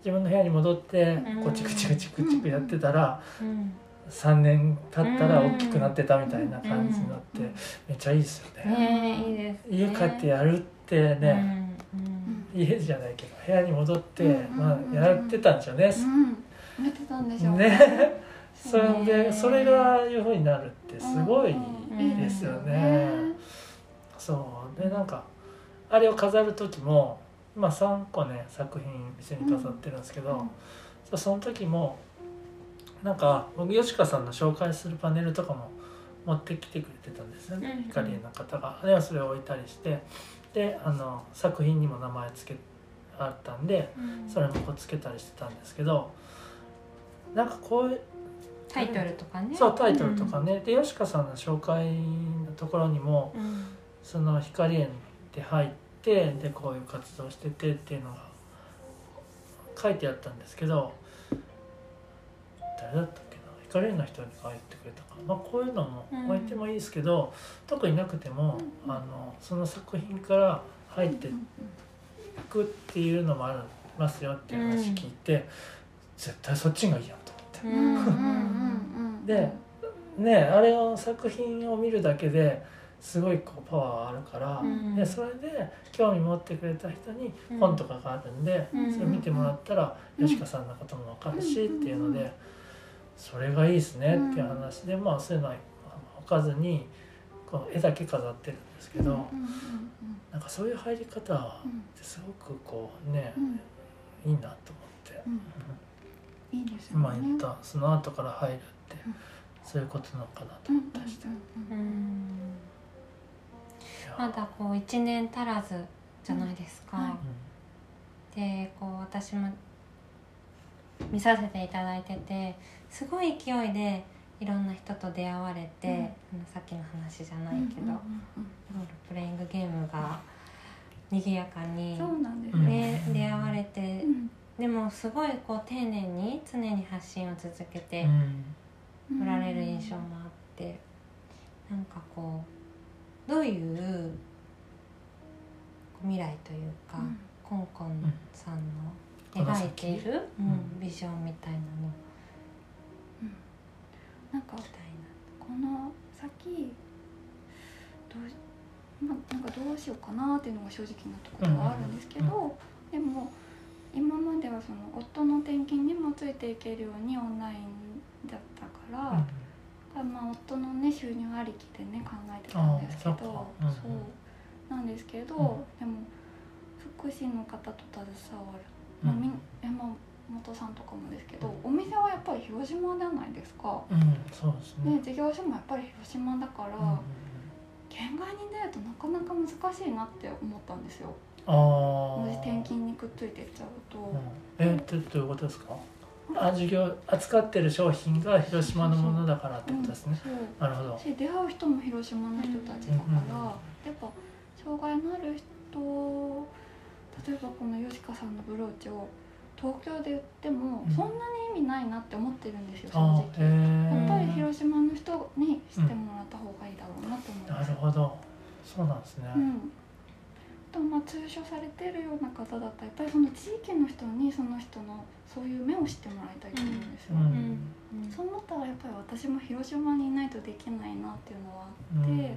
A: 自分の部屋に戻って
B: うん。
A: こうチクチクチクチクやってたら
B: うん。
A: 3年経ったら
B: うん。
A: 大きくなってたみたいな感じになって
C: うん。
A: めっちゃいいですよね。
B: ねえいいですね。
A: 家帰ってやるってね、家じゃないけど部屋に戻って、
C: うん
A: まあ、やってたんでしょうね。
C: うん。やってたんでしょう
A: ね。それ
B: ね
A: でそれがいうふうになるってすごいですよね。そう。でなんかあれを飾る時も、まあ、3個ね作品店に飾ってるんですけど、
C: うん。
A: その時もなんか僕吉川さんの紹介するパネルとかも持ってきてくれてたんですよね、
B: うん
A: 光の方が。ではそれを置いたりしてであの作品にも名前つけあったんで
B: うん。
A: それもこうつけたりしてたんですけどなんかこういう
B: タイトルとかね。
A: そうタイトルとかね、で吉川さんの紹介のところにも
B: うん。
A: その光園って入ってでこういう活動しててっていうのが書いてあったんですけど誰だったっけな光園の人に書いてくれたかな、まあ、こういうのも置いてもいいですけど、特になくても、
C: うん
A: あのその作品から入っていくっていうのもありますよっていう話聞いて、絶対そっちがいいやと思って。
B: うん
C: うんうんうん
A: でねあれを作品を見るだけですごいこうパワーあるから、
B: うん。
A: でそれで興味持ってくれた人に
B: うん。
A: 本とかがあるんで、
B: うん。
A: それ見てもらったら
C: うん。
A: 吉川さんのことも分かるしっていうのでそれがいいですねっていう話でまあそういうのは置かずにこの絵だけ飾ってるんですけど、
C: うんうん
A: なんかそういう入り方
C: うん
A: ってすごくこうね
C: うん。
A: いいなと思って。
C: うん。いいですよね。
A: 今言ったその後から入るって
C: うん。
A: そういうことなのかなと
C: うん
A: 思ったりして。
C: うんうん
B: うん
A: いや
B: まだこう1年足らずじゃないですか、
C: うんは
B: でこう私も見させていただいててすごい勢いでいろんな人と出会われて、
C: うん。
B: さっきの話じゃないけど、
C: うんうん
B: ロールプレイングゲームが賑やかに
C: うんそうなんです
A: うん
B: ね、出会われて
C: うん。
B: でもすごいこう丁寧に常に発信を続けて
A: うん。
B: おられる印象もあってなんかこうどういう未来というか、
C: うん。
B: コンコンさんの描いている、
A: う
B: うんん、ビジョンみたいなの。
C: なんか
B: みたい
C: この先どう,、まあ、なんかどうしようかなっていうのが正直なところはあるんですけど、でも今まではその夫の転勤にもついていけるようにオンラインだったから、まあ、夫のね収入ありきでね考えてたんですけど
A: そうんうん
C: そうなんですけど、
A: うん
C: でも福祉の方と携わる、
A: うん
C: まあ、みん山本さんとかもですけどお店はやっぱり広島じゃないですか。
A: そうですね。
C: で事業所もやっぱり広島だから、県外に出るとなかなか難しいなって思ったんですよ
A: ああ。
C: 転勤にくっついていっちゃうと、
A: うんえどどういうことですか？あ事業扱ってる商品が広島のものだからってことですね。なるほど。
C: し出会う人も広島の人たちだから、
A: うんうん
C: やっぱ障害のある人例えばこの吉川さんのブローチを東京で売っても
A: うん
C: そんなに意味ないなって思ってるんですよ正
A: あ
C: 直
A: ーへ
C: やっぱり
A: え。
C: 広島の人に知ってもらった方がいいだろうなと思い
A: な
C: ます
A: るほど。そうなんですね。
C: うんとまあ通所されてるような方だったらやっぱりその地域の人にその人のそういう目を知ってもらいたいと思うんですよ、
A: うん
B: うん
C: そう思ったらやっぱり私も広島にいないとできないなっていうのはあ
A: うん
C: って、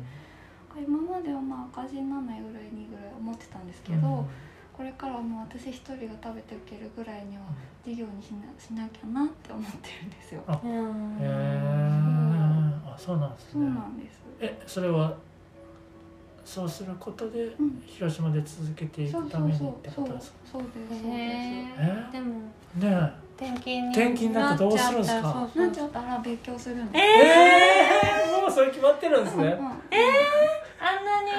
C: 今まではまあ赤字にならないぐらいにぐらい思ってたんですけど、これからはもう私一人が食べていけるぐらいには事業にしなしなきゃなって思ってるんですよ。
A: あ
B: うん
A: へえ。あそうなんです
C: そう
A: ね。
C: なんです。
A: えそれはそうすることで
C: うん。
A: 広島で続けていくためにってことですか？
C: そうですそう
B: へ
C: です。
A: え？
B: ーでも
A: ね
B: 転勤に
A: 転勤になってどうするんすか？
B: なっちゃったらそうそう
C: なっちゃったら別居するの。
A: え。ええもうそれ決まってるんですね。
C: うん。うん
B: あんなに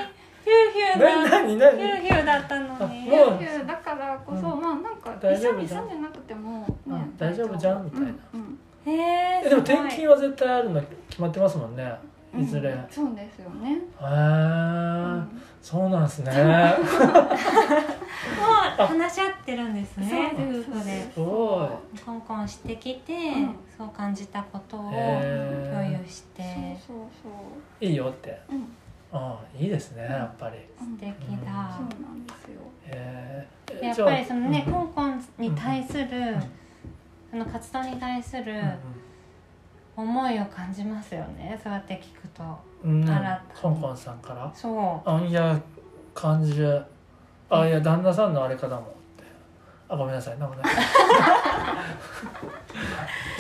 B: ヒューヒュー
A: な
B: だ
A: 何何？
B: ヒューヒューだったのに。
A: あもう。
C: いやだからこそ、
A: うん。
C: まあなんか
A: 大
C: 一緒に
A: 丈夫じゃん。
C: 住んでなくても、
A: あ大丈夫じゃんみたいな。
C: うんうん。
B: へえ
A: えでも転勤は絶対あるの決まってますもんねいずれ、へ
C: うんそうですよね、
A: え
C: うん
A: そうなんですね。
B: もう話し合ってるんですね。
C: そうです
B: 夫婦で。す
A: ご
B: コンコンしてきて、
C: ん。
B: そう感じたことを
A: へ
B: 共
A: え
B: 有して。
C: そうそうそう。
A: いいよって。
C: うん。
A: あいいですねやっぱり。
C: うん。
B: 素敵だ
C: そうなんですよ。
A: へえ
B: やっぱりそのね、
A: じゃあ
B: コンコンに対する、
A: ん。
B: その活動に対する
A: うん
B: 思いを感じますよね。そうやって聞くと
A: うん。うん
B: 新
A: コンコンさんから？
B: そう。
A: あいや感じるあいや旦那さんのあれかだも。んってあごめんなさい。なんもない。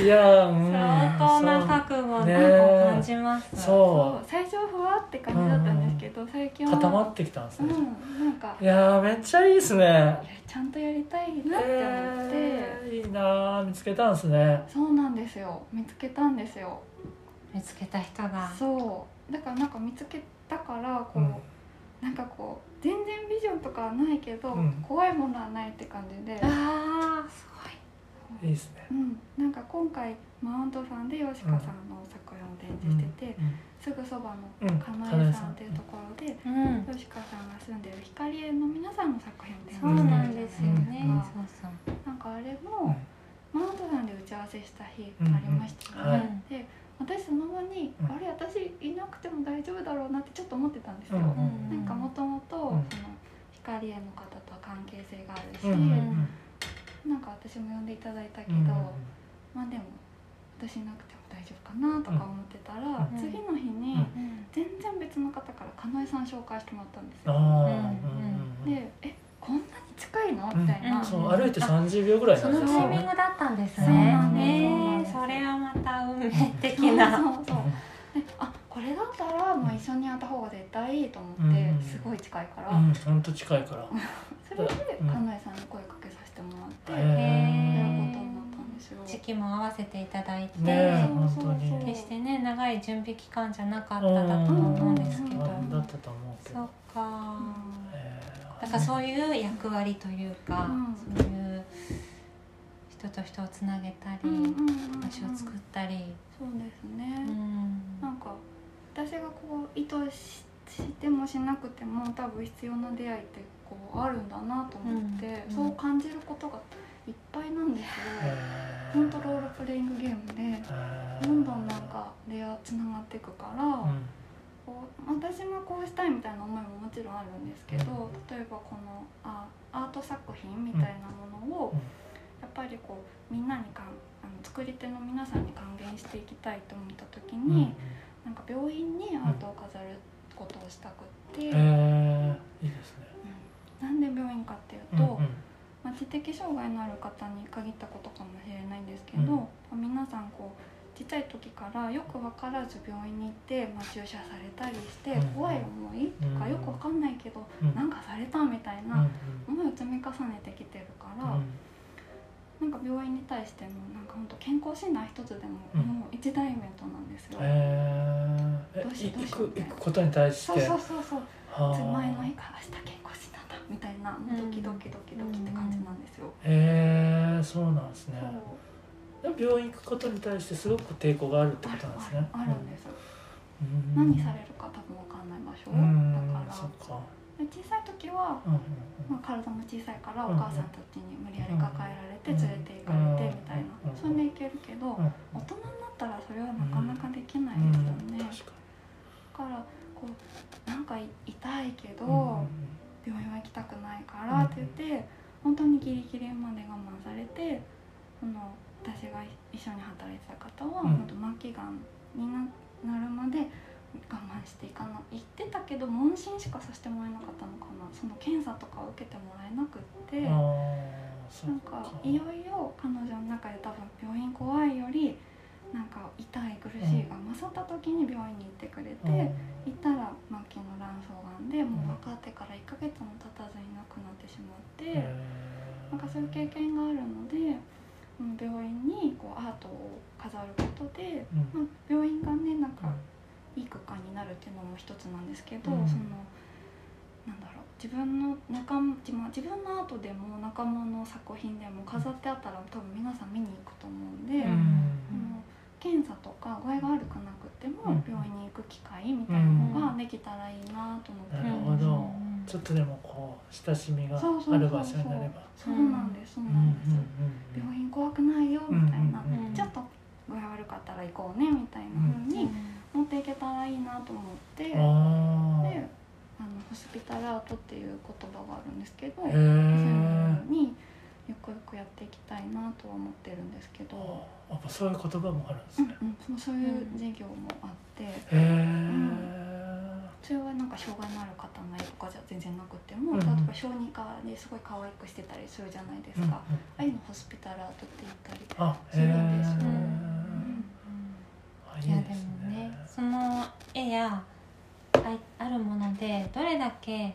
A: いやうん。
B: 相当な覚悟を
A: ね。
B: 感じます、
A: そ
C: そう最初はふわって感じだったんですけど、最近は。
A: う固まってきたんです
C: うん
A: ね、
C: なんか。
A: いやーめっちゃいいですね。
C: いやちゃんとやりたいなって思って、
A: えーいいなー。見つけたんですね。
C: そうなんですよ。見つけたんですよ
B: 見つけた人が。
C: そう。だからなんか見つけたからこう、
A: うん。
C: なんかこう全然ビジョンとかはないけど、
A: うん。
C: 怖いものはないって感じで、
B: ああすごい。
A: いいですね。
C: うん、なんか今回マウントさんで吉川さんの作品を展示してて、すぐそばの
A: うん
C: かなえさんっていうところで、
B: うん。
C: 吉川さんが住んでる光栄の皆さんの作品を展
B: そう
C: 示して
B: なんですよね、
A: うん。
B: そうそう
C: なんかあれ
A: うん。
C: も、マウントさんで打ち合わせした日ありましたよね、
A: はい。
C: で私その場に、
A: うん。
C: あれ私いなくても大丈夫だろうなってちょっと思ってたんですよ、
A: うん。
B: うん
C: なんかもともと
A: うん。
C: その光栄の方と関係性があるし、
A: うん。うん。
C: なんか私も呼んでいただいたけど、
A: うん。
C: まあでも私いなくても大丈夫かなとか思ってたら、
A: うん。
C: 次の日に
A: うん。
C: 全然別の方からかなえさん紹介してもらったんです
A: あ
C: よ。
A: あ、
B: うん。
C: で「えこんなに近いの?」みたいな、
B: うん。
A: そう歩いて30秒ぐらい
B: その
A: なんですよ。ね
B: タイミングだったんですね。ね。それはまた運命的な。
C: そうそうそう。であこれだったらもう一緒にやった方が絶対いいと思って、
A: うん
C: すごい近いから、
A: うん本当近いから。
C: それで
A: うん。
C: かなえさんに声かけさせてもらって、
A: へ
C: やる
A: え
C: ことになったんですよ。
B: 時期も合わせていただいて、
A: ねえ
C: そうそうそう。
A: 本当に
B: 決してね長い準備期間じゃなかっただと思うんですけど、
C: うん。
A: だったと思うけ
B: そっ
A: ど
B: か
A: へ
B: だからそういう役割というか、
C: うん。
B: そういう人と人をつなげたり、
C: うんうんうんうん
B: 場所を作ったり、
C: そうですね、
B: うん。
C: なんか私がこう意図ししてもしなくても多分必要な出会いってこうあるんだなと思って、
B: うん
C: そう感じることがいっぱいなんですよ。
A: え
C: 本当ロールプレイングゲームでどんどんなんか出会つながっていくから、
A: うん
C: こう私もこうしたいみたいな思いももちろんあるんですけど例えばこのあアート作品みたいなものを、
A: うん。
C: やっぱりこうみんなにかんあの作り手の皆さんに還元していきたいと思った時に、なんか病院にアートを飾ることをしたくって、
A: へえいいですね。
C: うん。なんで病院かっていうと、
A: うんうん。
C: まあ、知的障害のある方に限ったことかもしれないんですけど、
A: うん。
C: まあ皆さんこうちっちゃい時からよく分からず病院に行って、まあ、注射されたりして
A: うん。
C: 怖い思いとか
A: うん。
C: よく分かんないけど、
A: うん。
C: なんかされたみたい
A: うん
C: な思いを積み重ねてきてるから、
A: うん。
C: なんか病院に対してのなんか本当健康診断一つでも、
A: うん。
C: もう一大イベントなんですよ。
A: へえ
C: どうしどうしよ
A: 行く行くことに対して？
C: そうそうそうそう。
A: はあ。
C: 前の日から明日健康診断だみたいなもうドキドキドキドキって感じなんですよ。
A: へえそうなんですね病院行くことに対してすごく抵抗があるってことなんですね。
C: あるあるんです、
A: うん。
C: 何されるか多分わかんない場所、
A: うん
C: だから。
A: か。
C: で小さい時は、
A: うん
C: まあ、体も小さいから
A: うん
C: お母さんたちに無理やり抱えられて連れて行かれてみたいな、
A: うん
C: それで行けるけど、
A: うん
C: 大人になったらそれはなかなかできないですよね、だ
A: 確か
C: からこうなんか痛いけど、
A: に
C: 病院は行きたくないからって言って、本当にギリギリまで我慢されてその私が一緒に働いてた方は、
A: うん。
C: 末期がんにななるまで我慢していかな言ってたけど問診しかさせてもらえなかったのかな。その検査とかを受けてもらえなくって。なん
A: っか。
C: かいよいよ彼女の中で多分病院怖いよりなんか痛い苦しいが勝った時に病院に行ってくれて、
A: うん。
C: 行ったら末期の卵巣がんでもう分かってから1ヶ月も経たずに亡くなってしまって、
A: へ
C: なんかそういう経験があるのでうん病院にこうアートを飾ることで、
A: うん。
C: まあ、病院がねなんかいいも一つなんですけど、
A: うん。
C: そのなんだろう自分の仲間自分自分のアートでも仲間の作品でも飾ってあったら多分皆さん見に行くと思うんで、
A: う
C: あ
A: ん
C: の検査とか具合が悪くなくても
A: うん。
C: 病院に行く機会みたいなのができたらいいなと思って
A: なるほどちょっとでもこう親しみが
C: そうそうそうそう。
A: ある場所になれば。
C: そうなんですそう
A: うん
C: なんです、
A: うん。
C: 病院怖くないよみたいな、
A: うんうん
B: うん
C: ちょっと具合悪かったら行こうねみたいな風に持っていけたらいいなと思って、で
A: あ
C: あのホスピタルアートっていう言葉があるんですけど、そういう
A: え
C: のにゆくゆくやっていきたいなとは思ってるんですけど、
A: やっぱそういう言葉もあるんです
C: うん
A: ね
C: うん、そうそういう授業もあって、
A: へえ
C: それはなんか障害のある方の絵とかじゃ全然なくても、
A: うん
C: 例えば小児科ですごい可愛くしてたりするじゃないですか、ああいうのホスピタルアートって言ったり、するんですよ。
A: え
C: うん
A: あい
B: いやでもね
A: ね。
B: その絵やああるものでどれだけ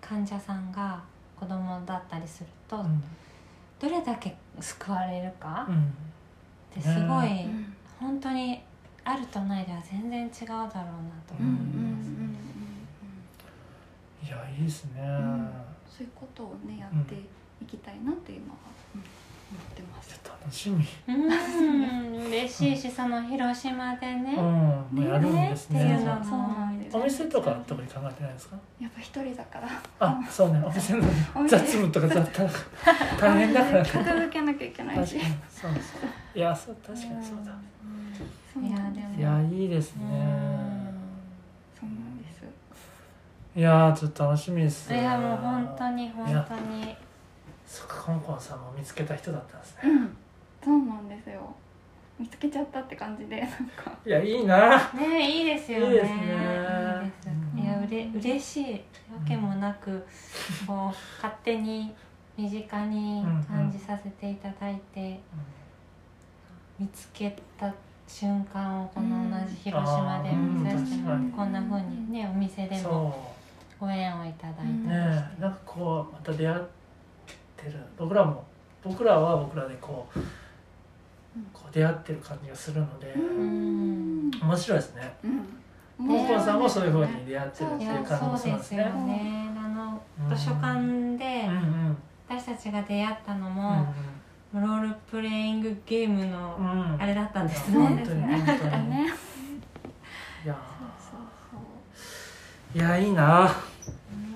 B: 患者さんが子供だったりすると、
A: うん。
B: どれだけ救われるか
A: うん。
B: ってすごい、
C: うん。
B: 本当にあるとないでは全然違うだろうなと
C: うんうん
B: 思います。
C: うん
A: いやいいですね。
C: ん。そういうことをねやっていきたいなっていうのは、うん思ってます。
A: 楽しみ。
B: うん嬉しいしその広島でね、
A: うん。もうやるんですね。
B: ね。っていうのも
C: そうなんです。
A: お店とか特に考えてないですか？
C: やっぱ一人だから。
A: あそうね。お店の雑務とか雑多 大変だから。
C: 片付けなきゃいけないし。
A: そうですいやそう確かにそうだ
C: そうなんです
B: い
A: いやいいですね。
C: そうなんです。
A: いやちょっと楽しみです。
B: いやもう本当に本当に。
A: そっかコンコンさんも見つけた人だったんですね。
C: うん、そうなんですよ。見つけちゃったって感じで、なんか。
A: いやいいな。
B: ねいいですよね。
A: いいですね。
B: いいですいやうれ嬉しいわけもなくこう勝手に身近に感じさせていただいて、見つけた瞬間をこの同じ広島で見させてもらって、
A: うん
B: こんな風にねお店でも
A: そ
B: ご縁をいただいたり
A: う
B: して、
A: ねなんかこうまた出会ってる。僕らも僕らは僕らでこうこう出会ってる感じがするので
B: ん。
A: 面白いですね。
C: うん。
A: コンコンさんもそういうふうに出会ってるっていう感じも
B: そうで
A: すすね。
B: ねあの
A: うん
B: 図書館で私たちが出会ったの
A: うん
B: も、ロールプレイングゲームの
A: うん。うん
B: あれだったんです
A: 本
B: ね
A: 当に。本当に
C: ね。
A: いや
C: そうそう。
A: いやいいな。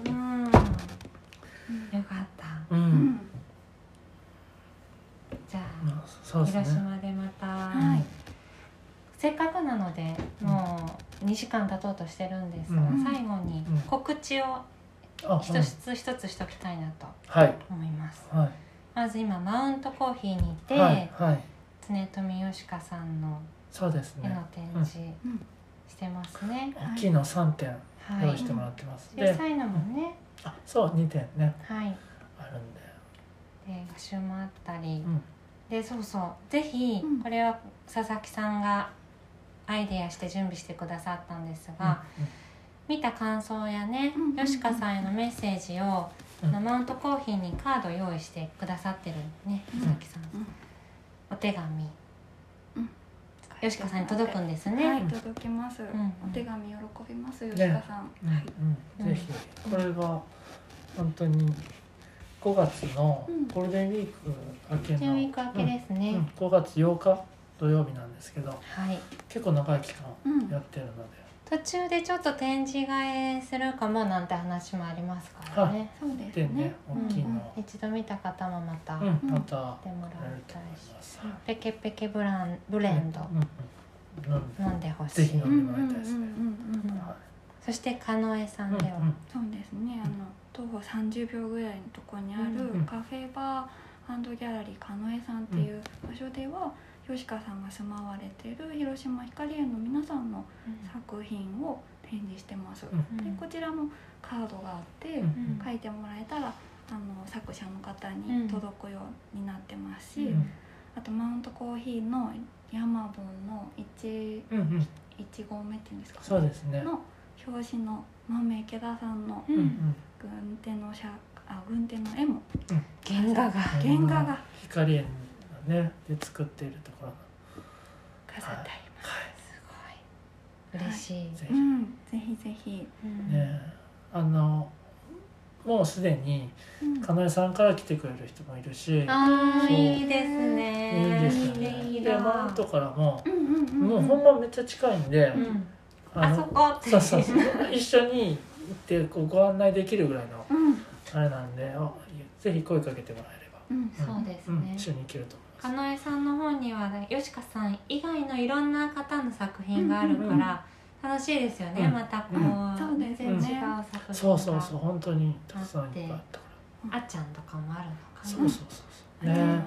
B: うん。よかった。
A: う
C: そう。うん。ん。
B: じゃ
A: まあそう
B: あ
A: ですね。
B: 広島でまた、
C: はい。
B: せっかくなのでもう2時間経とうとしてるんですが、
A: うん。
B: 最後に
A: うん。
B: 告知を
A: あ
B: 一つ一つしときたいなと
A: はい。
B: 思います。
A: はい
B: まず今マウントコーヒーにて、
A: はいはい。
B: 常富よしかさんの
A: そうですね。
B: 絵の展示
C: うん
B: してますね、
A: 大きいの3点
B: はい。
A: 用意してもらってます、
B: 小
A: で
B: さいのもね、
A: あそう2点ね。
B: はい。
A: あるんで。
B: で画集もあったり、
A: うん。
B: でそうそう。ぜひ
C: うん。
B: これは佐々木さんがアイデアして準備してくださったんですが、見た感想やね、
C: うんうんうん
B: よしかさんへのメッセージを、
A: うん。
B: マウントコーヒーにカード用意してくださってるね
C: うん。
B: 佐々木さん、
C: うん。
B: お手紙。
C: うん。
B: よしかさんに届くんですね、
C: はい、届きます。
B: んうん。
C: お手紙喜びます、吉
A: ね。
C: 川さん。
A: うん。
C: はい。
A: うん。ぜひこれが本当に5月の
C: うん。
A: ゴールデンウィーク明け
B: ゴールデンウィ
A: の、
B: ーク明けですね、
A: うん、5月8日土曜日なんですけど
B: はい。
A: 結構長い期間
C: うん。
A: やってるので、
B: 途中でちょっと展示会するかもなんて話もありますからね、
C: そうです
A: でね
C: ね。
A: 大きいの、
B: 一度見た方もまた。
A: うんまた。
B: てもらいたい。し、ペケペケブランブレンド。
A: うんうん。うん。
B: 飲んでほしい、
A: ぜひ飲
C: うん
A: んでもらいたいですね、
B: そして加納江さんでは、
A: いうんうん。
C: そうですね。あの徒歩30秒ぐらいのところにある
A: うん
C: カフェバーギャラリーかのえさんっていう場所では、吉川さんが住まわれている広島光園の皆さんの作品を展示してます。
A: うん。
C: でこちらもカードがあって、
A: うん。
C: 書いてもらえたらあの作者の方に届くようになってますし、
A: うん。
C: あとマウントコーヒーの山分の 1,
A: うんうん。
C: 1号目っていうんですか、
A: そうですね。
C: の表紙の豆池田さんの軍手の写あ軍手の絵も。
B: 原画が。
C: 原画が。
A: 光園のねで作っているところ。の
C: 飾ってあります。
B: すごい。嬉しい、
A: ぜひ。
C: うんぜひぜひ。
B: うん。
A: ねあのもうすでに
C: うん。
A: かなえさんから来てくれる人もいるし。う
B: ーいいですね。
A: いいですね
B: ね。いい
A: で
B: な
A: マウントからも
C: うんうんうん
A: もうほんまめっちゃ近いんで、
B: うん。
A: あの
B: あそこ。って
A: そうそうそう。一緒に行ってこうご案内できるぐらいの
C: うん。
A: あれなんであぜひ声かけてもらえれば、
C: うん。
B: そうです
A: うん、
B: ね
A: 一緒に行けると
B: か
A: 思いま
B: のえさんの本にはねよしかさん以外のいろんな方の作品があるから楽しいですよね、
A: うん。
B: またこう、
A: うん。
C: そうです
B: 全然違う
C: ね
B: 作品が。
A: すそうそうそう本当にたくさんいっぱい。あったか
B: あっちゃんとかもあるの
A: ら
B: かな。
A: そうそうそうね。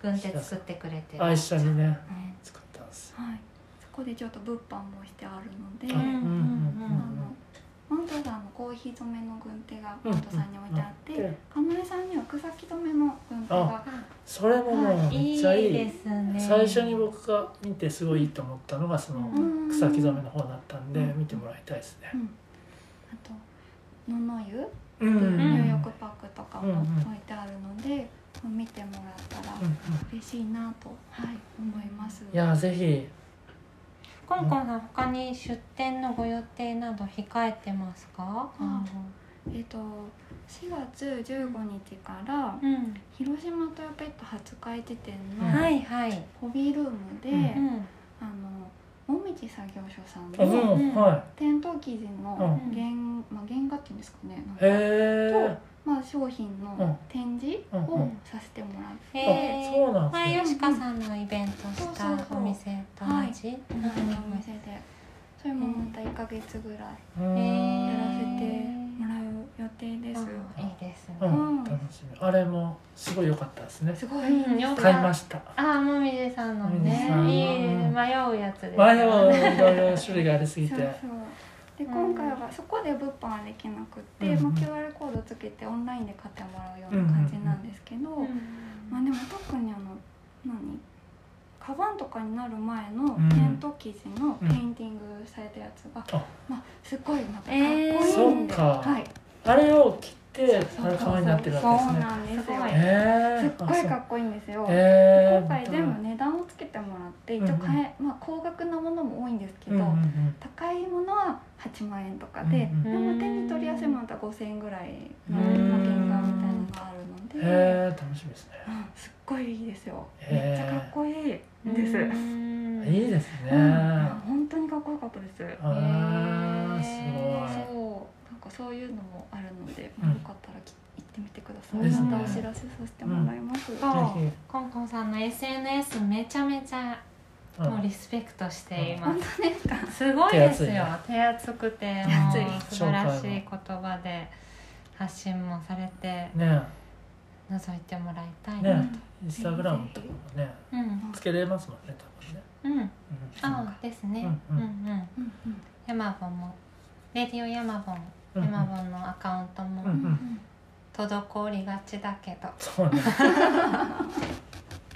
B: 軍手作ってくれてる。
A: あ一緒にね。
C: ね
A: 作ったん。ですよ
C: はい。そこでちょっと物販もしてあるので、
A: うん。うんうん
C: あのマントさんのコーヒー染めの軍手がマントさんに置いてあって、
A: で
C: かなえさんには草木染めの軍手が。
A: それももうめ
B: いい
A: っちゃいい。
B: ですね。
A: 最初に僕が見てすごいいいと思ったのがその
C: うん。
A: 草木染めの方だったんで
C: うん。
A: 見てもらいたいですね。
C: うん、あとのの湯、
A: うん。
C: 入浴パックとかも置いてあるので、見てもらったら嬉しいなと、はい、思います。
A: いやぜひ
B: コンコンさん他に出店のご予定など控えてますか、
C: あえっ、と4月15日から
B: うん、
C: 広島トヨペット初開時点の
A: うん
B: はいはい、
C: ホビールームで、
A: うん
B: うん。
C: あのもみじ作業所さん
A: あ
C: の
A: うんは
C: 店頭生地の
A: うん。
C: 原,、まあ、原画っていうんですかねなん
A: い
C: か
A: へえ
C: まあ、商品
A: うん。
C: の展示を
A: うんうん。
C: させてもらって、
B: へー
A: そうなんですね。
B: 前吉川さんのイベントしたお店と同じ、
C: 同じお店で。それもまた1か月ぐらいやらせてもらう予定です、
B: あいいですね、
A: うん。楽しみ。あれもすごい良かったですね。
C: すごい。
A: 買いました。
B: あもみじさんのね
A: さん
B: いい迷うやつです
A: 前もいろいろ種類がありすぎて。
C: そうそうで今回はそこで物販はできなくって、
A: うん。
C: まあ、QR コードつけてオンラインで買ってもらうような感じなんですけど、
B: うん。
C: まあでも特にあの何？カバンとかになる前の
A: うん。
C: テント生地のペインティングされたやつが、
A: あ。
C: まあすごいまたかっこい
B: えー
C: いんで、
A: そっか。
C: はい、
A: あれを切って
C: そう
A: あれ可愛いになってる
C: そう
A: わけですね。
C: なんですよ。
A: え
C: すっごいかっこいいんですよ、
A: え
C: 今回全部値段をつけてもらって一応買え、まあ、高額なものも多いんですけど、
A: うんうんうん。
C: 高いものは8万円とかで、
A: うん
C: でも手に取りやすいものだったら5000円ぐらいの
A: うん。
C: まあ原画みたいなのがあるので、
A: へえ楽しみですね。
C: うんすっごいいいですよ。めっちゃかっこいいです、
B: うん。
A: いいですね。
C: うん。本当にかっこよかったです。
A: あーす
C: そう
A: ごい
C: なんかそういうのもあるので、
A: うん。
C: よかったらき行ってみてください、
A: ね。
C: またお知らせさせてもらいます、
B: そう
A: ぜひ
B: コンコンさんの SNS めちゃめちゃ
A: うん
B: もうリスペクトしていま
C: 本
B: す、
C: 当ですか？
B: すごいですよ。
A: 手
B: 手厚くても
C: う
B: 素晴らしい言葉で発信もされて
A: ね。
B: 覗いてもらいたい
A: ね。
B: な
A: インスタグラムとかもね
B: うん。
A: つけれますもんね多分ね。
B: うん。
A: うん。
B: あですね。
A: ううん。
B: うんんうん。
C: うんうん。
B: ヤマボンもレディオヤマボン
A: うん。
B: ヤマボンのアカウントも
A: うんうん。
B: 滞りがちだけど。
A: そうね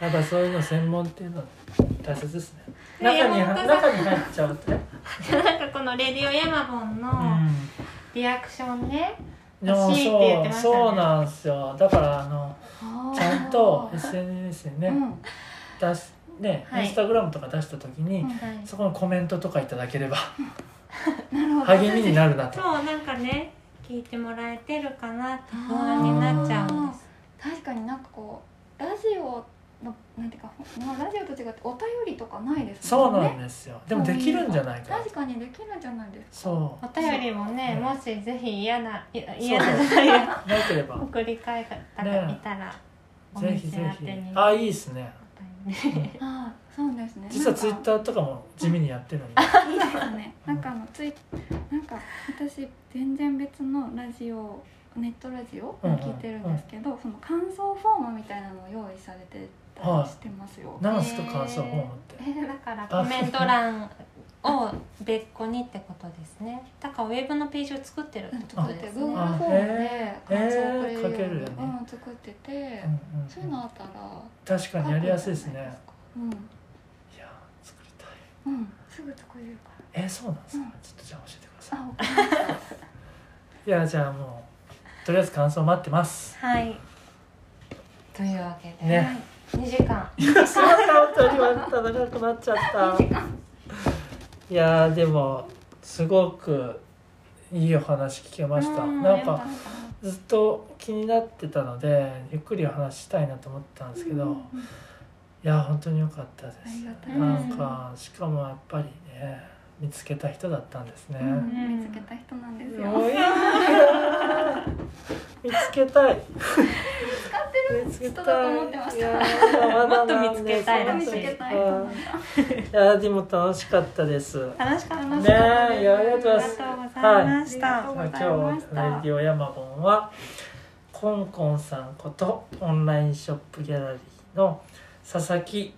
A: やっぱそういうの専門っていうのは大切ですね。
B: ね
A: 中に中に入っちゃうとね
B: なんかこのレディオヤマボンのリアクションね
A: でも
B: 欲しいって言ってましたね。
A: そうそうなんですよ。だからあのちゃんと SNS にね、
C: うん。
A: 出しね、
B: はい。
A: インスタグラムとか出した時に、
C: うん
B: はい
A: そこのコメントとかいただければ
C: なるほど。
A: 励みになるなと。
B: そうなんかね聞いてもらえてるかなって不安になっちゃうんです。
C: 確かになんかこうラジオのなんていうか、まあ、ラジオと違ってお便りとかないです
A: そう
C: もんね。
A: なんですよ。でもできるんじゃないか。な
C: 確かにできるんじゃないですか。
A: そ
B: お便りもね
A: うん。
B: もしぜひ嫌な嫌な
A: そう。
B: いや
A: なければ。
B: 送り返ったがいたらお
A: ぜひぜひ。
B: てに
A: あいいですね。
B: ね
C: ああそうですね。
A: 実はツイッ
C: ー
A: ターとかも地味にやってるんで。
C: いいですね。なんかあのツイなんか私全然別のラジオネットラジオを聞いてるんですけど、その感想フォームみたいなのを用意されてしてますよ、
A: なんすか感想フォームって。
C: えー
B: だからコメント欄を別個にってことですね。だからウェブのページを作ってるってこと
C: 作って
B: ですね
C: Google フォ
A: あ
C: ームで感想をくれるように、
A: えー書けるよね
C: うん、作ってて、
A: うんうん
C: そういうのあったら
A: 確かにやりやすいですね。
C: うん。
A: いや作りたい。
C: うんすぐ作れるか
A: えそうなんですか、
C: うん。
A: ちょっとじゃあ教えてくださ
C: らあわかりました
A: いいやじゃあもうとりあえず感想待ってます。
B: はい。というわけで、
A: ね
B: 2時間。
A: いやすいません本当にまた長くなっちゃった
C: いい時間。
A: いやーでもすごくいいお話聞けました。
B: うん
A: なんかずっと気になってたのでゆっくりお話ししたいなと思ってたんですけど、
C: うんうん
A: いや本当に良かったです。なんかしかもやっぱりね見つけた人だったんですね、
C: うん。見つけた人なんですよ。
A: 見つけたい
C: 人だと思ってました。
B: もっと見つけたいらしい。
C: 見つけたい。
A: やーでも楽しかったです。
B: 楽しかった。
C: 楽
A: ねありがとうございま
B: した、
C: はい
A: 今日レディオヤマボンはコンコンさんことオンラインショップギャラリーの佐々木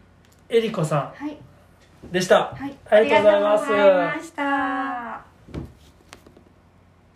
A: 恵里子さ
C: はい。
A: んでした。
C: はい。
A: ありがとうございます。
B: ありがとうございました